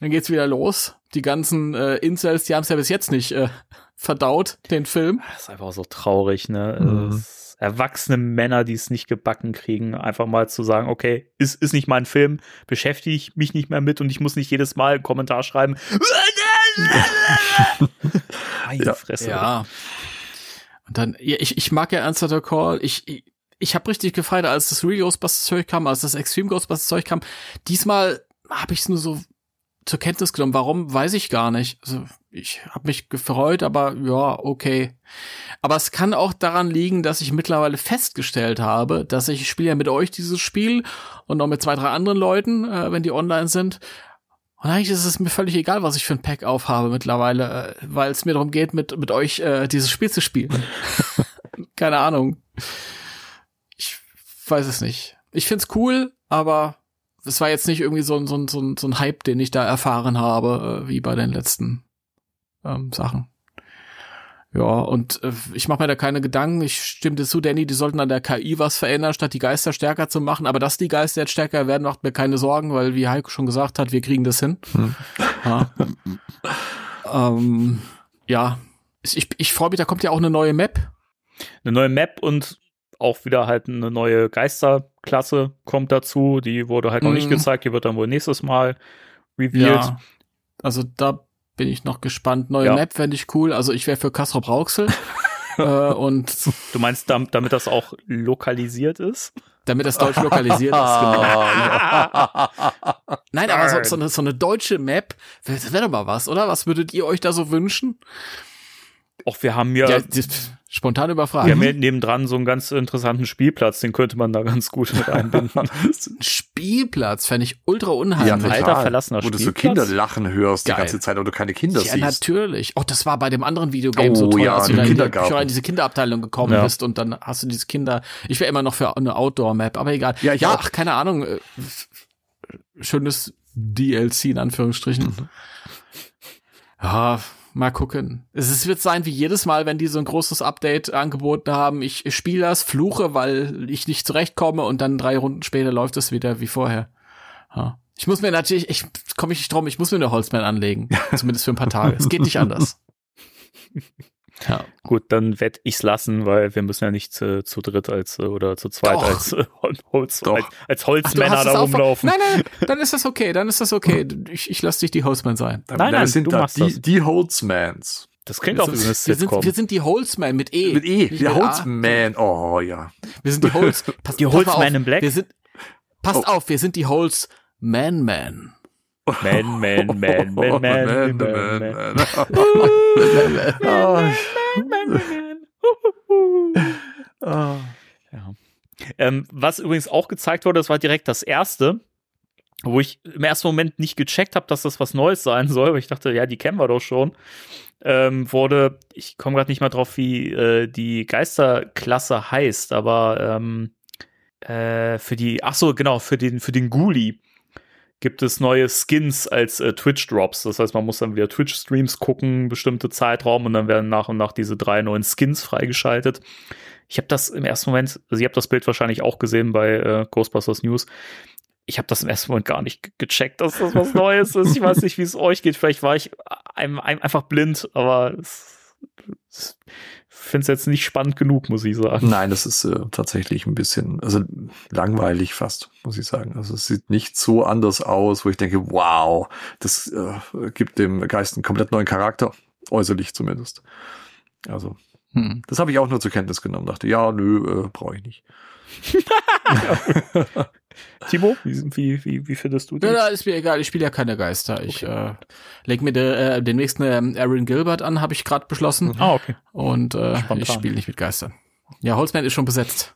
dann geht's wieder los. Die ganzen äh, Incels, die haben es ja bis jetzt nicht äh, verdaut, den Film. Das ist einfach so traurig, ne? Mhm. Erwachsene Männer, die es nicht gebacken kriegen, einfach mal zu sagen, okay, ist, ist nicht mein Film, beschäftige ich mich nicht mehr mit und ich muss nicht jedes Mal einen Kommentar schreiben. Meine Ja. Fresse. Ja. Und dann, ja, ich, ich mag ja Answer the Call. Ich, ich, ich habe richtig gefeiert, als das Real Ghostbusters Zeug kam, als das Extreme Ghostbusters Zeug kam. Diesmal habe ich es nur so zur Kenntnis genommen. Warum, weiß ich gar nicht. Also, ich habe mich gefreut, aber ja, okay. Aber es kann auch daran liegen, dass ich mittlerweile festgestellt habe, dass ich, ich spiele ja mit euch dieses Spiel und noch mit zwei, drei anderen Leuten, äh, wenn die online sind. Und eigentlich ist es mir völlig egal, was ich für ein Pack aufhabe mittlerweile, äh, weil es mir darum geht, mit, mit euch äh, dieses Spiel zu spielen. Keine Ahnung. Ich weiß es nicht. Ich find's cool, aber es war jetzt nicht irgendwie so ein, so ein, so ein, so ein Hype, den ich da erfahren habe, äh, wie bei den letzten ähm, Sachen. Ja, und äh, ich mache mir da keine Gedanken. Ich stimme dir zu, Danny, die sollten an der KI was verändern, statt die Geister stärker zu machen. Aber dass die Geister jetzt stärker werden, macht mir keine Sorgen, weil, wie Heiko schon gesagt hat, wir kriegen das hin. Hm. Ja, ähm, ja. ich, ich freue mich, da kommt ja auch eine neue Map. Eine neue Map und auch wieder halt eine neue Geisterklasse kommt dazu. Die wurde halt noch nicht Mhm. gezeigt, die wird dann wohl nächstes Mal revealed. Ja. Also da bin ich noch gespannt. Neue Ja. Map fände ich cool. Also ich wäre für Kastrop Rauxel. äh, und Du meinst, dam- damit das auch lokalisiert ist? damit das Deutsch lokalisiert ist, genau. Nein, aber so, so, eine, so eine deutsche Map, das wäre doch mal was, oder? Was würdet ihr euch da so wünschen? Auch wir haben ja, Ja, spontan wir überfragt. haben ja nebendran so einen ganz interessanten Spielplatz, den könnte man da ganz gut mit einbinden. Ein Spielplatz fände ich ultra unheimlich. total. alter, verlassener Wo du so Spielplatz. Kinder lachen hörst Geil. die ganze Zeit, aber du keine Kinder ja, siehst. natürlich. Oh, das war bei dem anderen Videogame so Oh, toll, ja, als du im da in, die, Kindergarten. in diese Kinderabteilung gekommen Ja. bist und dann hast du diese Kinder. Ich wäre immer noch für eine Outdoor-Map, aber egal. Ja, ich ja auch. ach, keine Ahnung. äh, Schönes DLC in Anführungsstrichen. Mhm. Ja, mal gucken. Es wird sein wie jedes Mal, wenn die so ein großes Update angeboten haben. Ich, ich spiele das, fluche, weil ich nicht zurechtkomme und dann drei Runden später läuft es wieder wie vorher. Ja. Ich muss mir natürlich, ich komme ich nicht drum, ich muss mir eine Holzman anlegen. Zumindest für ein paar Tage. Es geht nicht anders. Ja. Gut, dann werd ich's lassen, weil wir müssen ja nicht äh, zu dritt als äh, oder zu zweit Doch. als, äh, Holz, Doch. als, als Ach, Holzmänner es da rumlaufen. Nein, nein, dann ist das okay, dann ist das okay. Ich, ich lasse dich die Holzman sein. Dann, Nein, dann nein, sind du da machst die, das. die Holzmans. Das klingt auch wie so eine wir, sind, Sitcom. wir sind die Holzman mit E. Mit E, A. Holzman. Oh ja. Wir sind die Holz. Pass, Die Holzman auf. in Black? Wir sind, passt Oh. auf, wir sind die Holz Man Man. Man, man, man, man, man, man, Ja. Ähm, was übrigens auch gezeigt wurde, das war direkt das erste, wo ich im ersten Moment nicht gecheckt habe, dass das was Neues sein soll, weil ich dachte, ja, die kennen wir doch schon. Ähm, wurde, ich komme gerade nicht mal drauf, wie äh, die Geisterklasse heißt, aber ähm, äh, für die, ach so, genau, für den, für den Ghoulie gibt es neue Skins als äh, Twitch-Drops. Das heißt, man muss dann wieder Twitch-Streams gucken, bestimmte Zeitraum und dann werden nach und nach diese drei neuen Skins freigeschaltet. Ich habe das im ersten Moment, also ihr habt das Bild wahrscheinlich auch gesehen bei äh, Ghostbusters News. Ich habe das im ersten Moment gar nicht ge- gecheckt, dass das was Neues ist. Ich weiß nicht, wie es euch geht. Vielleicht war ich ein, ein, einfach blind, aber es, es finde es jetzt nicht spannend genug, muss ich sagen. Nein, das ist äh, tatsächlich ein bisschen, also langweilig fast, muss ich sagen. Also es sieht nicht so anders aus, wo ich denke, wow, das äh, gibt dem Geist einen komplett neuen Charakter, äußerlich zumindest. Also Hm. das habe ich auch nur zur Kenntnis genommen. Dachte, ja, nö, äh, brauche ich nicht. Timo, wie, wie, wie, wie findest du Ja, das? da ist mir egal, ich spiele ja keine Geister. Ich äh, leg mir de, äh, demnächst eine Aaron Gilbert an, habe ich gerade beschlossen. Ah, okay. Und äh, Spontan. ich spiele nicht mit Geistern. Ja, Holzman ist schon besetzt.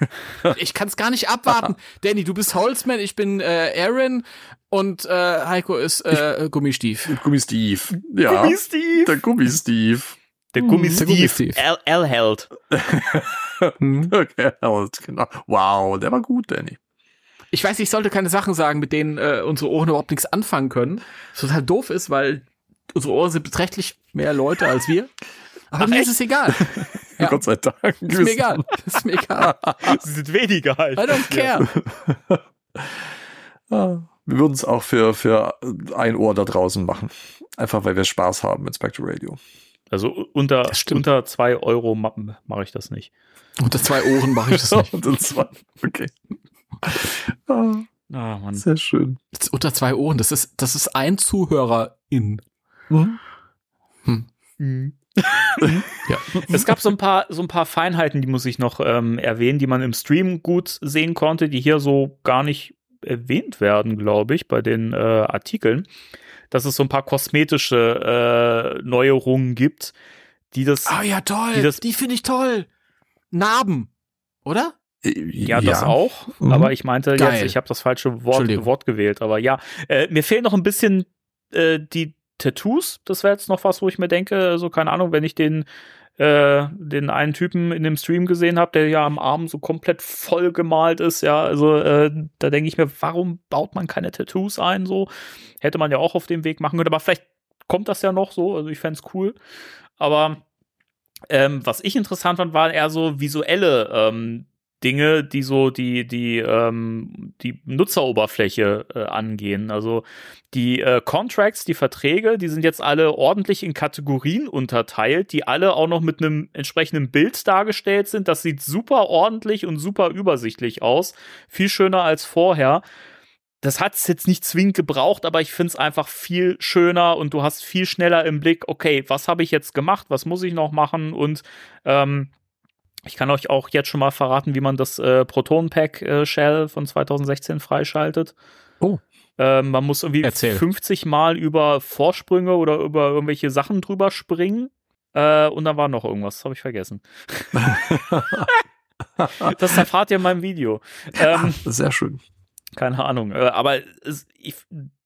ich kann es gar nicht abwarten. Danny, du bist Holzman, ich bin äh, Aaron und äh, Heiko ist äh, Gummistief. Gummisteve. Ja, Gummi-Steve. der Gummisteve. Der. Gummi-Steve. L- L-Held. Okay, halt, genau. Wow, der war gut, Danny. Ich weiß, ich sollte keine Sachen sagen, mit denen äh, unsere Ohren überhaupt nichts anfangen können. Was total doof ist, weil unsere Ohren sind beträchtlich mehr Leute als wir. Aber mir ist es egal. Ja. Gott sei Dank. Ist mir egal. Ist mir egal. Sie sind weniger halt. I don't care. Ah, Wir würden es auch für, für ein Ohr da draußen machen. Einfach weil wir Spaß haben mit Spectre Radio. Also unter, unter zwei Euro ma mache ich das nicht. Unter zwei Ohren mache ich das nicht. Dann zwei. Okay. Ah, Ah, Mann. sehr schön. Ist unter zwei Ohren, das ist, das ist ein Zuhörer in. Mhm. Es gab so ein paar, so ein paar Feinheiten, die muss ich noch ähm, erwähnen, die man im Stream gut sehen konnte, die hier so gar nicht erwähnt werden, glaube ich, bei den äh, Artikeln. Dass es so ein paar kosmetische äh, Neuerungen gibt, die das. Ah ja, toll. Die Die, finde ich toll. Narben. Oder? Äh, Ja, das auch. Mhm. Aber ich meinte Geil. jetzt, ich habe das falsche Wort. Wort gewählt. Aber ja, äh, mir fehlen noch ein bisschen äh, die Tattoos. Das wäre jetzt noch was, wo ich mir denke, so keine Ahnung, wenn ich den äh, den einen Typen in dem Stream gesehen habe, der ja am Arm so komplett voll gemalt ist, ja, also äh, da denke ich mir, warum baut man keine Tattoos ein? So hätte man ja auch auf dem Weg machen können, aber vielleicht kommt das ja noch so. Also ich fänd's cool. Aber ähm, was ich interessant fand, waren eher so visuelle ähm, Dinge, die so die die ähm, die Nutzeroberfläche äh, angehen. Also die äh, Contracts, die Verträge, die sind jetzt alle ordentlich in Kategorien unterteilt, die alle auch noch mit einem entsprechenden Bild dargestellt sind. Das sieht super ordentlich und super übersichtlich aus, viel schöner als vorher. Das hat es jetzt nicht zwingend gebraucht, aber ich finde es einfach viel schöner und du hast viel schneller im Blick, okay, was habe ich jetzt gemacht, was muss ich noch machen und ähm, ich kann euch auch jetzt schon mal verraten, wie man das äh, Proton Pack äh, Shell von 2016 freischaltet. Oh. Ähm, man muss irgendwie Erzähl. 50 Mal über Vorsprünge oder über irgendwelche Sachen drüber springen. Äh, und dann war noch irgendwas, habe ich vergessen. das erfahrt ihr in meinem Video. Ähm, Sehr schön. keine Ahnung. Äh, aber ich,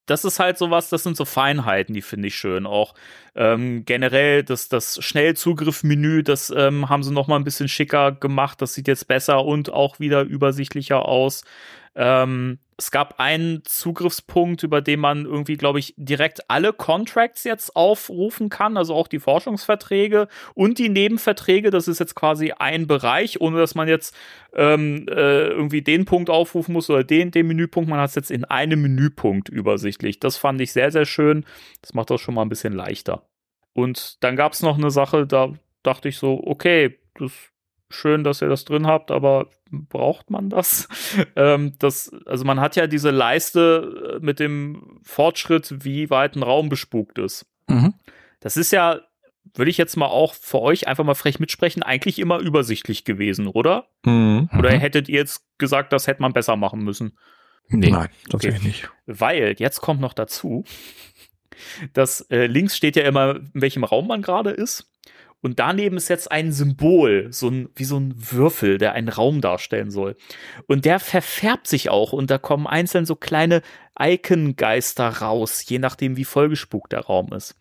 das ist halt sowas, das sind so Feinheiten, die finde ich schön. Auch ähm, generell das, das Schnellzugriff-Menü, das ähm, haben sie noch mal ein bisschen schicker gemacht. Das sieht jetzt besser und auch wieder übersichtlicher aus. Ähm, es gab einen Zugriffspunkt, über den man irgendwie, glaube ich, direkt alle Contracts jetzt aufrufen kann, also auch die Forschungsverträge und die Nebenverträge. Das ist jetzt quasi ein Bereich, ohne dass man jetzt ähm, äh, irgendwie den Punkt aufrufen muss oder den, den Menüpunkt. Man hat es jetzt in einem Menüpunkt übersichtlich. Das fand ich sehr, sehr schön. Das macht das schon mal ein bisschen leichter. Und dann gab es noch eine Sache, da dachte ich so, okay, das schön, dass ihr das drin habt, aber braucht man das? ähm, das? Also man hat ja diese Leiste äh, mit dem Fortschritt, wie weit ein Raum bespukt ist. Mhm. Das ist ja, würde ich jetzt mal auch für euch einfach mal frech mitsprechen, eigentlich immer übersichtlich gewesen, oder? Mhm. Oder Mhm. hättet ihr jetzt gesagt, das hätte man besser machen müssen? Nee. Nein, tatsächlich nicht. Weil jetzt kommt noch dazu, dass äh, links steht ja immer, in welchem Raum man gerade ist. Und daneben ist jetzt ein Symbol, so ein, wie so ein Würfel, der einen Raum darstellen soll. Und der verfärbt sich auch und da kommen einzeln so kleine Icon-Geister raus, je nachdem, wie vollgespukt der Raum ist.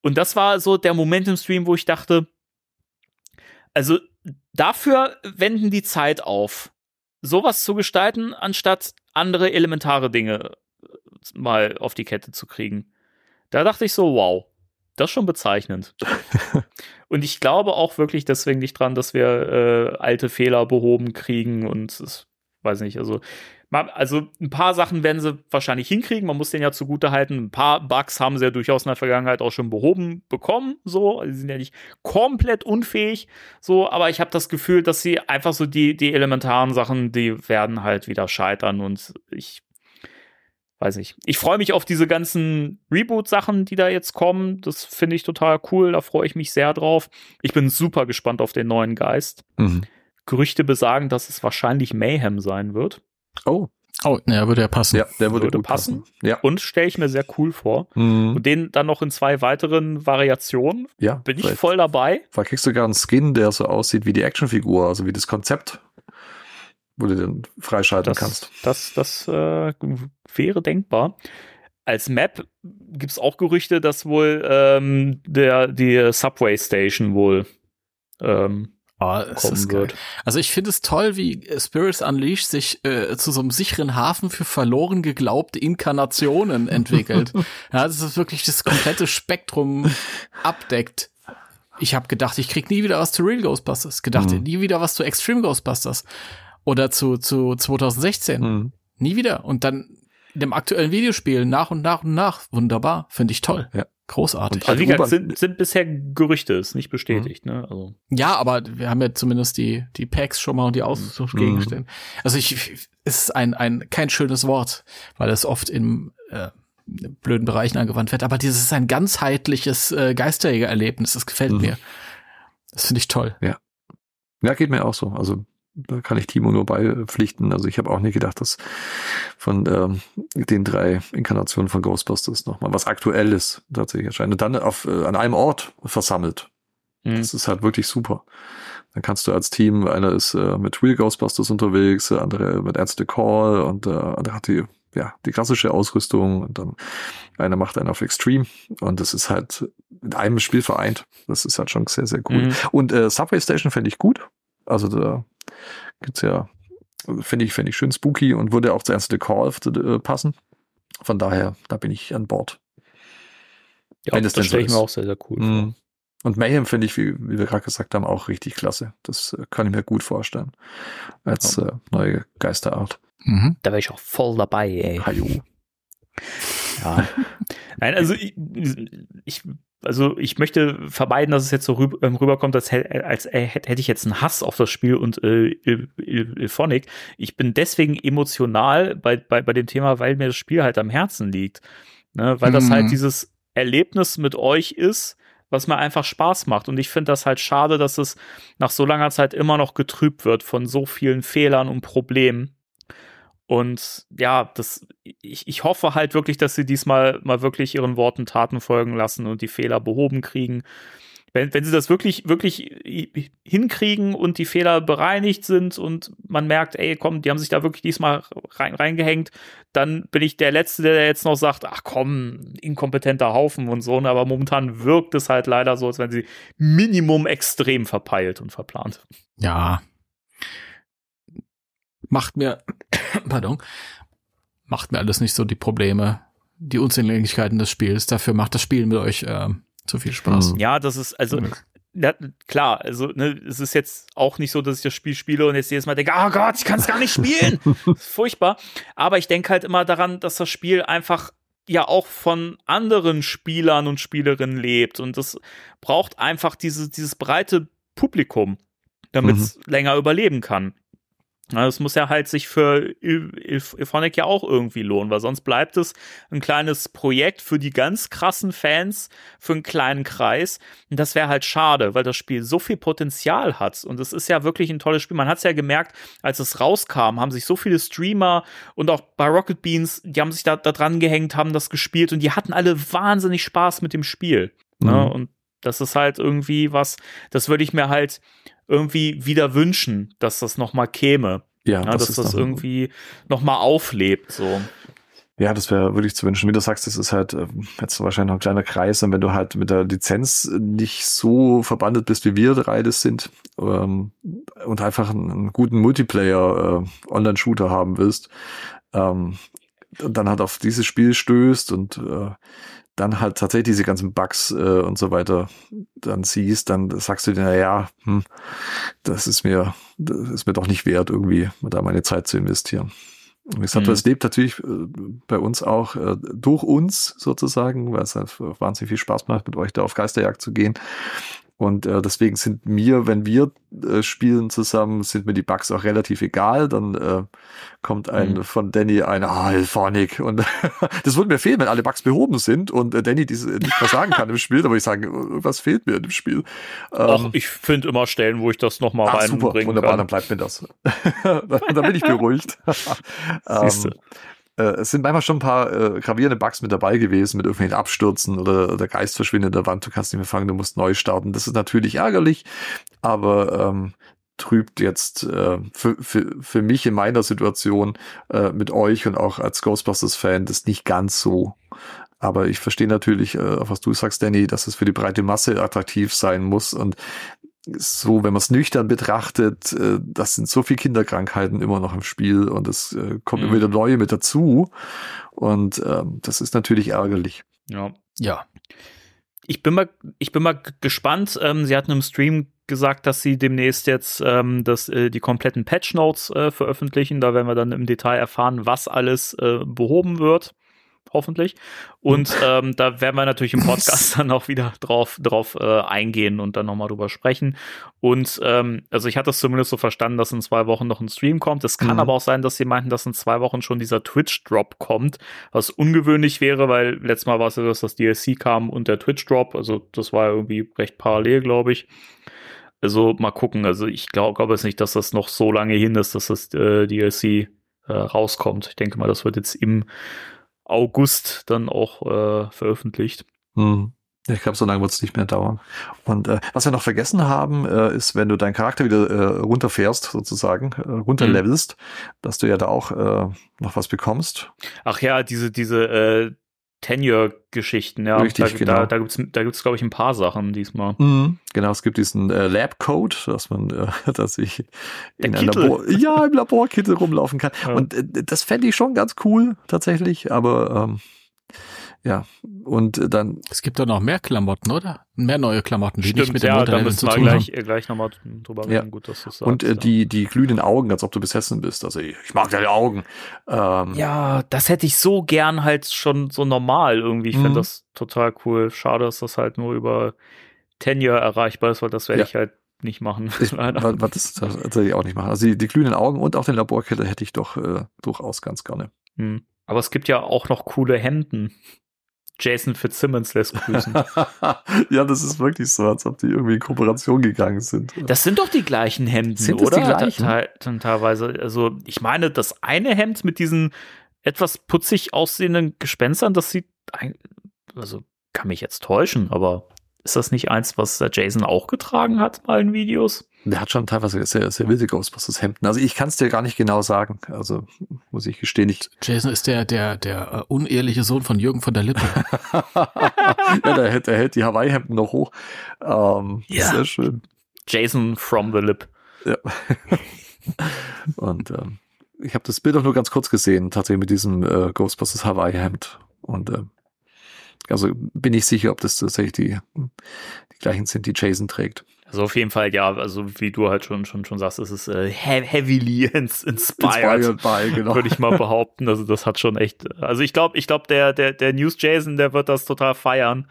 Und das war so der Moment im Stream, wo ich dachte, also dafür wenden die Zeit auf, sowas zu gestalten, anstatt andere elementare Dinge äh, mal auf die Kette zu kriegen. Da dachte ich so, wow, das ist schon bezeichnend. und ich glaube auch wirklich deswegen nicht dran, dass wir äh, alte Fehler behoben kriegen und das, weiß nicht, also also ein paar Sachen werden sie wahrscheinlich hinkriegen, man muss denen ja zugute halten. Ein paar Bugs haben sie ja durchaus in der Vergangenheit auch schon behoben bekommen, so, also sie sind ja nicht komplett unfähig, so, aber ich habe das Gefühl, dass sie einfach so die die elementaren Sachen, die werden halt wieder scheitern und ich weiß nicht. Ich freue mich auf diese ganzen Reboot-Sachen, die da jetzt kommen. Das finde ich total cool. Da freue ich mich sehr drauf. Ich bin super gespannt auf den neuen Geist. Mhm. Gerüchte besagen, dass es wahrscheinlich Mayhem sein wird. Oh, Oh, naja, würde ja passen. ja, der würde, Würde gut passen. passen. Ja. Und stelle ich mir sehr cool vor. Mhm. Und den dann noch in zwei weiteren Variationen. ja, Bin ich voll dabei. vielleicht kriegst du sogar einen Skin, der so aussieht wie die Actionfigur, also wie das Konzept, wo du den freischalten Das, kannst. das, das äh, wäre denkbar. Als Map gibt es auch Gerüchte, dass wohl ähm, der, die Subway Station wohl ähm, Oh. Also ich finde es toll, wie Spirits Unleashed sich äh, zu so einem sicheren Hafen für verloren geglaubte Inkarnationen entwickelt. ja, das ist wirklich das komplette Spektrum abdeckt. Ich habe gedacht, ich krieg nie wieder was zu Real Ghostbusters. Gedacht, Mhm. nie wieder was zu Extreme Ghostbusters. Oder zu, zu 2016. Mhm. Nie wieder. Und dann dem aktuellen Videospiel nach und nach und nach. Wunderbar. Finde ich toll. Ja. Großartig. Und Also wie gesagt, sind, sind bisher Gerüchte, ist nicht bestätigt. Ne? Also, Ja, aber wir haben ja zumindest die, die Packs schon mal und die Austauschgegenstände. Also ich, es ist ein, ein, kein schönes Wort, weil es oft in äh, blöden Bereichen angewandt wird. Aber dieses ist ein ganzheitliches äh, Geisterjäger-Erlebnis. Das gefällt Mhm. mir. Das finde ich toll. Ja, geht mir auch so. Also da kann ich Timo nur beipflichten. Also ich habe auch nicht gedacht, dass von ähm, den drei Inkarnationen von Ghostbusters nochmal was Aktuelles tatsächlich erscheint. Und dann auf, äh, an einem Ort versammelt. hm. Das ist halt wirklich super. Dann kannst du als Team, einer ist äh, mit Real Ghostbusters unterwegs, der andere mit Answer the Call und der andere hat die, ja, die klassische Ausrüstung und dann einer macht einen auf Extreme und das ist halt in einem Spiel vereint. Das ist halt schon sehr, sehr cool. Mhm. Und äh, Subway Station fände ich gut. Also da gibt's ja, finde ich, finde ich schön spooky und würde auch zu Answer the Call äh, passen. Von daher, da bin ich an Bord. Ja, Wenn das so stelle ich mir auch sehr, sehr cool vor. Mhm. Und Mayhem finde ich, wie, wie wir gerade gesagt haben, auch richtig klasse. Das äh, kann ich mir gut vorstellen. Als äh, neue Geisterart. Mhm. Da wäre ich auch voll dabei, ey. Hajo. Ja. Nein, also ich, ich, also ich möchte vermeiden, dass es jetzt so rüber, ähm, rüberkommt, als, als äh, hätte ich jetzt einen Hass auf das Spiel und äh, Ilphonic. Ich bin deswegen emotional bei, bei, bei dem Thema, weil mir das Spiel halt am Herzen liegt. Ne? Weil das Mhm. halt dieses Erlebnis mit euch ist, was mir einfach Spaß macht. Und ich finde das halt schade, dass es nach so langer Zeit immer noch getrübt wird von so vielen Fehlern und Problemen. Und ja, das, ich, ich hoffe halt wirklich, dass sie diesmal mal wirklich ihren Worten Taten folgen lassen und die Fehler behoben kriegen. Wenn, wenn sie das wirklich, wirklich hinkriegen und die Fehler bereinigt sind und man merkt, ey, komm, die haben sich da wirklich diesmal rein, reingehängt, dann bin ich der Letzte, der jetzt noch sagt, ach komm, inkompetenter Haufen und so. Aber momentan wirkt es halt leider so, als wenn sie Minimum extrem verpeilt und verplant. Ja. Macht mir, pardon, macht mir alles nicht so die Probleme, die Unzulänglichkeiten des Spiels. Dafür macht das Spiel mit euch äh, zu viel Spaß. Mhm. Ja, das ist, also, ja, klar, also ne, es ist jetzt auch nicht so, dass ich das Spiel spiele und jetzt jedes Mal denke, oh Gott, ich kann es gar nicht spielen. Das ist furchtbar. Aber ich denke halt immer daran, dass das Spiel einfach ja auch von anderen Spielern und Spielerinnen lebt. Und das braucht einfach diese, dieses breite Publikum, damit es länger überleben kann. Das muss ja halt sich für Il- Il- Ilphonic ja auch irgendwie lohnen, weil sonst bleibt es ein kleines Projekt für die ganz krassen Fans, für einen kleinen Kreis. Und das wäre halt schade, weil das Spiel so viel Potenzial hat. Und es ist ja wirklich ein tolles Spiel. Man hat es ja gemerkt, als es rauskam, haben sich so viele Streamer und auch bei Rocket Beans, die haben sich da, da dran gehängt, haben das gespielt und die hatten alle wahnsinnig Spaß mit dem Spiel. Ne? Mhm. Und das ist halt irgendwie was, das würde ich mir halt irgendwie wieder wünschen, dass das noch mal käme. Ja, Ja, dass ist das irgendwie noch mal auflebt. So. Ja, das wäre wirklich zu wünschen. Wie du sagst, das ist halt ähm, jetzt wahrscheinlich noch ein kleiner Kreis. Und wenn du halt mit der Lizenz nicht so verbandelt bist, wie wir drei das sind, ähm, und einfach einen, guten Multiplayer äh, Online-Shooter haben willst, ähm, dann halt auf dieses Spiel stößt und äh, dann halt tatsächlich diese ganzen Bugs äh, und so weiter dann siehst, dann sagst du dir, na ja, hm, das ist mir, das ist mir doch nicht wert, irgendwie da meine Zeit zu investieren. Und wie gesagt, Mhm. es lebt natürlich äh, bei uns auch äh, durch uns sozusagen, weil es halt wahnsinnig viel Spaß macht, mit euch da auf Geisterjagd zu gehen. Und äh, deswegen sind mir, wenn wir äh, spielen zusammen, sind mir die Bugs auch relativ egal. Dann äh, kommt ein Mhm. von Danny ein Ah, Hilphonic. Und das würde mir fehlen, wenn alle Bugs behoben sind und äh, Danny diese nicht mehr sagen kann im Spiel. Da würde ich sagen, irgendwas fehlt mir dem Spiel. Ähm, ich finde immer Stellen, wo ich das noch mal super, reinbringen wunderbar, dann kann. bleibt mir das. dann, dann bin ich beruhigt. Siehste. ähm, äh, es sind manchmal schon ein paar äh, gravierende Bugs mit dabei gewesen, mit irgendwelchen Abstürzen oder der Geist verschwindet in der Wand, du kannst nicht mehr fangen, du musst neu starten. Das ist natürlich ärgerlich, aber ähm, trübt jetzt äh, für, für, für mich in meiner Situation äh, mit euch und auch als Ghostbusters-Fan das nicht ganz so. Aber ich verstehe natürlich, äh, was du sagst, Danny, dass es für die breite Masse attraktiv sein muss und so, wenn man es nüchtern betrachtet, äh, das sind so viele Kinderkrankheiten immer noch im Spiel und es äh, kommt Mhm. immer wieder neue mit dazu. Und ähm, das ist natürlich ärgerlich. Ja. Ja. Ich bin mal, ich bin mal gespannt. Ähm, sie hatten im Stream gesagt, dass sie demnächst jetzt ähm, das, äh, die kompletten Patch Notes äh, veröffentlichen. Da werden wir dann im Detail erfahren, was alles äh, behoben wird. Hoffentlich. Und ähm, da werden wir natürlich im Podcast dann auch wieder drauf, drauf äh, eingehen und dann nochmal drüber sprechen. Und ähm, also ich hatte es zumindest so verstanden, dass in zwei Wochen noch ein Stream kommt. Es kann Mhm. aber auch sein, dass sie meinten, dass in zwei Wochen schon dieser Twitch-Drop kommt, was ungewöhnlich wäre, weil letztes Mal war es ja, dass das DLC kam und der Twitch-Drop. Also das war irgendwie recht parallel, glaube ich. Also mal gucken. Also ich glaube glaub jetzt nicht, dass das noch so lange hin ist, dass das äh, DLC äh, rauskommt. Ich denke mal, das wird jetzt im August dann auch äh, veröffentlicht. Hm. Ich glaube, so lange wird es nicht mehr dauern. Und äh, was wir noch vergessen haben, äh, ist, wenn du deinen Charakter wieder äh, runterfährst, sozusagen, äh, runterlevelst, dass du ja da auch äh, noch was bekommst. Ach ja, diese, diese äh, Tenure-Geschichten, ja. Richtig, da, genau. Da, da gibt's, da gibt's, glaube ich, ein paar Sachen diesmal. Mhm. Genau, es gibt diesen äh, Lab-Code, dass man, äh, dass ich in einem. Labor, ja, im Laborkittel rumlaufen kann. Ja. Und äh, das fände ich schon ganz cool, tatsächlich, aber ähm, ja, und äh, dann Es gibt doch noch mehr Klamotten, oder? Mehr neue Klamotten, die nicht mit dem ja, da Runterleveln müssen zu wir tun gleich, haben. äh, gleich nochmal drüber Ja. reden. Gut, dass du sagst. und äh, ja. die, die glühenden Augen, als ob du besessen bist. Also ich, ich mag deine Augen. Ähm, Ja, das hätte ich so gern halt schon so normal irgendwie. Ich Mhm. finde das total cool. Schade, dass das halt nur über Tenure erreichbar ist, weil das werde Ja. ich halt nicht machen. Ich, Leider. was, das tatsächlich auch nicht machen. Also die, die glühenden Augen und auch den Laborkittel hätte ich doch äh, durchaus ganz gerne. Hm. Aber es gibt ja auch noch coole Hemden. Jason Fitzsimmons lässt grüßen. ja, das ist wirklich so, als ob die irgendwie in Kooperation gegangen sind. Das sind doch die gleichen Hemden, Sind das oder? die gleichen? Ta- ta- teilweise. Also, ich meine, das eine Hemd mit diesen etwas putzig aussehenden Gespenstern, das sieht, ein- also kann mich jetzt täuschen, aber ist das nicht eins, was der Jason auch getragen hat mal in Videos? Der hat schon teilweise sehr, sehr wilde Ghostbusters Hemden. Also ich kann es dir gar nicht genau sagen. Also muss ich gestehen, ich. Jason ist der, der, der äh, uneheliche Sohn von Jürgen von der Lippe. ja, der hält, der hält die Hawaii-Hemden noch hoch. Ähm, Ja. Sehr schön. Jason from the Lip. Ja. Und ähm, ich habe das Bild auch nur ganz kurz gesehen, tatsächlich mit diesem äh, Ghostbusters Hawaii-Hemd. Und ähm, also bin ich sicher, ob das tatsächlich die, die gleichen sind, die Jason trägt. Also auf jeden Fall, ja, also wie du halt schon, schon, schon sagst, es ist äh, he heavily ins inspired. Inspired by, genau. würde ich mal behaupten. Also das hat schon echt. Also ich glaube, ich glaube, der, der, der News Jason, der wird das total feiern.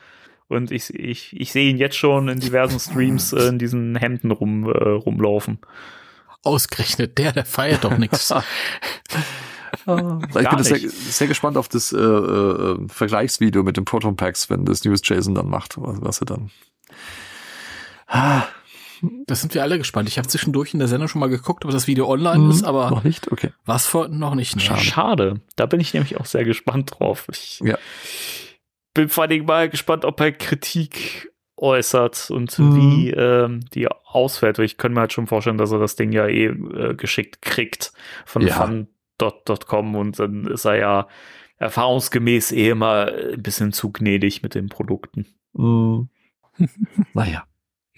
Und ich, ich, ich sehe ihn jetzt schon in diversen Streams äh, in diesen Hemden rum, äh, rumlaufen. Ausgerechnet der, der feiert doch nichts. ich bin sehr, sehr gespannt auf das äh, äh, Vergleichsvideo mit den Proton Packs, wenn das News Jason dann macht, was, was er dann. Ah, Das sind wir alle gespannt. Ich habe zwischendurch in der Sendung schon mal geguckt, ob das Video online hm, ist, aber noch nicht. Okay. was vor noch nicht. Ne? Schade. Schade. Da bin ich nämlich auch sehr gespannt drauf. Ich Ja. bin vor allem mal gespannt, ob er Kritik äußert und Mhm. wie ähm, die ausfällt. Ich könnte mir halt schon vorstellen, dass er das Ding ja eh äh, geschickt kriegt von Ja. fun.com und dann ist er ja erfahrungsgemäß eh immer ein bisschen zu gnädig mit den Produkten. Hm. naja.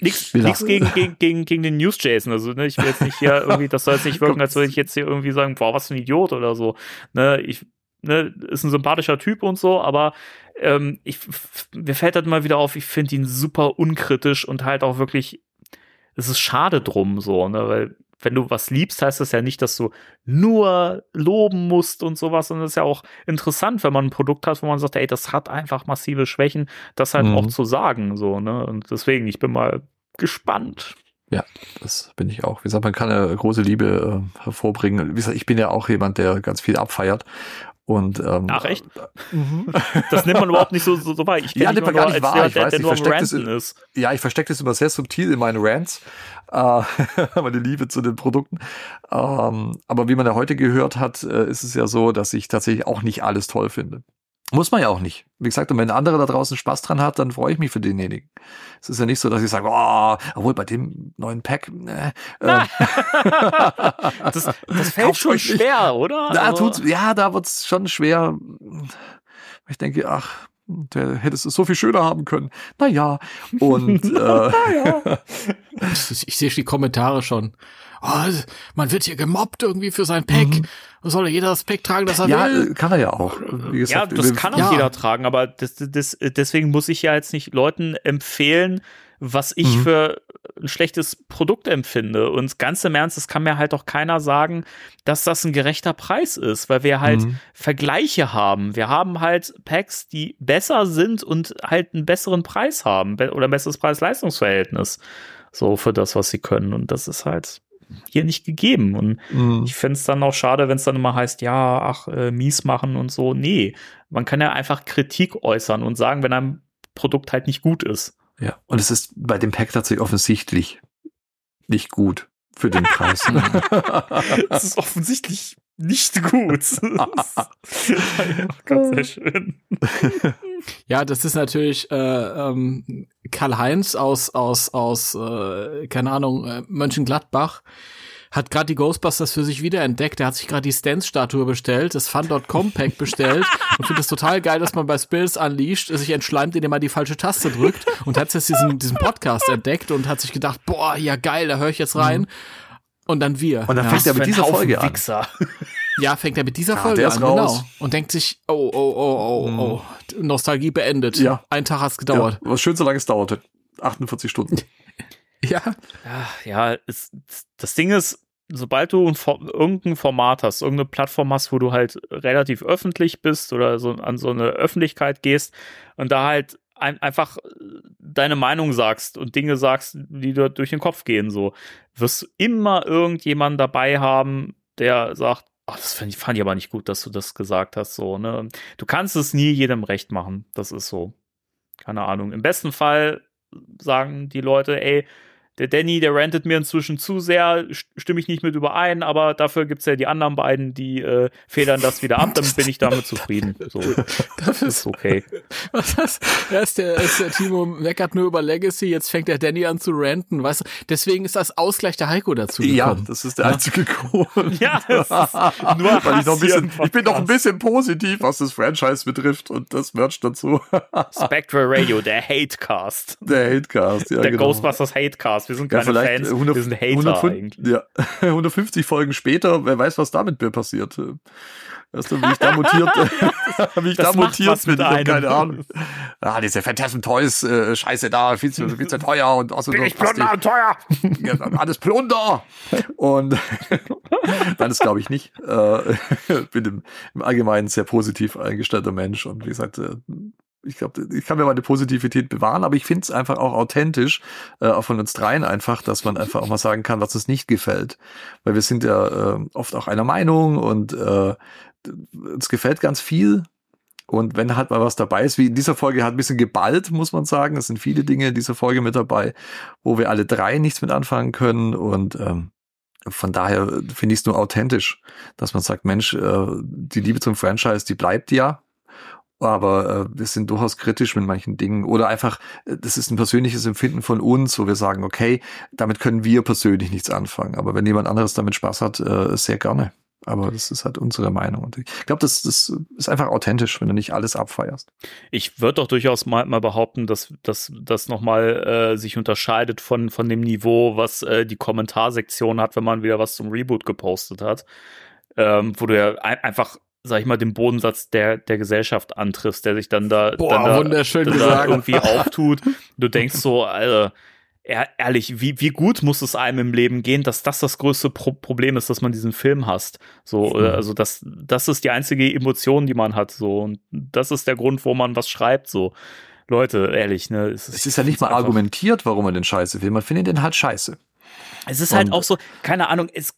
Nichts gegen, gegen, gegen, gegen den News Jason. Also, ne, ich will jetzt nicht hier irgendwie, das soll jetzt nicht wirken, als würde ich jetzt hier irgendwie sagen, boah, was für ein Idiot oder so. Ne, ich, ne, ist ein sympathischer Typ und so, aber ähm, ich, mir fällt halt mal wieder auf, ich finde ihn super unkritisch und halt auch wirklich, es ist schade drum, so, ne, weil wenn du was liebst, heißt das ja nicht, dass du nur loben musst und sowas, sondern es ist ja auch interessant, wenn man ein Produkt hat, wo man sagt, ey, das hat einfach massive Schwächen, das halt Mhm. auch zu sagen, so, ne, und deswegen, ich bin mal gespannt. Das bin ich auch. Wie gesagt, man kann ja große Liebe äh, hervorbringen. Wie gesagt, ich bin ja auch jemand, der ganz viel abfeiert. Und, ähm, Ach, echt? Mhm. Das nimmt man überhaupt nicht so, so, so wahr. Ich Ja, nimmt man gar nicht wahr. jemand, Ich der, weiß, der ich nur am versteck das ist. Ja, ich verstecke das immer sehr subtil in meinen Rants, äh, meine Liebe zu den Produkten. Ähm, aber wie man ja heute gehört hat, äh, ist es ja so, dass ich tatsächlich auch nicht alles toll finde. Muss man ja auch nicht. Wie gesagt, und wenn ein anderer da draußen Spaß dran hat, dann freue ich mich für denjenigen. Es ist ja nicht so, dass ich sage, oh, obwohl bei dem neuen Pack, äh, äh, Das, das fällt schon euch nicht. schwer, oder? da Also- tut's, ja, da wird's schon schwer. Ich denke, ach, der hättest es so viel schöner haben können. Naja, und äh, Ich, ich sehe die Kommentare schon. Oh, man wird hier gemobbt irgendwie für sein Pack. Soll jeder das Pack tragen, das er ja, will? äh, kann er ja auch. Wie Ja, gesagt, das kann auch ja. jeder tragen, aber das, das, deswegen muss ich ja jetzt nicht Leuten empfehlen, was ich Mhm. für ein schlechtes Produkt empfinde. Und ganz im Ernst, es kann mir halt auch keiner sagen, dass das ein gerechter Preis ist, weil wir halt Mhm. Vergleiche haben. Wir haben halt Packs, die besser sind und halt einen besseren Preis haben be- oder ein besseres Preis-Leistungs-Verhältnis. So für das, was sie können. Und das ist halt hier nicht gegeben. Und Mhm. ich fände es dann auch schade, wenn es dann immer heißt, ja, ach, äh, mies machen und so. Nee, man kann ja einfach Kritik äußern und sagen, wenn ein Produkt halt nicht gut ist. Ja, und es ist bei dem Pack tatsächlich offensichtlich nicht gut für den Preis. Das ist offensichtlich nicht gut. Ganz sehr schön. Ja, das ist natürlich äh, ähm, Karl-Heinz aus, aus, aus äh, keine Ahnung, äh, Mönchengladbach hat gerade die Ghostbusters für sich wiederentdeckt. Er hat sich gerade die Stance-Statue bestellt, das Fun.com Pack bestellt und findet es total geil, dass man bei Spills Unleashed sich entschleimt, indem man die falsche Taste drückt und hat jetzt diesen, diesen Podcast entdeckt und hat sich gedacht, boah, ja geil, da höre ich jetzt rein. Und dann wir. Und dann ja. fängt er mit dieser Folge an. Wichser. Ja, fängt er mit dieser Ja, Folge der an, raus. genau. Und denkt sich, oh, oh, oh, oh, oh, Nostalgie beendet. Ja. Ein Tag hat's Ja, gedauert. was schön so lange es dauerte. 48 Stunden. Ja. Ja, es, das Ding ist, sobald du ein, irgendein Format hast, irgendeine Plattform hast, wo du halt relativ öffentlich bist oder so an so eine Öffentlichkeit gehst und da halt ein, einfach deine Meinung sagst und Dinge sagst, die dir durch den Kopf gehen, so, wirst du immer irgendjemanden dabei haben, der sagt, ach, das fand ich, fand ich aber nicht gut, dass du das gesagt hast, so, ne. Du kannst es nie jedem recht machen. Das ist so. Keine Ahnung. Im besten Fall sagen die Leute, ey, der Danny, der rantet mir inzwischen zu sehr, st- stimme ich nicht mit überein, aber dafür gibt's ja die anderen beiden, die äh, federn das wieder ab, dann bin ich damit zufrieden. So, das ist okay. Was das? Erst der, erst der Timo meckert nur über Legacy, jetzt fängt der Danny an zu ranten, weißt du? Deswegen ist das Ausgleich der Heiko dazu gekommen. Ja, das ist der einzige Grund. Ja, das ist nur Weil ich, noch ein bisschen, im ich bin noch ein bisschen positiv, was das Franchise betrifft und das Merch dazu. Spectral Radio, der Hatecast. Der Hatecast, ja Der genau. Ghostbusters Hatecast. Wir sind Ja, keine vielleicht Fans, 100, wir sind Hater 105 eigentlich. ja, 150 Folgen später, wer weiß, was damit mir passiert. Weißt du, wie ich da mutiert, wie ich Das da mutiert bin, mit ich hab einem. keine Ahnung. Ah, diese Phantasm Toys, äh, scheiße da, viel zu, viel zu teuer und außerdem Bin ich Plunder und teuer? ja, alles Plunder. Und das glaube ich nicht. Äh, bin im, im Allgemeinen sehr positiv eingestellter Mensch und wie gesagt, äh, ich glaube, ich kann mir meine Positivität bewahren, aber ich finde es einfach auch authentisch, äh, auch von uns dreien einfach, dass man einfach auch mal sagen kann, was uns nicht gefällt. Weil wir sind ja äh, oft auch einer Meinung und äh, uns gefällt ganz viel. Und wenn halt mal was dabei ist, wie in dieser Folge hat ein bisschen geballt, muss man sagen. Es sind viele Dinge in dieser Folge mit dabei, wo wir alle drei nichts mit anfangen können. Und ähm, von daher finde ich es nur authentisch, dass man sagt, Mensch, äh, die Liebe zum Franchise, die bleibt ja. Aber äh, wir sind durchaus kritisch mit manchen Dingen. Oder einfach, äh, das ist ein persönliches Empfinden von uns, wo wir sagen, okay, damit können wir persönlich nichts anfangen. Aber wenn jemand anderes damit Spaß hat, äh, sehr gerne. Aber das ist halt unsere Meinung. Und ich glaube, das, das ist einfach authentisch, wenn du nicht alles abfeierst. Ich würde doch durchaus mal, mal behaupten, dass das nochmal äh, sich unterscheidet von, von dem Niveau, was äh, die Kommentarsektion hat, wenn man wieder was zum Reboot gepostet hat. Ähm, wo du ja ein, einfach, sag ich mal, den Bodensatz der, der Gesellschaft antriffst, der sich dann da, Boah, dann da, wunderschön dann da irgendwie auftut. Du denkst so, Alter, ehr- ehrlich, wie, wie gut muss es einem im Leben gehen, dass das das größte Pro Problem ist, dass man diesen Film hasst. So, äh, also das, das ist die einzige Emotion, die man hat. So, und das ist der Grund, wo man was schreibt. So, Leute, ehrlich, ne? Es ist ja nicht mal argumentiert, warum man den scheiße will. Man findet den halt scheiße. Es ist halt Und- auch so, keine Ahnung, es,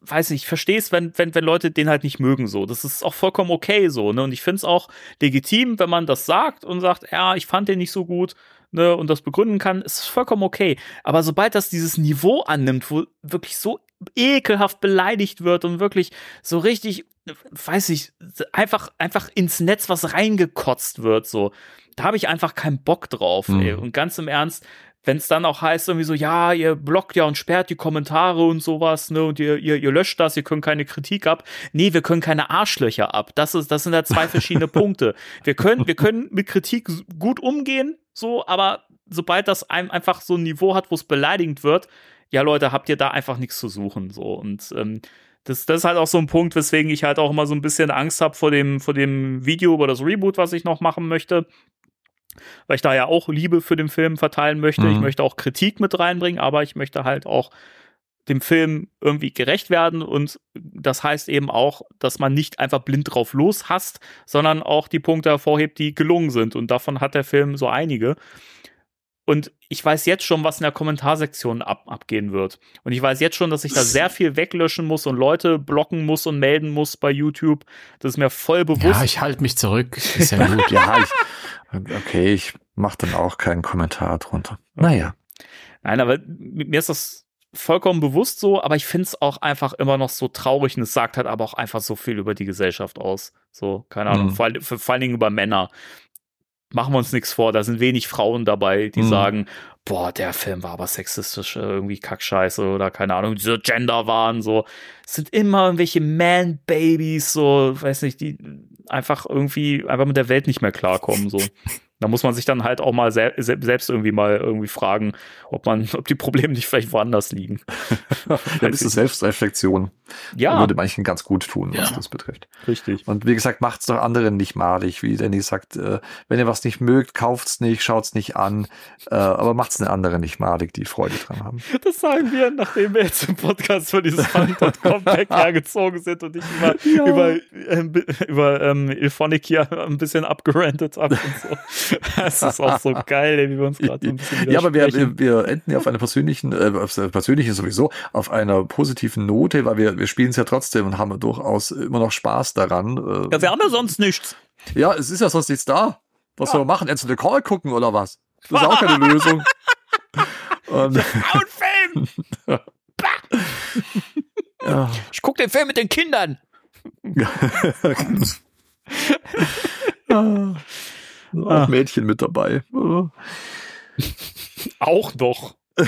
weiß nicht, ich verstehe es, wenn, wenn, wenn Leute den halt nicht mögen, so. Das ist auch vollkommen okay, so, ne? Und ich finde es auch legitim, wenn man das sagt und sagt, ja, ich fand den nicht so gut, ne? Und das begründen kann, ist es vollkommen okay. Aber sobald das dieses Niveau annimmt, wo wirklich so ekelhaft beleidigt wird und wirklich so richtig, weiß ich, einfach, einfach ins Netz was reingekotzt wird, so. Da habe ich einfach keinen Bock drauf, Mhm. ey. Und ganz im Ernst, wenn es dann auch heißt, irgendwie so, ja, ihr blockt ja und sperrt die Kommentare und sowas, ne, und ihr, ihr, ihr löscht das, ihr könnt keine Kritik ab. Nee, wir können keine Arschlöcher ab. Das ist, das sind ja zwei verschiedene Punkte. Wir können, wir können mit Kritik gut umgehen, so, aber sobald das einem einfach so ein Niveau hat, wo es beleidigend wird, ja, Leute, habt ihr da einfach nichts zu suchen, so. Und, ähm, das, das ist halt auch so ein Punkt, weswegen ich halt auch immer so ein bisschen Angst habe vor dem, vor dem Video über das Reboot, was ich noch machen möchte weil ich da ja auch Liebe für den Film verteilen möchte. Ich Mhm. möchte auch Kritik mit reinbringen, aber ich möchte halt auch dem Film irgendwie gerecht werden und das heißt eben auch, dass man nicht einfach blind drauf los hasst, sondern auch die Punkte hervorhebt, die gelungen sind und davon hat der Film so einige. Und ich weiß jetzt schon, was in der Kommentarsektion ab, abgehen wird. Und ich weiß jetzt schon, dass ich da sehr viel weglöschen muss und Leute blocken muss und melden muss bei YouTube. Das ist mir voll bewusst. Ja, ich halte mich zurück. Ist ja gut. Ja, ich, okay, ich mache dann auch keinen Kommentar drunter. Naja. Nein, aber mir ist das vollkommen bewusst so, aber ich finde es auch einfach immer noch so traurig und es sagt halt aber auch einfach so viel über die Gesellschaft aus. So, keine Ahnung, Mhm. vor, vor allen Dingen über Männer. Machen wir uns nichts vor, da sind wenig Frauen dabei, die Mhm. sagen, boah, der Film war aber sexistisch, äh, irgendwie kackscheiße oder keine Ahnung, diese Gender waren so. Es sind immer irgendwelche Man-Babys, so, weiß nicht, die einfach irgendwie einfach mit der Welt nicht mehr klarkommen, so. Da muss man sich dann halt auch mal sel se selbst irgendwie mal irgendwie fragen, ob man, ob die Probleme nicht vielleicht woanders liegen. Ja, diese Selbstreflexion Ja, würde manchen ganz gut tun, was Ja. das betrifft. richtig. Und wie gesagt, macht's doch anderen nicht malig, wie Danny sagt, äh, wenn ihr was nicht mögt, kauft's nicht, schaut's nicht an, äh, aber macht's den anderen nicht malig, die Freude dran haben. Das sagen wir, nachdem wir jetzt im Podcast für dieses Fun.com Pack hergezogen sind und ich über, über, ähm, über ähm, Ilphonic hier ein bisschen abgerantet habe und so. Das ist auch so geil, ey, wie wir uns gerade so ein bisschen Ja, aber wir, wir, wir enden ja auf einer persönlichen, äh, auf der persönlichen sowieso, auf einer positiven Note, weil wir, wir spielen es ja trotzdem und haben durchaus immer noch Spaß daran. Äh, Ja, wir haben ja sonst nichts. ja, es ist ja sonst nichts da. Was soll man machen? Ends the Call gucken oder was? Das ist auch keine Lösung. Und, Frauenfilm! ja. Ich guck den Film mit den Kindern. Auch Mädchen mit dabei. Auch doch.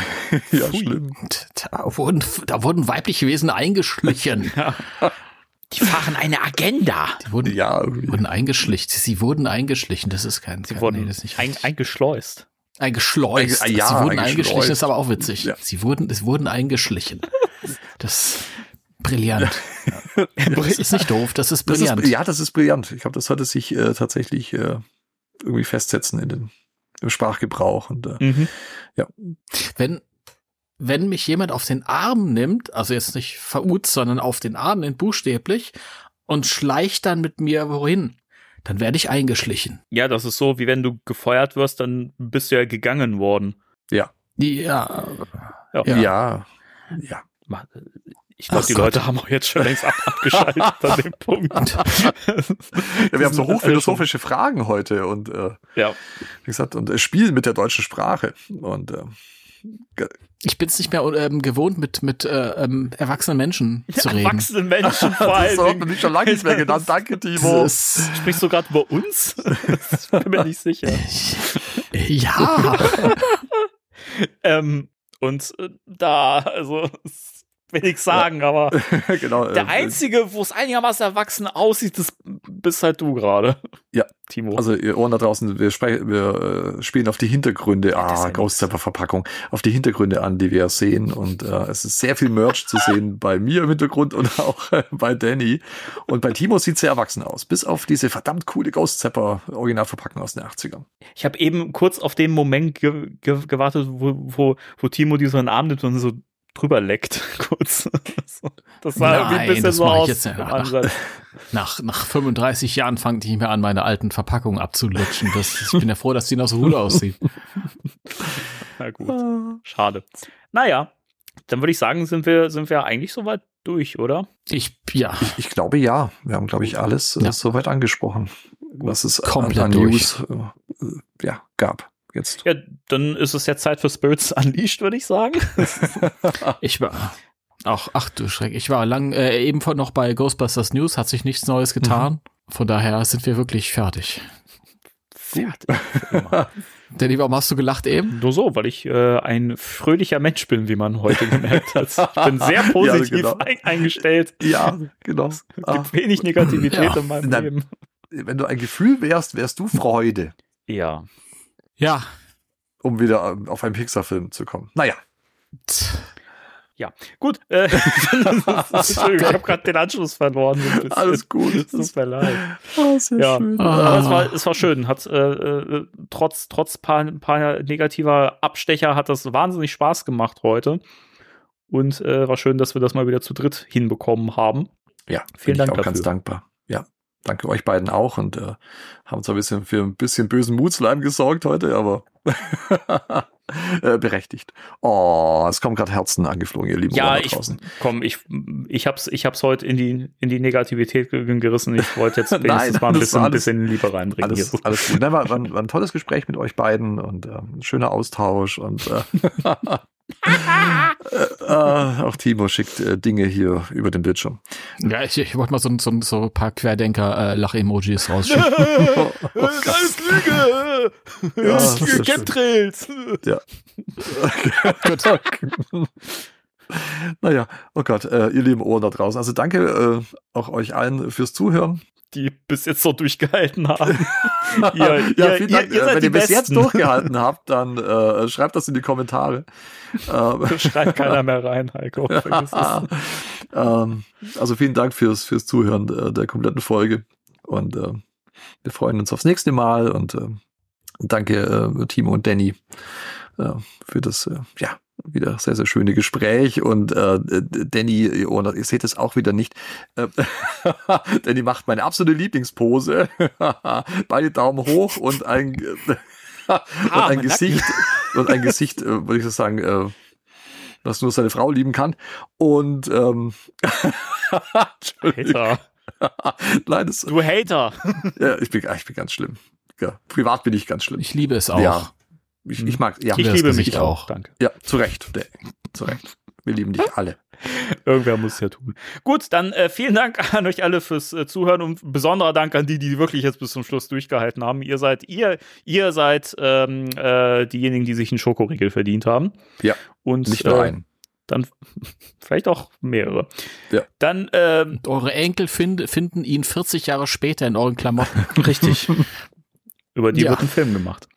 Ja, Pfui. schlimm. Da wurden, da wurden weibliche Wesen eingeschlichen. Die fahren eine Agenda. Die wurden, Ja, irgendwie. wurden eingeschlichen. Sie wurden eingeschlichen. Das ist kein. Sie kein- wurden nee, das ist nicht ein, eingeschleust. eingeschleust. Einge- ja, Sie wurden eingeschleust. eingeschlichen. Das ist aber auch witzig. Ja. Sie wurden, es wurden eingeschlichen. Das brillant. Ja. Das ist nicht doof. Das ist Das brillant. ist, ja, das ist brillant. Ich glaube, das sollte sich äh, tatsächlich äh, irgendwie festsetzen in den, im Sprachgebrauch. Und äh, Mhm. wenn, wenn mich jemand auf den Arm nimmt, also jetzt nicht verut, sondern auf den Arm nimmt, buchstäblich, und schleicht dann mit mir wohin, dann werde ich eingeschlichen. Ja, das ist so, wie wenn du gefeuert wirst, dann bist du ja gegangen worden. Ja, Ja. Ja. ja, ja. Ich glaube, die Gott. Leute haben auch jetzt schon längst ab abgeschaltet an dem Punkt. Ja, wir haben so hochphilosophische Fragen heute und äh, Ja, wie gesagt, und äh, spielen mit der deutschen Sprache. Und äh, ich bin es nicht mehr ähm, gewohnt, mit, mit äh, ähm, erwachsenen Menschen zu reden. erwachsene Menschen vor das allen hat nicht schon lange nicht mehr genannt. Danke, Timo. Das Sprichst du gerade über uns? Ich bin mir nicht sicher. ja, Ähm, und äh, da, also, das will ich sagen, aber genau. der äh, Einzige, wo es einigermaßen erwachsen aussieht, das bist halt du gerade. Ja. Timo. Also ihr Ohren da draußen, wir, wir äh, spielen auf die Hintergründe, ah, ja Ghost Zapper Verpackung, auf die Hintergründe an, die wir sehen. Und äh, es ist sehr viel Merch zu sehen bei mir im Hintergrund und auch äh, bei Danny. Und bei Timo sieht sehr erwachsen aus, bis auf diese verdammt coole Ghost Zapper Originalverpackung aus den 80ern. Ich habe eben kurz auf den Moment ge ge gewartet, wo, wo, wo Timo diesen Arm nimmt und so drüber leckt. Kurz. Das sah irgendwie ein Nein, bisschen das so ich aus. nach. Nach, nach 35 Jahren fange ich nicht mehr an, meine alten Verpackungen abzulutschen. Das, ich bin ja froh, dass die noch so gut aussieht. Na gut. Schade. Naja, dann würde ich sagen, sind wir, sind wir eigentlich soweit durch, oder? Ich, ja, Ich glaube ja. Wir haben, glaube ich, alles äh, Ja. soweit angesprochen, was es Komplett an, an durch. News äh, ja, gab. Jetzt. Ja, dann ist es jetzt Zeit für Spirits Unleashed, würde ich sagen. ich war. Ach, ach du Schreck. Ich war lang, äh, eben von noch bei Ghostbusters News, hat sich nichts Neues getan. Von daher sind wir wirklich fertig. Fertig. Danny, warum hast du gelacht eben? Nur so, weil ich äh, ein fröhlicher Mensch bin, wie man heute gemerkt hat. Ich bin sehr positiv genau. ein eingestellt. Ja, genau. Es Ah, gibt wenig Negativität Ja. in meinem Na, Leben. wenn du ein Gefühl wärst, wärst du Freude, Ja. Ja. um wieder ähm, auf einen Pixar-Film zu kommen. Naja. Ja, gut. Äh, ich habe gerade den Anschluss verloren. Alles gut. Es Tut mir leid. Oh, sehr Ja, schön. aber es war, es war schön. Hat äh, äh, trotz trotz paar, paar negativer Abstecher hat das wahnsinnig Spaß gemacht heute. Und äh, war schön, dass wir das mal wieder zu dritt hinbekommen haben. Ja, Vielen Dank ich auch ganz dafür. dankbar. Danke euch beiden auch und äh, haben zwar ein bisschen für ein bisschen bösen Mutsleim gesorgt heute, aber äh, berechtigt. Oh, es kommen gerade Herzen angeflogen, ihr lieben Ja, ich draußen. komm, ich ich hab's ich hab's heute in die in die Negativität ge- gerissen. Ich wollte jetzt wenigstens Nein, mal ein das bisschen, war ein alles- bisschen Liebe reinbringen. Alles, hier. alles gut. Nein, war, war, ein- war ein tolles Gespräch mit euch beiden und ein schöner Austausch und äh, äh, auch Timo schickt äh, Dinge hier über den Bildschirm. Ja, ich, ich wollte mal so, so, so ein paar Querdenker-Lach-Emojis rausschicken. Oh, oh Das ist Lüge! Ja, Das ist das ist Lüge, Chemtrails! Ja. naja, oh Gott, äh, ihr lieben Ohren da draußen. Also danke äh, auch euch allen fürs Zuhören. Die bis jetzt so durchgehalten haben. ihr, ja, ihr, Dank. ihr Äh, Wenn ihr bis jetzt durchgehalten habt, dann äh, schreibt das in die Kommentare. Ähm, Schreibt keiner mehr rein, Heiko. Ähm, also vielen Dank fürs, fürs Zuhören äh, der kompletten Folge. Und äh, wir freuen uns aufs nächste Mal. Und äh, danke äh, Timo und Danny für das ja wieder sehr, sehr schöne Gespräch. Und äh, Danny, ihr, seht es auch wieder nicht. Äh, Danny macht meine absolute Lieblingspose. Beide Daumen hoch und ein, und ein Gesicht, und ein Gesicht, äh, würde ich so sagen, äh, was nur seine Frau lieben kann. Und ähm. Hater. Nein, das, Du Hater. ja, ich, bin, ich bin ganz schlimm. Ja, privat bin ich ganz schlimm. Ich liebe es auch. Ja. Ich, ich mag, ja, Ich liebe mich auch. auch. Danke. ja, zu Recht. Zu Recht. Wir lieben dich alle. Irgendwer muss es ja tun. Gut, dann äh, vielen Dank an euch alle fürs äh, Zuhören und besonderer Dank an die, die wirklich jetzt bis zum Schluss durchgehalten haben. Ihr seid, ihr, ihr seid ähm, äh, diejenigen, die sich einen Schokoriegel verdient haben. Ja, Und Nicht nur äh, einen. Dann vielleicht auch mehrere. Ja. Dann ähm, Und eure Enkel find, finden ihn 40 Jahre später in euren Klamotten. richtig. Über die Ja. wird ein Film gemacht.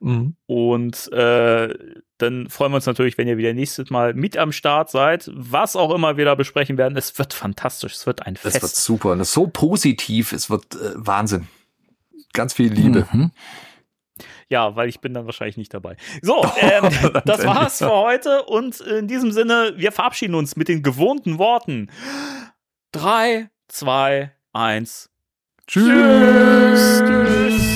Mhm. Und äh, dann freuen wir uns natürlich, wenn ihr wieder nächstes Mal mit am Start seid. Was auch immer wir da besprechen werden. Es wird fantastisch. Es wird ein Fest. wird super. Und das ist so positiv. Es wird äh, Wahnsinn. Ganz viel Liebe. Mhm. Ja, weil ich bin dann wahrscheinlich nicht dabei. So, ähm, das war's für heute und in diesem Sinne, wir verabschieden uns mit den gewohnten Worten. Drei, zwei, eins. Tschüss. Tschüss.